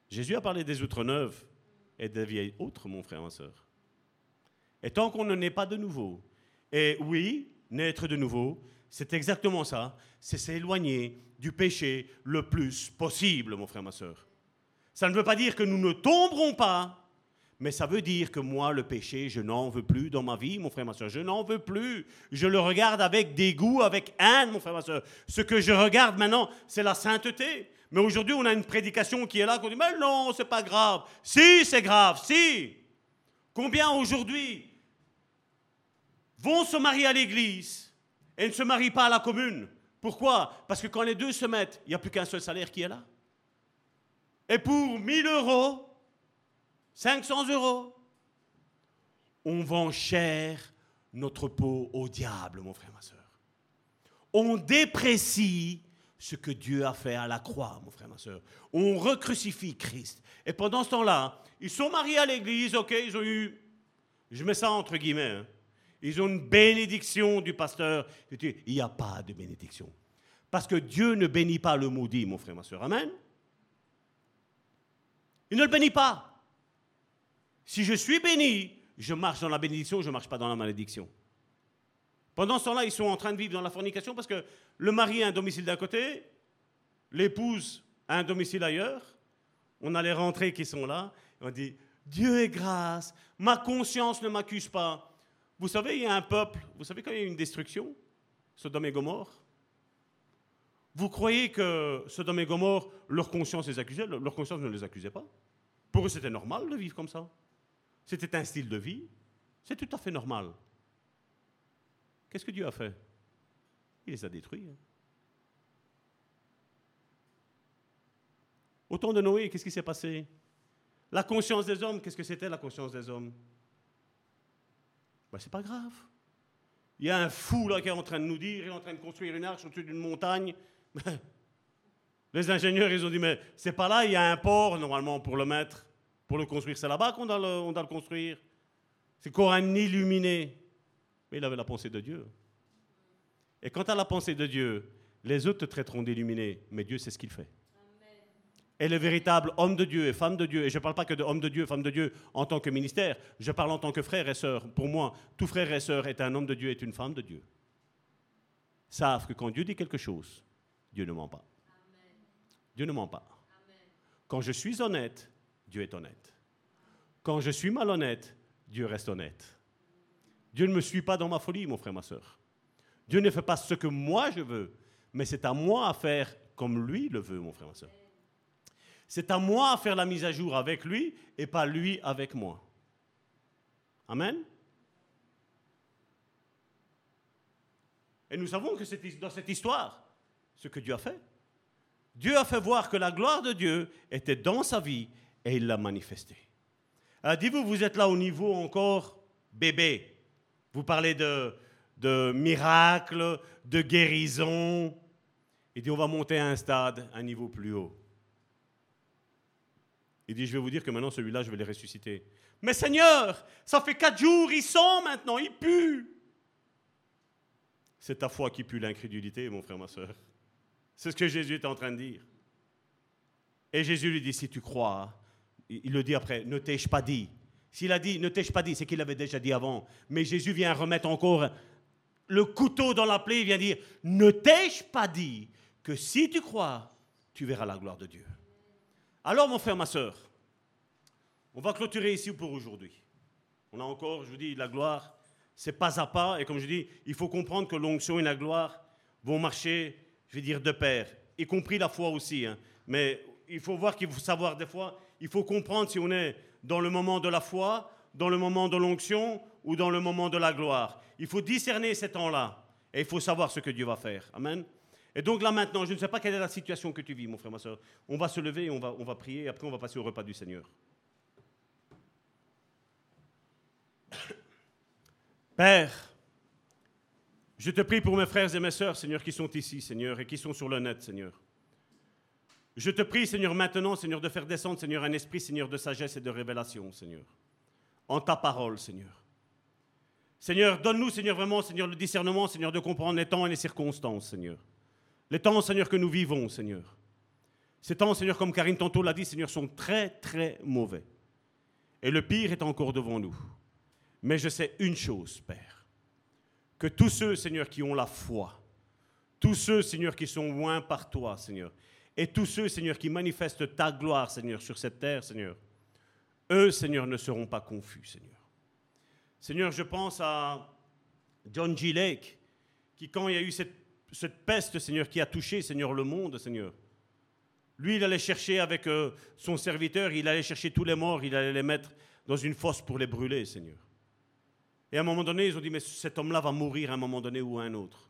Jésus a parlé des outres neuves et des vieilles outres, mon frère, ma soeur. Et tant qu'on ne naît pas de nouveau, et oui, naître de nouveau, c'est exactement ça, c'est s'éloigner du péché le plus possible, mon frère, ma soeur. Ça ne veut pas dire que nous ne tomberons pas, mais ça veut dire que moi, le péché, je n'en veux plus dans ma vie, mon frère, ma soeur. Je n'en veux plus. Je le regarde avec dégoût, avec haine, mon frère, ma soeur. Ce que je regarde maintenant, c'est la sainteté. Mais aujourd'hui, on a une prédication qui est là, qu'on dit, mais non, c'est pas grave. Si, c'est grave, si. Combien aujourd'hui vont se marier à l'église et ne se marient pas à la commune? Pourquoi? Parce que quand les deux se mettent, il n'y a plus qu'un seul salaire qui est là. Et pour 1000 euros, 500 euros, on vend cher notre peau au diable, mon frère, ma soeur. On déprécie ce que Dieu a fait à la croix, mon frère, ma soeur. On recrucifie Christ. Et pendant ce temps-là, ils sont mariés à l'église, ok, ils ont eu, je mets ça entre guillemets, hein. ils ont une bénédiction du pasteur. Il n'y a pas de bénédiction. Parce que Dieu ne bénit pas le maudit, mon frère, ma soeur. Amen. Il ne le bénit pas. Si je suis béni, je marche dans la bénédiction, je ne marche pas dans la malédiction. Pendant ce temps-là, ils sont en train de vivre dans la fornication parce que le mari a un domicile d'un côté, l'épouse a un domicile ailleurs. On a les rentrées qui sont là. On dit Dieu est grâce, ma conscience ne m'accuse pas. Vous savez, il y a un peuple, vous savez quand il y a une destruction Sodome et Gomorre Vous croyez que Sodome et Gomorre, leur conscience les accusait Leur conscience ne les accusait pas? Pour eux, c'était normal de vivre comme ça. C'était un style de vie. C'est tout à fait normal. Qu'est-ce que Dieu a fait? Il les a détruits. hein. Au temps de Noé, qu'est-ce qui s'est passé? La conscience des hommes, qu'est-ce que c'était la conscience des hommes? Ben, C'est pas grave. Il y a un fou là qui est en train de nous dire, il est en train de construire une arche au-dessus d'une montagne. Les ingénieurs, ils ont dit, mais c'est pas là, il y a un port normalement pour le mettre, pour le construire. C'est là-bas qu'on doit, le- construire. C'est encore un illuminé. Mais il avait la pensée de Dieu. Et quant à la pensée de Dieu, les autres te traiteront d'illuminé, mais Dieu sait ce qu'il fait. Et le véritable homme de Dieu et femme de Dieu, et je ne parle pas que de homme de Dieu, femme de Dieu en tant que ministère, je parle en tant que frère et sœur. Pour moi, tout frère et sœur est un homme de Dieu, est une femme de Dieu. Savent que quand Dieu dit quelque chose, Dieu ne ment pas. Dieu ne ment pas. Quand je suis honnête, Dieu est honnête. Quand je suis malhonnête, Dieu reste honnête. Dieu ne me suit pas dans ma folie, mon frère, ma soeur. Dieu ne fait pas ce que moi je veux, mais c'est à moi à faire comme lui le veut, mon frère, ma soeur. C'est à moi à faire la mise à jour avec lui et pas lui avec moi. Amen. Et nous savons que dans cette histoire ce que Dieu a fait. Dieu a fait voir que la gloire de Dieu était dans sa vie et il l'a manifestée. Alors dites-vous, vous êtes là au niveau encore bébé. Vous parlez de, de miracles, de guérison. Il dit, on va monter à un stade, un niveau plus haut. Il dit, je vais vous dire que maintenant, celui-là, je vais les ressusciter. Mais Seigneur, ça fait quatre jours, il sent maintenant, il pue. C'est ta foi qui pue l'incrédulité, mon frère, ma soeur. C'est ce que Jésus est en train de dire. Et Jésus lui dit, si tu crois, il le dit après, ne t'ai-je pas dit? S'il a dit, ne t'ai-je pas dit, c'est qu'il l'avait déjà dit avant. Mais Jésus vient remettre encore le couteau dans la plaie, il vient dire, ne t'ai-je pas dit que si tu crois, tu verras la gloire de Dieu? Alors mon frère, ma soeur, on va clôturer ici pour aujourd'hui. On a encore, je vous dis, la gloire, c'est pas à pas. Et comme je dis, il faut comprendre que l'onction et la gloire vont marcher, je vais dire, de pair, y compris la foi aussi. hein. Mais il faut voir qu'il faut savoir des fois, il faut comprendre si on est dans le moment de la foi, dans le moment de l'onction ou dans le moment de la gloire. Il faut discerner ces temps-là et il faut savoir ce que Dieu va faire. Amen. Et donc là maintenant, je ne sais pas quelle est la situation que tu vis, mon frère, ma soeur. On va se lever, on va, on va prier, et après on va passer au repas du Seigneur. Père, je te prie pour mes frères et mes sœurs, Seigneur, qui sont ici, Seigneur, et qui sont sur le net, Seigneur. Je te prie, Seigneur, maintenant, Seigneur, de faire descendre, Seigneur, un esprit, Seigneur, de sagesse et de révélation, Seigneur, en ta parole, Seigneur. Seigneur, donne-nous, Seigneur, vraiment, Seigneur, le discernement, Seigneur, de comprendre les temps et les circonstances, Seigneur. Les temps, Seigneur, que nous vivons, Seigneur. Ces temps, Seigneur, comme Karine tantôt l'a dit, Seigneur, sont très, très mauvais. Et le pire est encore devant nous. Mais je sais une chose, Père, que tous ceux, Seigneur, qui ont la foi, tous ceux, Seigneur, qui sont loin par toi, Seigneur, et tous ceux, Seigneur, qui manifestent ta gloire, Seigneur, sur cette terre, Seigneur, eux, Seigneur, ne seront pas confus, Seigneur. Seigneur, je pense à John G. Lake, qui, quand il y a eu cette, peste, Seigneur, qui a touché, Seigneur, le monde, Seigneur, lui, il allait chercher avec euh, son serviteur, il allait chercher tous les morts, il allait les mettre dans une fosse pour les brûler, Seigneur. Et à un moment donné, ils ont dit, mais cet homme-là va mourir à un moment donné ou à un autre.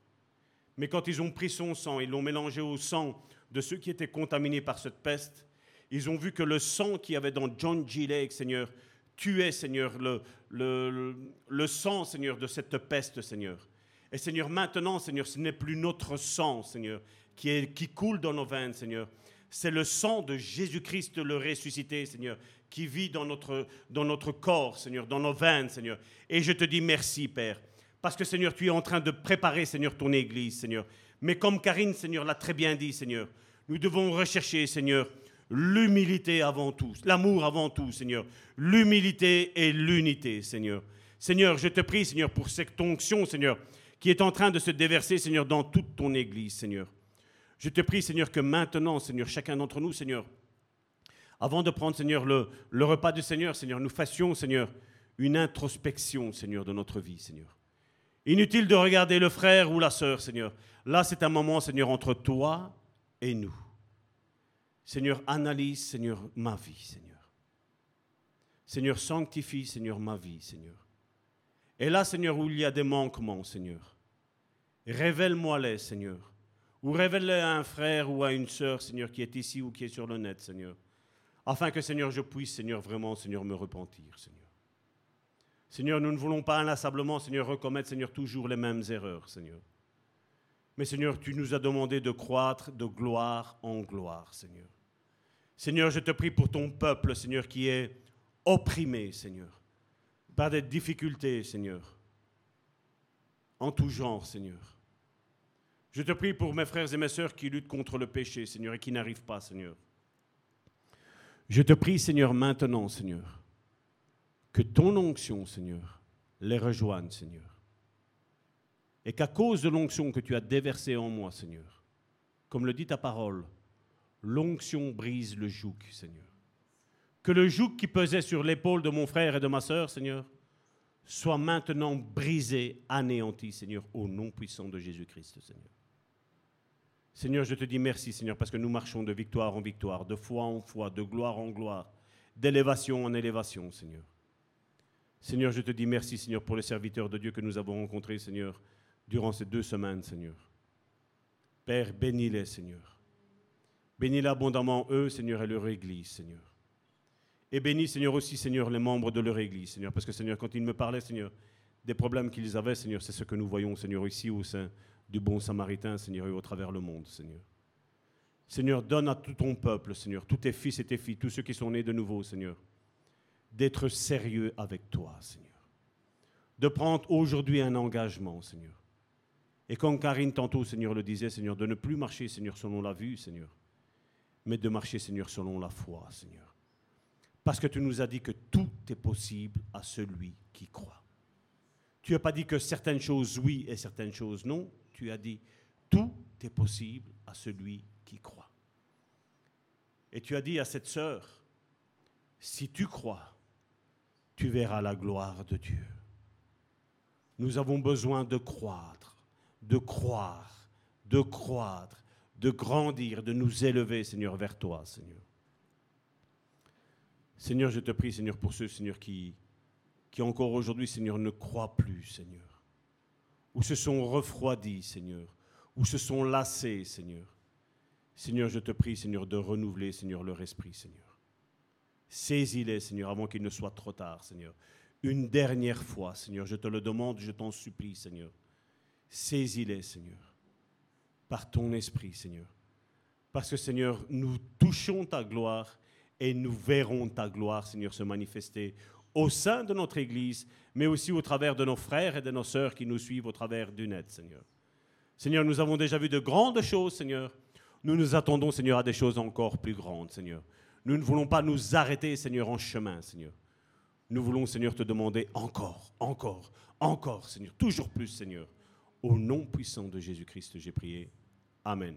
Mais quand ils ont pris son sang, ils l'ont mélangé au sang de ceux qui étaient contaminés par cette peste, ils ont vu que le sang qu'il y avait dans John G. Lake, Seigneur, tuait, Seigneur, le, le, le, sang, Seigneur, de cette peste, Seigneur. Et Seigneur, maintenant, Seigneur, ce n'est plus notre sang, Seigneur, qui, est, qui coule dans nos veines, Seigneur. C'est le sang de Jésus-Christ, le ressuscité, Seigneur, qui vit dans notre, corps, Seigneur, dans nos veines, Seigneur. Et je te dis merci, Père, parce que, Seigneur, tu es en train de préparer, Seigneur, ton Église, Seigneur. Mais comme Karine, Seigneur, l'a très bien dit, Seigneur, nous devons rechercher, Seigneur, l'humilité avant tout, l'amour avant tout, Seigneur, l'humilité et l'unité, Seigneur. Seigneur, je te prie, Seigneur, pour cette onction, Seigneur, qui est en train de se déverser, Seigneur, dans toute ton Église, Seigneur. Je te prie, Seigneur, que maintenant, Seigneur, chacun d'entre nous, Seigneur, avant de prendre, Seigneur, le, repas du Seigneur, Seigneur, nous fassions, Seigneur, une introspection, Seigneur, de notre vie, Seigneur. Inutile de regarder le frère ou la sœur, Seigneur. Là, c'est un moment, Seigneur, entre toi et nous. Seigneur, analyse, Seigneur, ma vie, Seigneur. Seigneur, sanctifie, Seigneur, ma vie, Seigneur. Et là, Seigneur, où il y a des manquements, Seigneur, révèle-moi-les, Seigneur. Ou révèle-les à un frère ou à une sœur, Seigneur, qui est ici ou qui est sur le net, Seigneur. Afin que, Seigneur, je puisse, Seigneur, vraiment, Seigneur, me repentir, Seigneur. Seigneur, nous ne voulons pas inlassablement, Seigneur, recommettre, Seigneur, toujours les mêmes erreurs, Seigneur. Mais Seigneur, tu nous as demandé de croître de gloire en gloire, Seigneur. Seigneur, je te prie pour ton peuple, Seigneur, qui est opprimé, Seigneur, par des difficultés, Seigneur, en tout genre, Seigneur. Je te prie pour mes frères et mes sœurs qui luttent contre le péché, Seigneur, et qui n'arrivent pas, Seigneur. Je te prie, Seigneur, maintenant, Seigneur, que ton onction, Seigneur, les rejoigne, Seigneur. Et qu'à cause de l'onction que tu as déversée en moi, Seigneur, comme le dit ta parole, l'onction brise le joug, Seigneur. Que le joug qui pesait sur l'épaule de mon frère et de ma sœur, Seigneur, soit maintenant brisé, anéanti, Seigneur, au nom puissant de Jésus-Christ, Seigneur. Seigneur, je te dis merci, Seigneur, parce que nous marchons de victoire en victoire, de foi en foi, de gloire en gloire, d'élévation en élévation, Seigneur. Seigneur, je te dis merci, Seigneur, pour les serviteurs de Dieu que nous avons rencontrés, Seigneur, durant ces deux semaines, Seigneur. Père, bénis-les, Seigneur. Bénis-les abondamment, eux, Seigneur, et leur Église, Seigneur. Et bénis, Seigneur, aussi, Seigneur, les membres de leur Église, Seigneur. Parce que, Seigneur, quand ils me parlaient, Seigneur, des problèmes qu'ils avaient, Seigneur, c'est ce que nous voyons, Seigneur, ici au sein du bon samaritain, Seigneur, et au travers le monde, Seigneur. Seigneur, donne à tout ton peuple, Seigneur, tous tes fils et tes filles, tous ceux qui sont nés de nouveau, Seigneur, d'être sérieux avec toi, Seigneur. De prendre aujourd'hui un engagement, Seigneur. Et comme Karine tantôt, Seigneur, le disait, Seigneur, de ne plus marcher, Seigneur, selon la vue, Seigneur, mais de marcher, Seigneur, selon la foi, Seigneur. Parce que tu nous as dit que tout est possible à celui qui croit. Tu n'as pas dit que certaines choses oui et certaines choses non. Tu as dit tout est possible à celui qui croit. Et tu as dit à cette sœur, si tu crois, tu verras la gloire de Dieu. Nous avons besoin de croître, de croire, de croître, de grandir, de nous élever, Seigneur, vers toi, Seigneur. Seigneur, je te prie, Seigneur, pour ceux, Seigneur, qui, qui encore aujourd'hui, Seigneur, ne croient plus, Seigneur, ou se sont refroidis, Seigneur, ou se sont lassés, Seigneur. Seigneur, je te prie, Seigneur, de renouveler, Seigneur, leur esprit, Seigneur. Saisis-les, Seigneur, avant qu'il ne soit trop tard, Seigneur. Une dernière fois, Seigneur, je te le demande, je t'en supplie, Seigneur. Saisis-les, Seigneur, par ton esprit, Seigneur. Parce que, Seigneur, nous touchons ta gloire et nous verrons ta gloire, Seigneur, se manifester au sein de notre Église, mais aussi au travers de nos frères et de nos sœurs qui nous suivent au travers du net, Seigneur. Seigneur, nous avons déjà vu de grandes choses, Seigneur. Nous nous attendons, Seigneur, à des choses encore plus grandes, Seigneur. Nous ne voulons pas nous arrêter, Seigneur, en chemin, Seigneur. Nous voulons, Seigneur, te demander encore, encore, encore, Seigneur, toujours plus, Seigneur. Au nom puissant de Jésus-Christ, j'ai prié. Amen.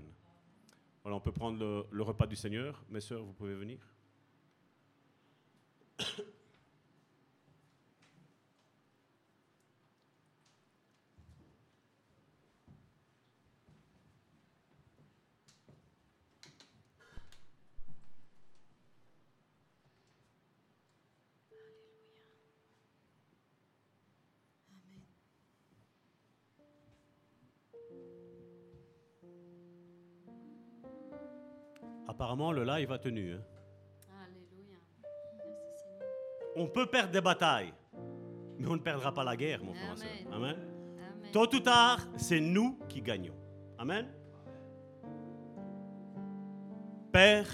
Voilà, on peut prendre le, le repas du Seigneur. Mes sœurs, vous pouvez venir. Apparemment, le live a tenu. hein. Alléluia. Merci Seigneur. On peut perdre des batailles, mais on ne perdra pas la guerre, mon frère. Amen. Tôt ou tard, c'est nous qui gagnons. Amen. Père,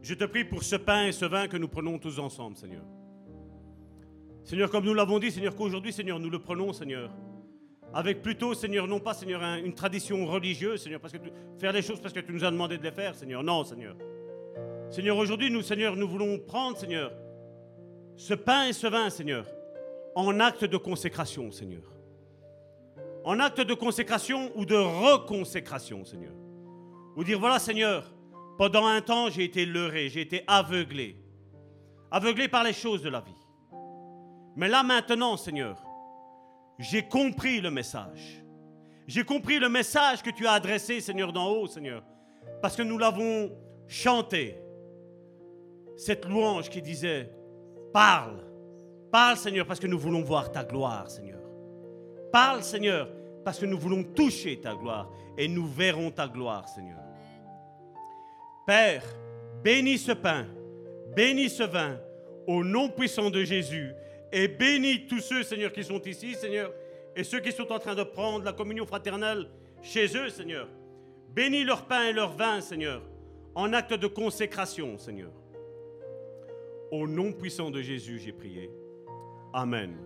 je te prie pour ce pain et ce vin que nous prenons tous ensemble, Seigneur. Seigneur, comme nous l'avons dit, Seigneur, qu'aujourd'hui, Seigneur, nous le prenons, Seigneur. Avec plutôt, Seigneur, non pas, Seigneur, un- une tradition religieuse, Seigneur, parce que tu- faire les choses parce que tu nous as demandé de les faire, Seigneur. Non, Seigneur. Seigneur, aujourd'hui, nous, Seigneur, nous voulons prendre, Seigneur, ce pain et ce vin, Seigneur, en acte de consécration, Seigneur en acte de consécration ou de reconsécration, Seigneur. Ou dire, voilà, Seigneur, pendant un temps, j'ai été leurré, j'ai été aveuglé. Aveuglé par les choses de la vie. Mais là, maintenant, Seigneur, j'ai compris le message. J'ai compris le message que tu as adressé, Seigneur, d'en haut, Seigneur. Parce que nous l'avons chanté. Cette louange qui disait, parle, parle, Seigneur, parce que nous voulons voir ta gloire, Seigneur. Parle, Seigneur, parce que nous voulons toucher ta gloire et nous verrons ta gloire, Seigneur. Père, bénis ce pain, bénis ce vin, au nom puissant de Jésus, et bénis tous ceux, Seigneur, qui sont ici, Seigneur, et ceux qui sont en train de prendre la communion fraternelle chez eux, Seigneur. Bénis leur pain et leur vin, Seigneur, en acte de consécration, Seigneur. Au nom puissant de Jésus, j'ai prié. Amen.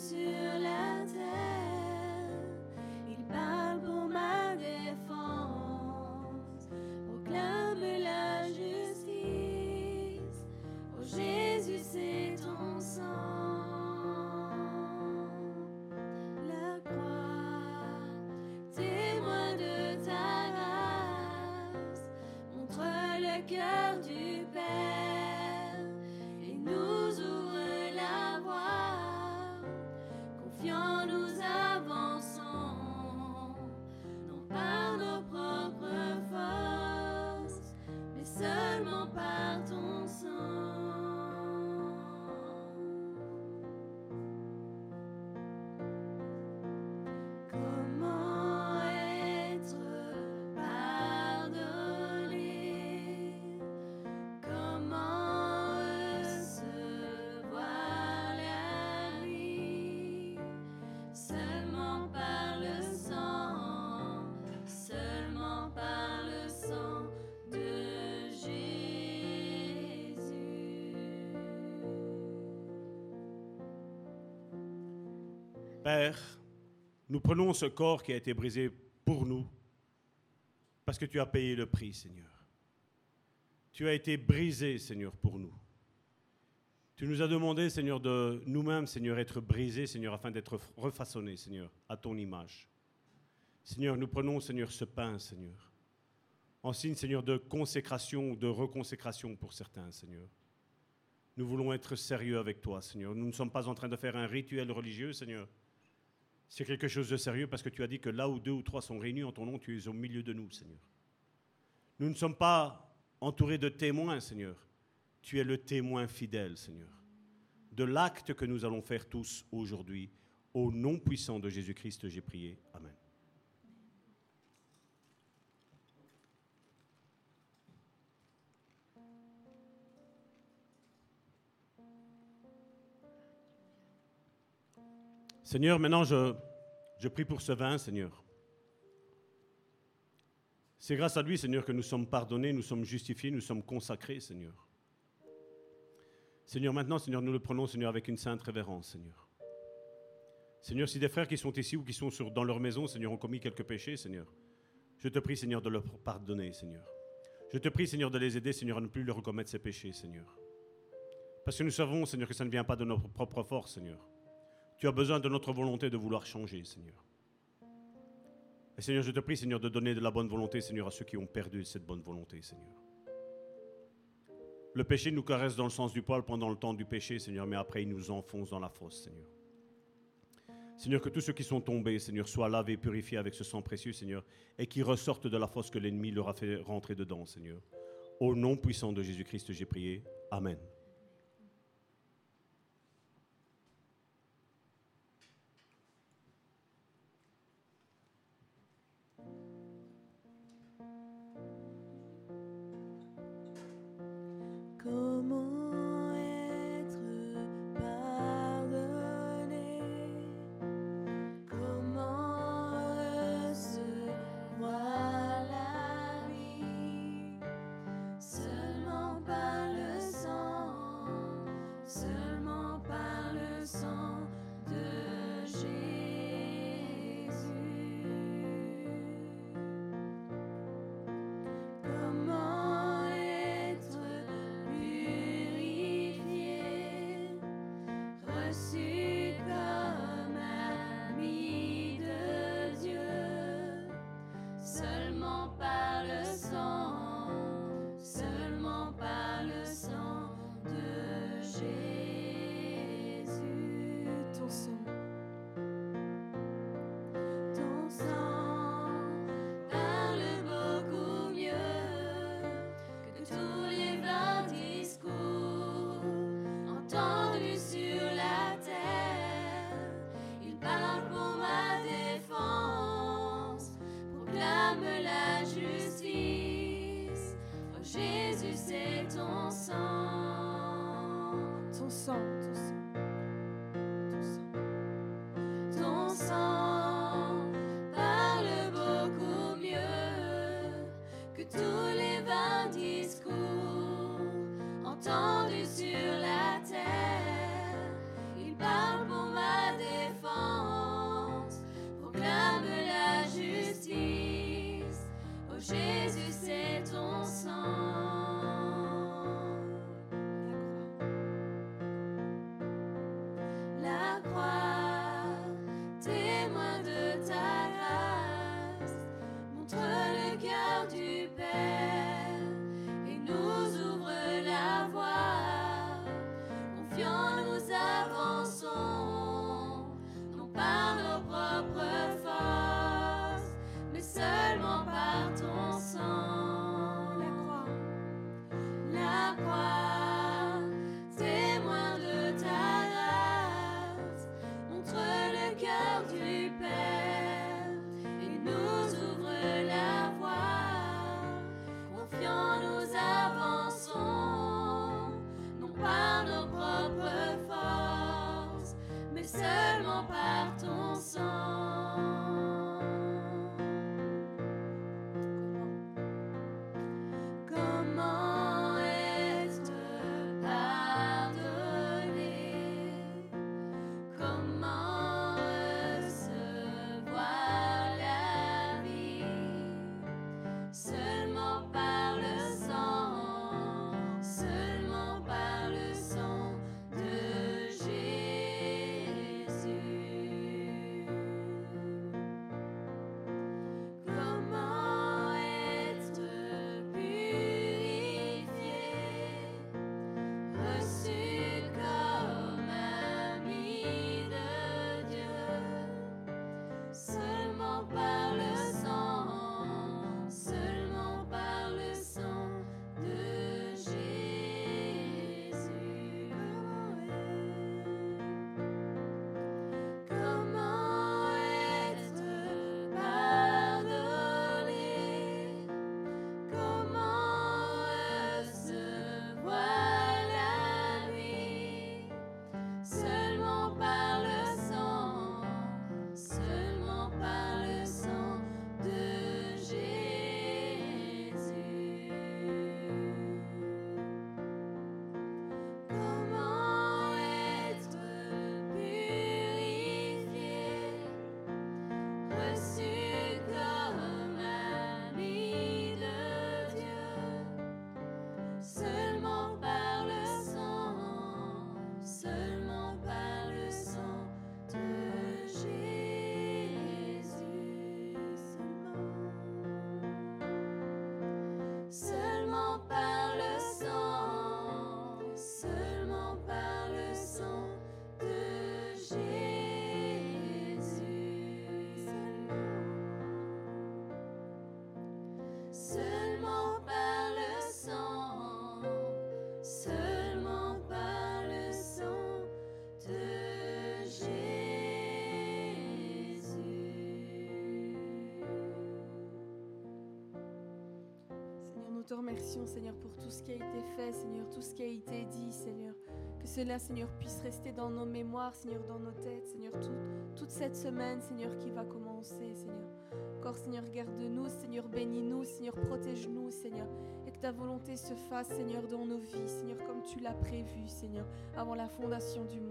Jesus. Père, nous prenons ce corps qui a été brisé pour nous, parce que tu as payé le prix, Seigneur. Tu as été brisé, Seigneur, pour nous. Tu nous as demandé, Seigneur, de nous-mêmes, Seigneur, être brisés, Seigneur, afin d'être refaçonnés, Seigneur, à ton image. Seigneur, nous prenons, Seigneur, ce pain, Seigneur, en signe, Seigneur, de consécration ou de reconsécration pour certains, Seigneur. Nous voulons être sérieux avec toi, Seigneur. Nous ne sommes pas en train de faire un rituel religieux, Seigneur. C'est quelque chose de sérieux parce que tu as dit que là où deux ou trois sont réunis en ton nom, tu es au milieu de nous, Seigneur. Nous ne sommes pas entourés de témoins, Seigneur. Tu es le témoin fidèle, Seigneur, de l'acte que nous allons faire tous aujourd'hui. Au nom puissant de Jésus-Christ, j'ai prié. Amen. Seigneur, maintenant je, prie pour ce vin, Seigneur. C'est grâce à lui, Seigneur, que nous sommes pardonnés, nous sommes justifiés, nous sommes consacrés, Seigneur. Seigneur, maintenant, Seigneur, nous le prenons, Seigneur, avec une sainte révérence, Seigneur. Seigneur, si des frères qui sont ici ou qui sont dans leur maison, Seigneur, ont commis quelques péchés, Seigneur, je te prie, Seigneur, de leur pardonner, Seigneur. Je te prie, Seigneur, de les aider, Seigneur, à ne plus leur commettre ces péchés, Seigneur. Parce que nous savons, Seigneur, que ça ne vient pas de notre propre force, Seigneur. Tu as besoin de notre volonté de vouloir changer, Seigneur. Et Seigneur, je te prie, Seigneur, de donner de la bonne volonté, Seigneur, à ceux qui ont perdu cette bonne volonté, Seigneur. Le péché nous caresse dans le sens du poil pendant le temps du péché, Seigneur, mais après il nous enfonce dans la fosse, Seigneur. Seigneur, que tous ceux qui sont tombés, Seigneur, soient lavés, purifiés avec ce sang précieux, Seigneur, et qui ressortent de la fosse que l'ennemi leur a fait rentrer dedans, Seigneur. Au nom puissant de Jésus-Christ, j'ai prié. Amen. te remercions, Seigneur, pour tout ce qui a été fait, Seigneur, tout ce qui a été dit, Seigneur. Que cela, Seigneur, puisse rester dans nos mémoires, Seigneur, dans nos têtes, Seigneur, toute cette semaine, Seigneur, qui va commencer, Seigneur. Encore, Seigneur, garde-nous, Seigneur, bénis-nous, Seigneur, protège-nous, Seigneur. Et que ta volonté se fasse, Seigneur, dans nos vies, Seigneur, comme tu l'as prévu, Seigneur, avant la fondation du monde.